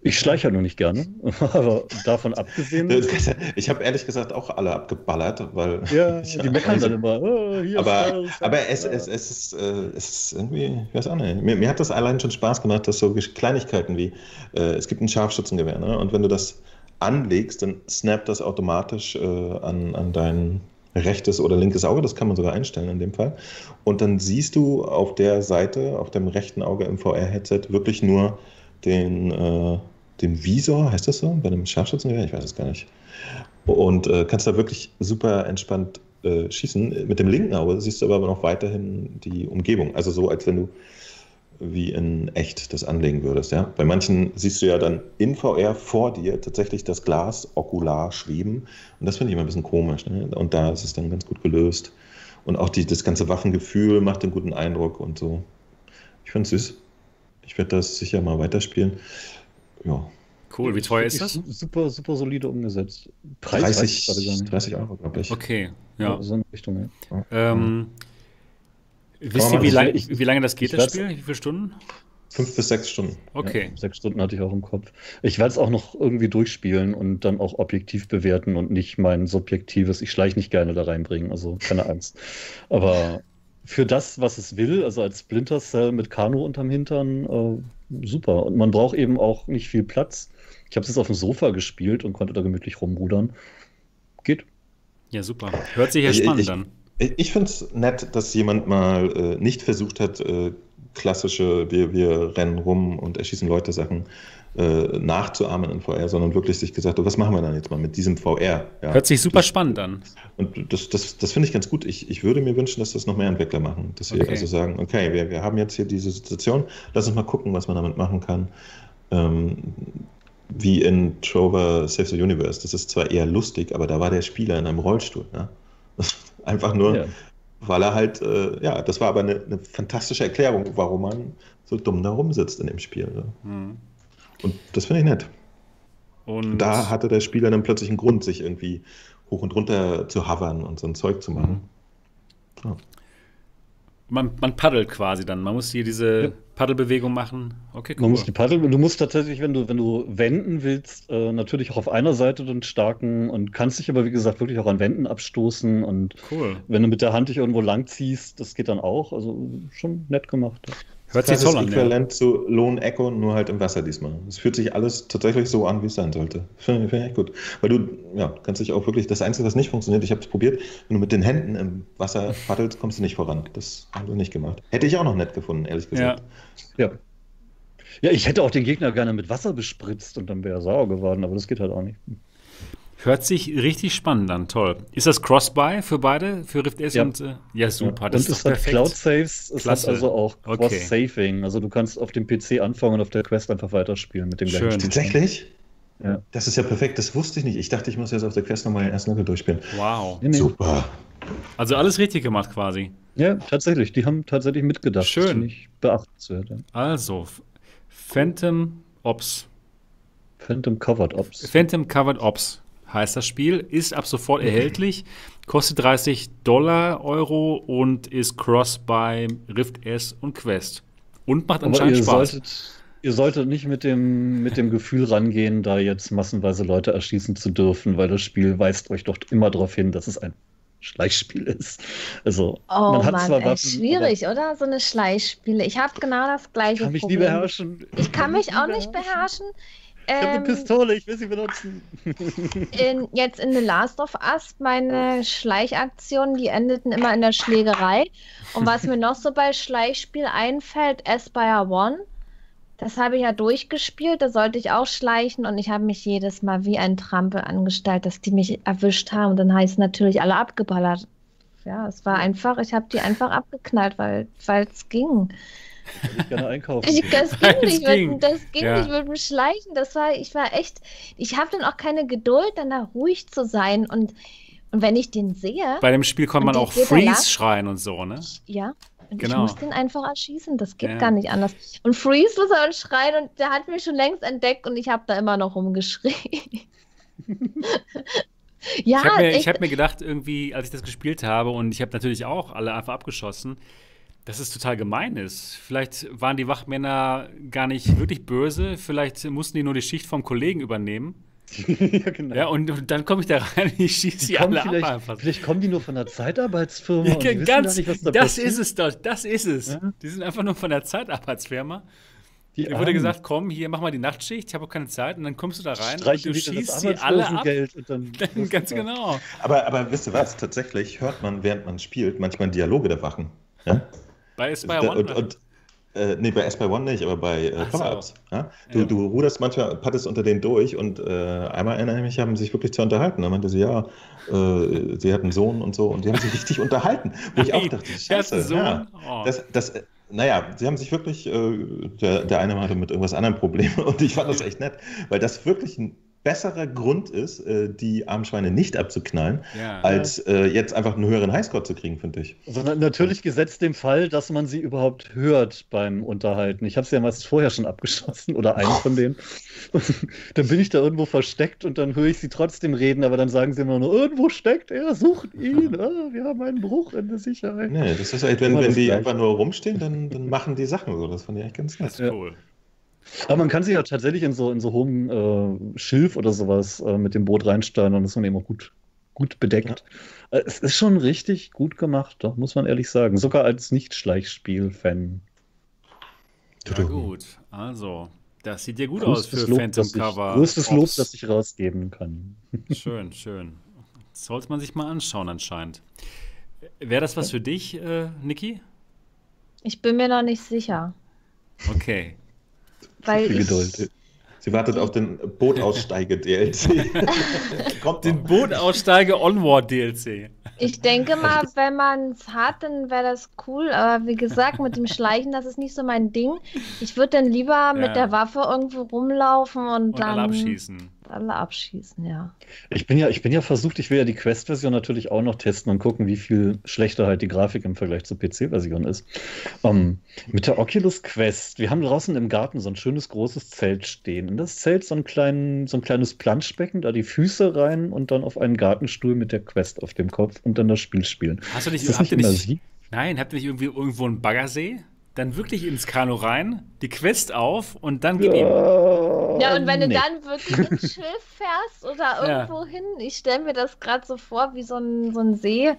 Ich schleiche halt nur nicht gerne. Aber davon abgesehen. Ich habe ehrlich gesagt auch alle abgeballert, weil. Ja, die meckern dann immer. Oh, aber aber es, es, es, ist, äh, es ist irgendwie, ich weiß auch nicht. Mir, mir hat das allein schon Spaß gemacht, dass so Kleinigkeiten wie, äh, es gibt ein Scharfschützengewehr, ne? und wenn du das anlegst, dann snappt das automatisch äh, an, an dein rechtes oder linkes Auge, das kann man sogar einstellen in dem Fall. Und dann siehst du auf der Seite, auf dem rechten Auge im VR-Headset wirklich nur den, äh, den Visor, heißt das so, bei einem Scharfschützengewehr? Ich weiß es gar nicht. Und äh, kannst da wirklich super entspannt äh, schießen. Mit dem linken Auge siehst du aber noch weiterhin die Umgebung. Also so, als wenn du wie in echt das anlegen würdest. Ja? Bei manchen siehst du ja dann in VR vor dir tatsächlich das Glas okular schweben. Und das finde ich immer ein bisschen komisch. Ne? Und da ist es dann ganz gut gelöst. Und auch die, das ganze Waffengefühl macht einen guten Eindruck und so. Ich finde es süß. Ich werde das sicher mal weiterspielen. Ja, Cool. Wie teuer ist das? Su- Super, super solide umgesetzt. Preis weiß ich 30, gerade gar nicht. 30 Euro, glaube ich. Okay. Ja. So in Richtung, ja. Ähm, wisst ihr, wie, ich- lang, ich- wie lange das geht, ich das weiß- Spiel? Wie viele Stunden? Fünf bis sechs Stunden. Okay. Ja, sechs Stunden hatte ich auch im Kopf. Ich werde es auch noch irgendwie durchspielen und dann auch objektiv bewerten und nicht mein subjektives, ich schleich nicht gerne da reinbringen, also keine Angst. Aber für das, was es will, also als Splinter Cell mit Kanu unterm Hintern, äh, super. Und man braucht eben auch nicht viel Platz. Ich habe es jetzt auf dem Sofa gespielt und konnte da gemütlich rumrudern. Geht. Ja, super. Hört sich ja Ich- spannend ich- an. Ich, finde es nett, dass jemand mal äh, nicht versucht hat, äh, klassische, wir, wir rennen rum und erschießen Leute Sachen äh, nachzuahmen in VR, sondern wirklich sich gesagt hat, was machen wir dann jetzt mal mit diesem VR? Ja. Hört sich super spannend an. Und das, das, das finde ich ganz gut. Ich, ich würde mir wünschen, dass das noch mehr Entwickler machen. Dass wir Okay. also sagen, okay, wir, wir haben jetzt hier diese Situation, lass uns mal gucken, was man damit machen kann. Ähm, wie in Trover Save the Universe. Das ist zwar eher lustig, aber da war der Spieler in einem Rollstuhl. Ne? Einfach nur, Ja. weil er halt, äh, ja, das war aber eine, eine fantastische Erklärung, warum man so dumm da rumsitzt in dem Spiel. Ne? Hm. Und das finde ich nett. Und da hatte der Spieler dann plötzlich einen Grund, sich irgendwie hoch und runter zu hovern und so ein Zeug zu machen. Man, man paddelt quasi dann. Man muss hier diese Ja. Paddelbewegung machen. Okay, cool. Man muss die Paddel, du musst tatsächlich, wenn du, wenn du wenden willst, äh, natürlich auch auf einer Seite den starken und kannst dich aber, wie gesagt, wirklich auch an Wänden abstoßen und cool. wenn du mit der Hand dich irgendwo lang ziehst, das geht dann auch. Also schon nett gemacht. Hört sich das toll ist an. Ja. äquivalent zu Lone Echo, nur halt im Wasser diesmal. Es fühlt sich alles tatsächlich so an, wie es sein sollte. Finde find ich echt gut. Weil du, ja, kannst dich auch wirklich, das Einzige, was nicht funktioniert, ich habe es probiert, wenn du mit den Händen im Wasser paddelst, kommst du nicht voran. Das haben wir nicht gemacht. Hätte ich auch noch nett gefunden, ehrlich gesagt. Ja. Ja, ich hätte auch den Gegner gerne mit Wasser bespritzt und dann wäre er sauer geworden, aber das geht halt auch nicht. Hört sich richtig spannend an, toll. Ist das Cross-Buy für beide, für Rift S Ja. und äh, ja super, das und ist es doch hat perfekt. Cloud Saves, es Klasse. hat also auch Okay. Cross-Saving. Also du kannst auf dem PC anfangen und auf der Quest einfach weiterspielen mit dem Schön. gleichen Spiel. Tatsächlich? Ja. Das ist ja perfekt, das wusste ich nicht. Ich dachte, ich muss jetzt auf der Quest nochmal den ersten Level durchspielen. Wow. Nee, nee. Super. Also alles richtig gemacht quasi. Ja, tatsächlich. Die haben tatsächlich mitgedacht. Schön. Das ich beachtenswert. Ja. Also Phantom Ops. Phantom Covered Ops. Phantom Covered Ops heißt das Spiel, ist ab sofort erhältlich, kostet 30 Dollar, Euro und ist Cross bei Rift S und Quest. Und macht Aber anscheinend ihr Spaß. solltet, ihr solltet nicht mit dem, mit dem Gefühl rangehen, da jetzt massenweise Leute erschießen zu dürfen, weil das Spiel weist euch doch immer darauf hin, dass es ein Schleichspiel ist. Also, Oh man hat Mann, zwar ey, Waffen, schwierig, oder? So eine Schleichspiele. Ich habe genau das gleiche kann mich nie Problem. beherrschen. Ich kann mich auch nicht beherrschen. Ich habe eine Ähm, Pistole, ich will sie benutzen. in, jetzt in The Last of Us, meine Schleichaktionen, die endeten immer in der Schlägerei. Und was mir noch so bei Schleichspiel einfällt, Aspire One, das habe ich ja durchgespielt, da sollte ich auch schleichen und ich habe mich jedes Mal wie ein Trampel angestellt, dass die mich erwischt haben. Und dann heißt natürlich alle abgeballert. Ja, es war einfach, ich habe die einfach abgeknallt, weil es ging. Ich gerne einkaufen. Ich, das ging nicht ging. mit, das ging Ja. nicht mit dem Schleichen. Das war, ich war echt, ich habe dann auch keine Geduld, dann da ruhig zu sein. Und, und wenn ich den sehe, Bei dem Spiel konnte man auch? Freeze schreien und so, ne? ja, und Genau. ich muss den einfach erschießen. Das geht Ja. gar nicht anders. Und Freeze muss er und schreien und der hat mich schon längst entdeckt und ich habe da immer noch rumgeschrien. ja, ich habe mir, ich hab mir gedacht, irgendwie, als ich das gespielt habe, und ich habe natürlich auch alle einfach abgeschossen, dass es total gemein ist. Vielleicht waren die Wachmänner gar nicht wirklich böse, vielleicht mussten die nur die Schicht vom Kollegen übernehmen. ja, genau. Ja, und, und dann komme ich da rein und ich schieße Die sie kommen alle ab vielleicht, einfach. vielleicht kommen die nur von der Zeitarbeitsfirma Ja, und die wissen ganz, gar nicht, was da das passiert. ist es doch, das ist es. Ja. Die sind einfach nur von der Zeitarbeitsfirma. Die Mir wurde gesagt, komm, hier, mach mal die Nachtschicht, ich habe auch keine Zeit. Und dann kommst du da rein Streichen und du schießt sie alle ab. Arbeitslosengeld und dann, Dann, ganz genau. Aber, aber wisst ihr was? Tatsächlich hört man, während man spielt, manchmal Dialoge der Wachen. Ja? Bei Aspire One. und, und, äh, nee, bei Aspire One nicht, aber bei äh, Ach so. Ja? Du, Ja. du ruderst manchmal, paddest unter denen durch und äh, einmal erinnere ich mich, haben sich wirklich zu unterhalten. Da meinte sie, ja, äh, sie hat einen Sohn und so und die haben sich richtig unterhalten. Wo ich auch dachte, scheiße. Ja. Oh. Das, das, naja, sie haben sich wirklich, äh, der, der eine hatte mit irgendwas anderem Probleme und ich fand das echt nett, weil das wirklich ein besserer Grund ist, äh, die armen Schweine nicht abzuknallen, ja. als äh, jetzt einfach einen höheren Highscore zu kriegen, finde ich. Sondern natürlich gesetzt dem Fall, dass man sie überhaupt hört beim Unterhalten. Ich habe sie ja meist vorher schon abgeschossen oder einen von denen. dann bin ich da irgendwo versteckt und dann höre ich sie trotzdem reden, aber dann sagen sie immer nur, irgendwo steckt er, sucht ihn, ah, wir haben einen Bruch in der Sicherheit. Nee, das ist halt, wenn, wenn die Gleiche. einfach nur rumstehen, dann, dann machen die Sachen so. Das fand ich echt ganz das ist nett. Cool. Aber man kann sich ja tatsächlich in so, in so hohem äh, Schilf oder sowas äh, mit dem Boot reinsteuern und ist man eben auch gut, gut bedeckt. Äh, es ist schon richtig gut gemacht, doch, muss man ehrlich sagen. Sogar als Nicht-Schleichspiel-Fan. Ja, gut. Also, das sieht ja gut Größtes aus für Lob, Phantom das ich, Cover. größtes Lob, Ops. das ich rausgeben kann. Schön, schön. Das sollte man sich mal anschauen, anscheinend. Wäre das was für dich, äh, Niki? ich bin mir noch nicht sicher. Okay. Weil Viel ich, Geduld. Sie wartet auf den Bootaussteige-DLC. Kommt Den noch. Bootaussteige Onward DLC. Ich denke mal, wenn man es hat, dann wäre das cool. Aber wie gesagt, mit dem Schleichen, das ist nicht so mein Ding. Ich würde dann lieber Ja. mit der Waffe irgendwo rumlaufen und, Und dann alle abschießen. Alle abschießen, ja. Ich bin ja, ich bin ja versucht, ich will ja die Quest-Version natürlich auch noch testen und gucken, wie viel schlechter halt die Grafik im Vergleich zur PC-Version ist. Ähm, mit der Oculus Quest, wir haben draußen im Garten so ein schönes großes Zelt stehen. In das Zelt so ein, kleinen, so ein kleines Planschbecken, da die Füße rein und dann auf einen Gartenstuhl mit der Quest auf dem Kopf und dann das Spiel spielen. Hast du nicht, Ist das habt nicht ihr nicht, nein, habt ihr nicht irgendwie irgendwo einen Baggersee? Dann wirklich ins Kanu rein, die Quest auf und dann gib ihm. Ja, und wenn du nee. dann wirklich ins Schiff fährst oder Ja. irgendwo hin, ich stelle mir das gerade so vor, wie so ein, so ein See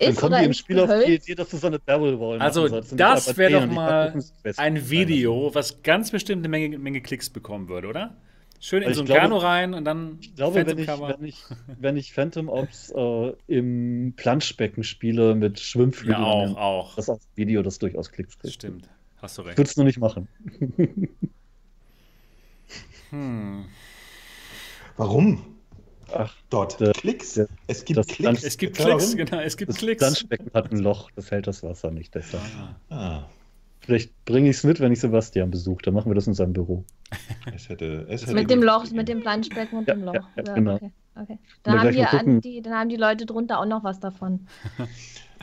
Dann ist kommen oder die im Spiel auf die. Idee, dass du so eine Barrel Wall Also, das nicht wär einfach doch mal Ein Video, was ganz bestimmt eine Menge, Menge Klicks bekommen würde, oder? Schön in Also so ein glaube- rein und dann Ich glaube, wenn Phantom ich, Cover. wenn, ich, wenn ich Phantom Ops äh, im Planschbecken spiele mit Schwimmflügeln, Ja, auch, auch. das ein Video, das durchaus Klicks Das kriegt. stimmt. Hast du Ich recht. würde es nur nicht machen. Hm. Warum? Ach, dort. Der- Klicks. der- es gibt das Klicks. Es gibt? Klicks, genau, es gibt Das Klicks. Planschbecken hat ein Loch, das hält das Wasser nicht. Deshalb. Ah. Ah, Vielleicht bringe ich es mit, wenn ich Sebastian besuche. Dann machen wir das in seinem Büro. es hätte, es hätte Mit dem Loch, mit dem Planschbecken und Ja, dem Loch. ja, ja, genau. okay. okay. Dann, haben die, an- die, dann haben die Leute drunter auch noch was davon.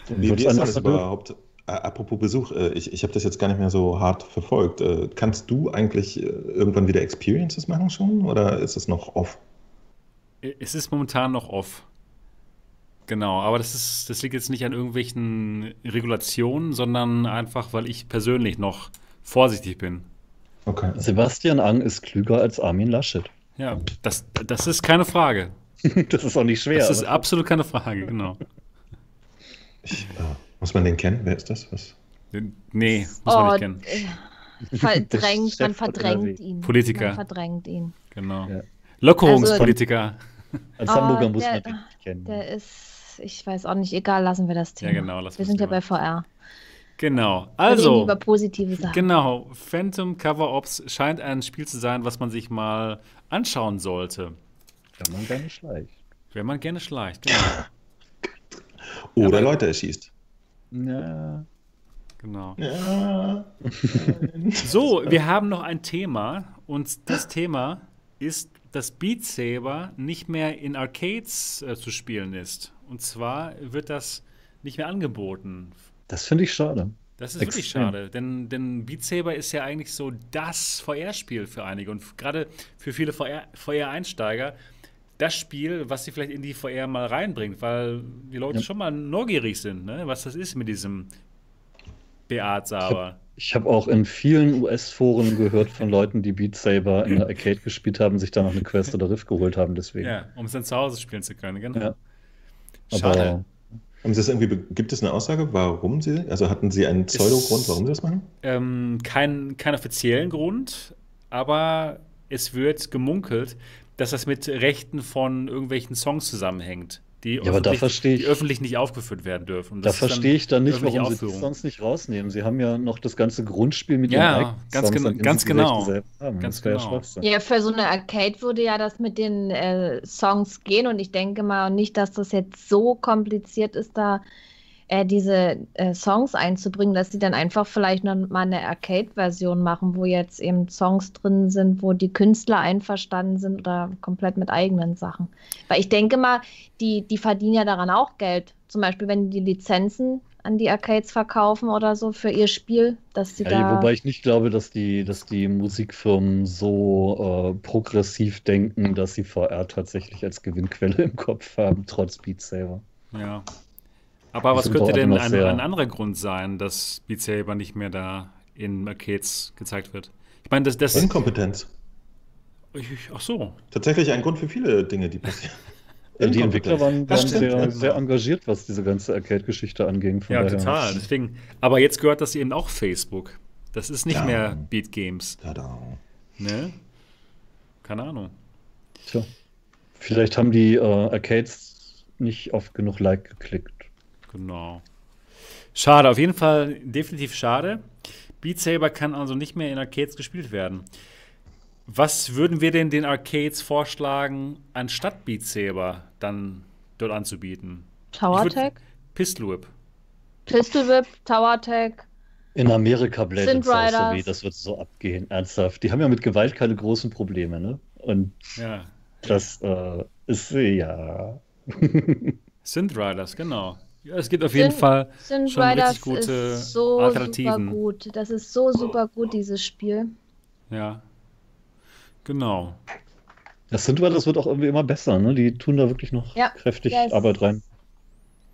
Wie, wie ist das überhaupt? Apropos Besuch, äh, ich, ich habe das jetzt gar nicht mehr so hart verfolgt. Äh, kannst du eigentlich äh, irgendwann wieder Experiences machen schon oder ist es noch off? Es ist momentan noch off. Genau, aber das, ist, das liegt jetzt nicht an irgendwelchen Regulationen, sondern einfach, weil ich persönlich noch vorsichtig bin. Okay. Sebastian Ang ist klüger als Armin Laschet. Ja, das, das ist keine Frage. das ist auch nicht schwer. Das ist aber- absolut keine Frage, genau. Ich, äh, muss man den kennen? Wer ist das? Was? Nee, muss man Oh, nicht kennen. äh, verdrängt, man verdrängt ihn. Politiker. Man verdrängt ihn. Genau. Ja. Lockerungspolitiker. Als Oh, Hamburger muss der- man den nicht kennen. Der ist, ich weiß auch nicht, egal, lassen wir das Thema. Ja, genau, lassen wir wir sind ja bei VR. Genau. Also, über positive Sachen. genau. Phantom Cover Ops scheint ein Spiel zu sein, was man sich mal anschauen sollte, Kann man nicht schleicht. wenn man gerne schleicht. Genau. Oder aber- Leute erschießt. Ja. genau. Ja. So, wir haben noch ein Thema und das Thema ist, dass Beat Saber nicht mehr in Arcades äh, zu spielen ist. Und zwar wird das nicht mehr angeboten. Das finde ich schade. Das ist wirklich Extrem. schade, denn, denn Beat Saber ist ja eigentlich so das VR-Spiel für einige und gerade für viele VR VR-Einsteiger das Spiel, was sie vielleicht in die VR mal reinbringt, weil die Leute Ja. schon mal neugierig sind, ne? was das ist mit diesem Beat Saber. Ich habe auch in vielen US-Foren gehört von Leuten, die Beat Saber in der Arcade gespielt haben, sich dann noch eine Quest oder Rift geholt haben. Deswegen. Ja, um es dann zu Hause spielen zu können, genau. Ja. Schade. Aber Haben Sie das irgendwie, be- gibt es eine Aussage, warum Sie, also hatten Sie einen Pseudogrund, warum Sie das machen? Ähm, kein, keinen offiziellen Grund, aber es wird gemunkelt, dass das mit Rechten von irgendwelchen Songs zusammenhängt, die, Ja, aber da öffentlich- verstehe ich- die öffentlich nicht aufgeführt werden dürfen. Und da verstehe ich dann nicht, warum sie die Aufführung. Songs nicht rausnehmen. Sie haben ja noch das ganze Grundspiel mit Ja, ihren ganz Songs, gen- ganz genau. Haben. Ganz genau. Ja, für so eine Arcade würde ja das mit den äh, Songs gehen und ich denke mal nicht, dass das jetzt so kompliziert ist, da äh, diese äh, Songs einzubringen, dass sie dann einfach vielleicht noch mal eine Arcade-Version machen, wo jetzt eben Songs drin sind, wo die Künstler einverstanden sind oder komplett mit eigenen Sachen. Weil ich denke mal, die, die verdienen ja daran auch Geld. Zum Beispiel, wenn die Lizenzen an die Arcades verkaufen oder so für ihr Spiel, dass sie Ja, da. wobei ich nicht glaube, dass die, dass die Musikfirmen so äh, progressiv denken, dass sie VR tatsächlich als Gewinnquelle im Kopf haben, trotz Beat Saber. Ja. Aber was könnte denn ein, ein anderer Grund sein, dass Beat Saber nicht mehr da in Arcades gezeigt wird? Ich meine, das, das Inkompetenz. ich, ach so. Tatsächlich ein Grund für viele Dinge, die passieren. Die. Entwickler waren, waren sehr, sehr engagiert, was diese ganze Arcade-Geschichte anging. Von Ja, daher- total. Deswegen, aber jetzt gehört das eben auch Facebook. Das ist nicht Ja. mehr Beat Games. Tada. Ne? Keine Ahnung. Tja. Vielleicht haben die äh, Arcades nicht oft genug Like geklickt. Genau. Schade, auf jeden Fall definitiv schade. Beat Saber kann also nicht mehr in Arcades gespielt werden. Was würden wir denn den Arcades vorschlagen, anstatt Beat Saber dann dort anzubieten? Tower Tag? Pistol Whip. Pistol Whip, Tower Tag. In Amerika Sind Blended Riders. Sorcery, das wird so abgehen, ernsthaft. Die haben ja mit Gewalt keine großen Probleme, ne? Und Ja. das äh, ist, ja. Synth Riders, genau. Ja, es gibt auf jeden Synth- Fall Synth schon Riders richtig gute ist so Alternativen. super gut. Das ist so super gut, dieses Spiel. Ja. Genau. Das sind das wird auch irgendwie immer besser, ne? Die tun da wirklich noch Ja, kräftig das- Arbeit rein.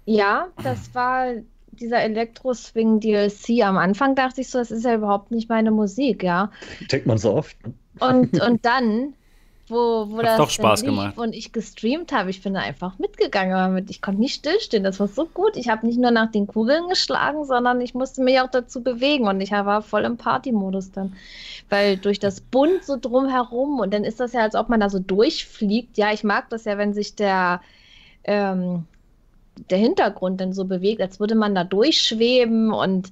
Ja, das war dieser Elektro-Swing DLC. Am Anfang dachte ich so, das ist ja überhaupt nicht meine Musik, ja. Denkt man so oft. Ne? Und, und dann, wo, wo Hat's das doch Spaß gemacht. und ich gestreamt habe, ich bin da einfach mitgegangen damit. Ich konnte nicht stillstehen. Das war so gut. Ich habe nicht nur nach den Kugeln geschlagen, sondern ich musste mich auch dazu bewegen und ich war voll im Party-Modus dann. Weil durch das Bunt so drumherum und dann ist das ja, als ob man da so durchfliegt. Ja, ich mag das ja, wenn sich der, ähm, der Hintergrund dann so bewegt, als würde man da durchschweben und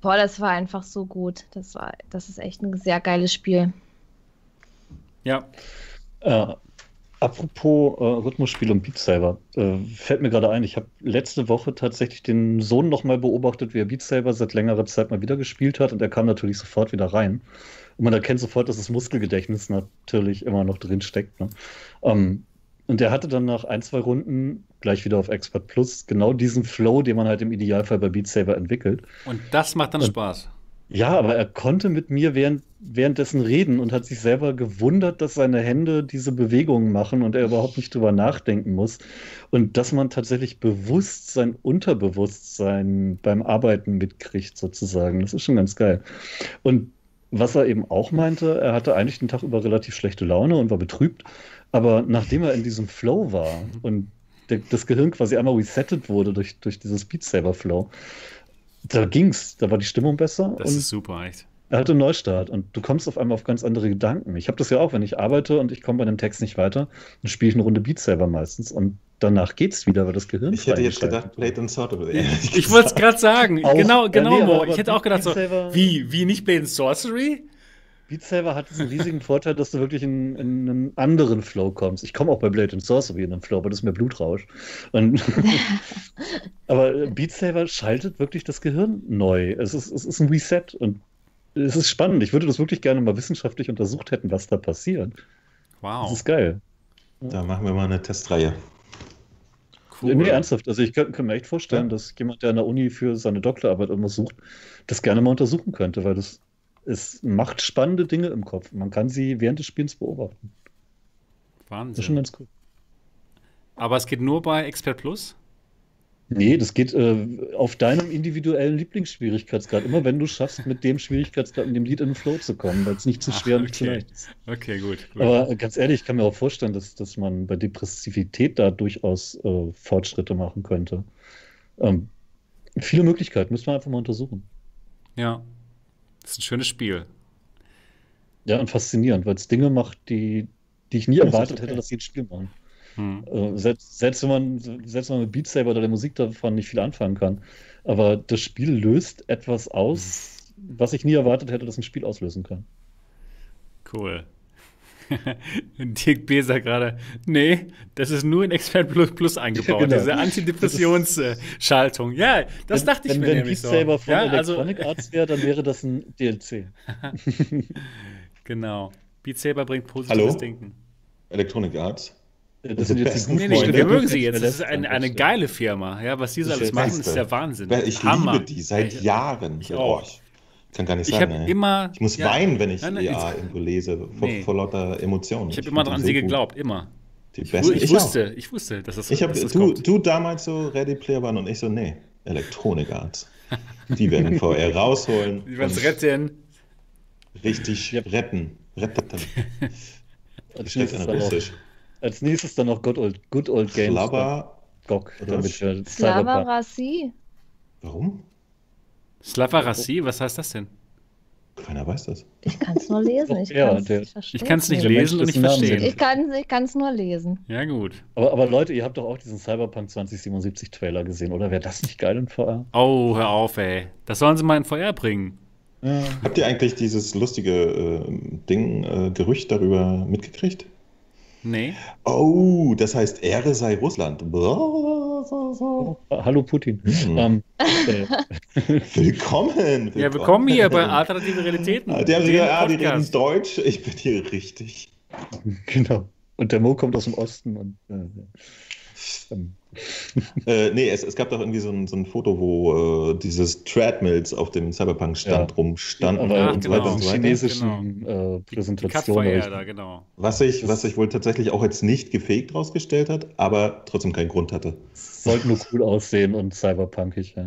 boah, das war einfach so gut. Das war, das ist echt ein sehr geiles Spiel. Ja. Äh, Apropos äh, Rhythmusspiel und Beat Saber, äh, fällt mir gerade ein, ich habe letzte Woche tatsächlich den Sohn nochmal beobachtet, wie er Beat Saber seit längerer Zeit mal wieder gespielt hat und er kam natürlich sofort wieder rein. Und man erkennt sofort, dass das Muskelgedächtnis natürlich immer noch drin steckt. Ne? Ähm, und der hatte dann nach ein, zwei Runden gleich wieder auf Expert Plus genau diesen Flow, den man halt im Idealfall bei Beat Saber entwickelt. Und das macht dann Und- Spaß. Ja, aber er konnte mit mir während, währenddessen reden und hat sich selber gewundert, dass seine Hände diese Bewegungen machen und er überhaupt nicht drüber nachdenken muss. Und dass man tatsächlich bewusst sein Unterbewusstsein beim Arbeiten mitkriegt, sozusagen. Das ist schon ganz geil. Und was er eben auch meinte, er hatte eigentlich den Tag über relativ schlechte Laune und war betrübt. Aber nachdem er in diesem Flow war und das Gehirn quasi einmal resettet wurde durch, durch dieses Beat Saber Flow, da ging's, da war die Stimmung besser Das und ist super, echt. er hatte einen Neustart und du kommst auf einmal auf ganz andere Gedanken. Ich habe das ja auch, wenn ich arbeite und ich komme bei einem Text nicht weiter, dann spiele ich eine Runde Beat Saber meistens und danach geht's wieder, weil das Gehirn Ich hätte jetzt gedacht, Blade and Sorcery. Ich, ich wollte es gerade sagen. Auch- genau, Ja, genau, nee, Mo. aber Ich hätte auch gedacht, so, wie, wie nicht Blade and Sorcery? Beat Saber hat diesen riesigen Vorteil, dass du wirklich in, in einen anderen Flow kommst. Ich komme auch bei Blade and Sorcery in einen Flow, aber das ist mehr Blutrausch. Und aber Beat Saber schaltet wirklich das Gehirn neu. Es ist, es ist ein Reset und es ist spannend. Ich würde das wirklich gerne mal wissenschaftlich untersucht hätten, was da passiert. Das Wow. ist geil. Da machen wir mal eine Testreihe. Cool. Nee, ernsthaft. Also ich könnte mir echt vorstellen, Ja. dass jemand, der an der Uni für seine Doktorarbeit irgendwas sucht, das gerne mal untersuchen könnte, weil das es macht spannende Dinge im Kopf. Man kann sie während des Spiels beobachten. Das ist schon Wahnsinn. ganz cool. Aber es geht nur bei Expert Plus? Nee, das geht äh, auf deinem individuellen Lieblingsschwierigkeitsgrad. Immer wenn du schaffst, mit dem Schwierigkeitsgrad, mit dem Lied in den Flow zu kommen, weil es nicht zu Ach, schwer und nicht zu okay. leicht ist. Okay, gut. gut. Aber äh, ganz ehrlich, ich kann mir auch vorstellen, dass, dass man bei Depressivität da durchaus äh, Fortschritte machen könnte. Ähm, viele Möglichkeiten, müssen wir einfach mal untersuchen. ja. Das ist ein schönes Spiel. Ja, und faszinierend, weil es Dinge macht, die, die ich nie Das erwartet okay. hätte, dass sie ins Spiel machen. Hm. Äh, selbst, selbst, wenn man, selbst wenn man mit Beat Saber oder der Musik davon nicht viel anfangen kann. Aber das Spiel löst etwas aus, was ich nie erwartet hätte, dass ein Spiel auslösen kann. Cool. Und Dirk B. sagt gerade, nee, das ist nur in Expert Plus, Plus eingebaut, Ja, genau. diese Antidepressionsschaltung. Ja, das wenn, dachte ich wenn, mir wenn nämlich Beat so. Saber von ja, also, Electronic Arts wäre, dann wäre das ein DLC. genau. Beat Saber bringt positives Hallo? Denken. Electronic Arts. Das Das sind ist jetzt die Nee, guten nee, Freunde. wir mögen sie jetzt. Das ist Verletzt eine, geile Firma. Ja, was die so alles machen, ist der Wahnsinn. Ich Hammer. liebe die seit Jahren. ich auch. Oh, ich kann gar nicht Ich sagen. habe ey. immer. ich muss ja, weinen, wenn ich Nein, nein, EA ich- irgendwo lese, vor, Nee. vor lauter Emotionen. Ich habe immer die an so sie gut. geglaubt, immer. Die Ich, ich auch. wusste, ich wusste, dass das, Ich habe dass das du, kommt. du damals so Ready Player One und ich so, nee, Electronic Arts. Die werden VR rausholen. Die werden es retten. Richtig retten. Retten. Als nächstes, noch, als nächstes dann noch Good Old, Good Old Games. Slava. GOG, Oder damit wir Slava Cyberpunk. Rassi. Warum? Slava Rassi, was heißt das denn? Keiner weiß das. Ich kann es nur lesen. Ich Ja, kann es nicht verstehen. Ich kann es nicht lesen und nicht verstehen. Ich kann kann's nur lesen. Ja, gut. Aber, aber Leute, ihr habt doch auch diesen Cyberpunk 2077 Trailer gesehen, oder? Wäre das nicht geil in VR? Oh, hör auf, ey. Das sollen sie mal in VR bringen. Ja. Habt ihr eigentlich dieses lustige äh, Ding, äh, Gerücht darüber mitgekriegt? Nee. Oh, das heißt, Ehre sei Russland. Blah, so, so. Hallo Putin. Hm. Ähm, äh, Willkommen, willkommen. Ja, willkommen hier bei Alternative Realitäten. Die haben gesagt, ah, die reden. Deutsch. Ich bin hier richtig. genau. Und der Mo kommt aus dem Osten und äh, Äh, nee, es, es gab doch irgendwie so ein, so ein Foto, wo äh, dieses Treadmills auf dem Cyberpunk-Stand Ja. rumstanden Ja, und und so genau. weiter und diesen so weiter. chinesischen äh, Die Präsentationen. Ich- VR da, genau. Was sich, Das- was sich wohl tatsächlich auch jetzt nicht gefaked rausgestellt hat, aber trotzdem keinen Grund hatte. Sollten nur cool aussehen und cyberpunkig, ja.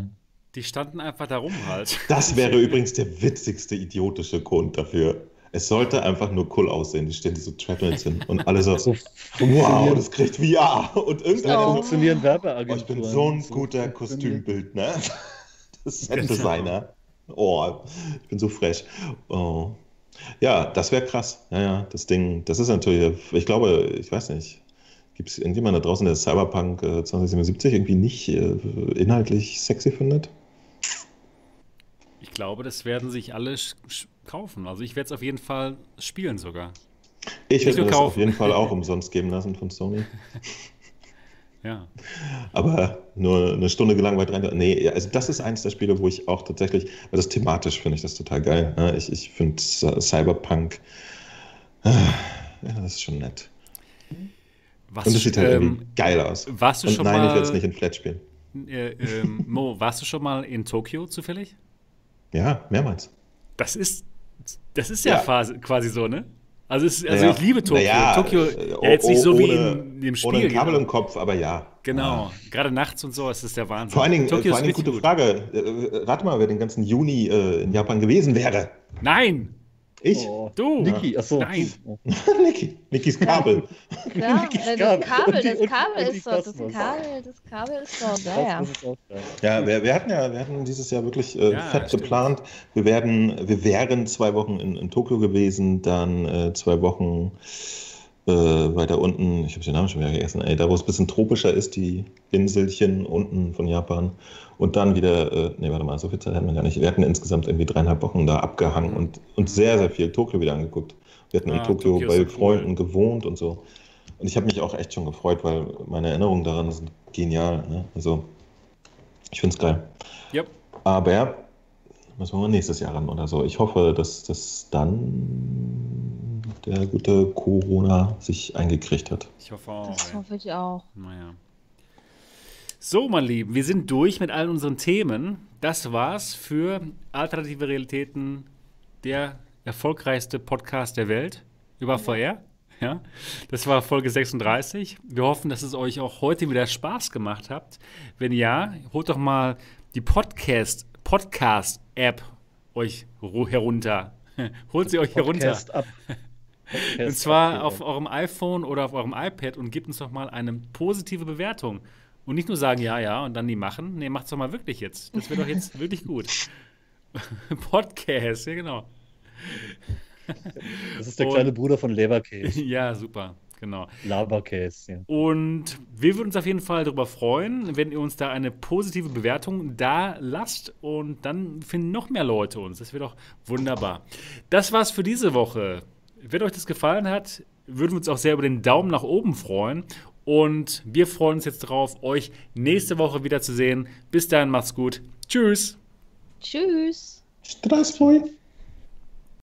Die standen einfach da rum halt. Das wäre übrigens der witzigste idiotische Grund dafür. Es sollte einfach nur cool aussehen. Die stellen diese Treadmills hin und alle so, So wow, das kriegt VR. Und so irgendeiner so, funktionieren oh, Werbeagenturen. ich bin so ein So guter Kostümbildner. Das ist ein Designer. Oh, ich bin so fresh. Oh. Ja, das wäre krass. Ja, ja, das Ding, das ist natürlich, ich glaube, ich weiß nicht, gibt es irgendjemand da draußen, der Cyberpunk äh, 2077 irgendwie nicht äh, inhaltlich sexy findet? Ich glaube, das werden sich alle kaufen. Also ich werde es auf jeden Fall spielen sogar. Ich nur das auf jeden Fall auch umsonst geben lassen von Sony. Ja. Aber nur eine Stunde gelangweilt rein. Nee, also das ist eins der Spiele, wo ich auch tatsächlich, weil das thematisch finde ich das total geil. ne? Ich, ich finde Cyberpunk, äh, ja, das ist schon nett. Warst Und du es sieht halt ähm, irgendwie geil aus. warst du Und schon nein, mal- ich werde es nicht in Flat spielen. Äh, ähm, Mo, warst du schon mal in Tokio zufällig? Ja, mehrmals. Das ist, das ist ja, Ja. Quasi, so, ne? Also, es, also Ja. ich liebe Tokio. Naja, Tokio, äh, ja, jetzt nicht so wie ohne- in dem Spiel. Ohne Kabel genau. im Kopf, aber ja. Genau, gerade nachts und so ist das der Wahnsinn. Vor allen Dingen, äh, Tokio vor allen Dingen gute gut. Frage. Äh, Rat mal, wer den ganzen Juni äh, in Japan gewesen wäre. Nein, Ich? Oh. du. Niki, achso. Nein. Oh. Niki. Nikis Kabel. Ja, Nikis Kabel. das Kabel, die- das Kabel ist dort. Das. Kabel, das Kabel ist dort, ja, ja. Ja, wir, wir hatten ja, wir hatten dieses Jahr wirklich äh, Ja, fett stimmt. geplant. Wir werden, wir wären zwei Wochen in, in Tokio gewesen, dann äh, zwei Wochen äh, weiter unten, ich habe den Namen schon wieder vergessen, ey, da wo es ein bisschen tropischer ist, die Inselchen unten von Japan. Und dann wieder, äh, nee, warte mal, so viel Zeit hatten wir gar nicht. Wir hatten insgesamt irgendwie dreieinhalb Wochen da abgehangen und, und sehr, sehr viel Tokio wieder angeguckt. Wir hatten in Ah, Tokio Tokio ist bei so cool. Freunden gewohnt und so. Und ich habe mich auch echt schon gefreut, weil meine Erinnerungen daran sind genial. Ne? Also, ich finde es geil. Yep. Aber müssen wir mal nächstes Jahr ran oder so. Ich hoffe, dass das dann der gute Corona sich eingekriegt hat. Ich hoffe auch. Das hoffe ich auch. Naja. So, mein Lieben, wir sind durch mit all unseren Themen. Das war's für Alternative Realitäten, der erfolgreichste Podcast der Welt über VR. Ja, das war Folge 36. Wir hoffen, dass es euch auch heute wieder Spaß gemacht hat. Wenn ja, holt doch mal die Podcast Podcast App euch ru- herunter. Holt sie euch herunter. Ab. Podcast Und zwar auf eurem iPhone oder auf eurem iPad und gebt uns doch mal eine positive Bewertung. Und nicht nur sagen, ja, ja, und dann die machen. Nee, macht's doch mal wirklich jetzt. Das wird doch jetzt wirklich gut. Podcast, ja, genau. Das ist der Und- kleine Bruder von Leberkäse. Ja, super, genau. Laberkäse, ja. Und wir würden uns auf jeden Fall darüber freuen, wenn ihr uns da eine positive Bewertung da lasst und dann finden noch mehr Leute uns. Das wäre doch wunderbar. Das war's für diese Woche. Wenn euch das gefallen hat, würden wir uns auch sehr über den Daumen nach oben freuen. Und wir freuen uns jetzt darauf, euch nächste Woche wiederzusehen. Bis dahin, macht's gut. Tschüss. Tschüss. Stressvoll.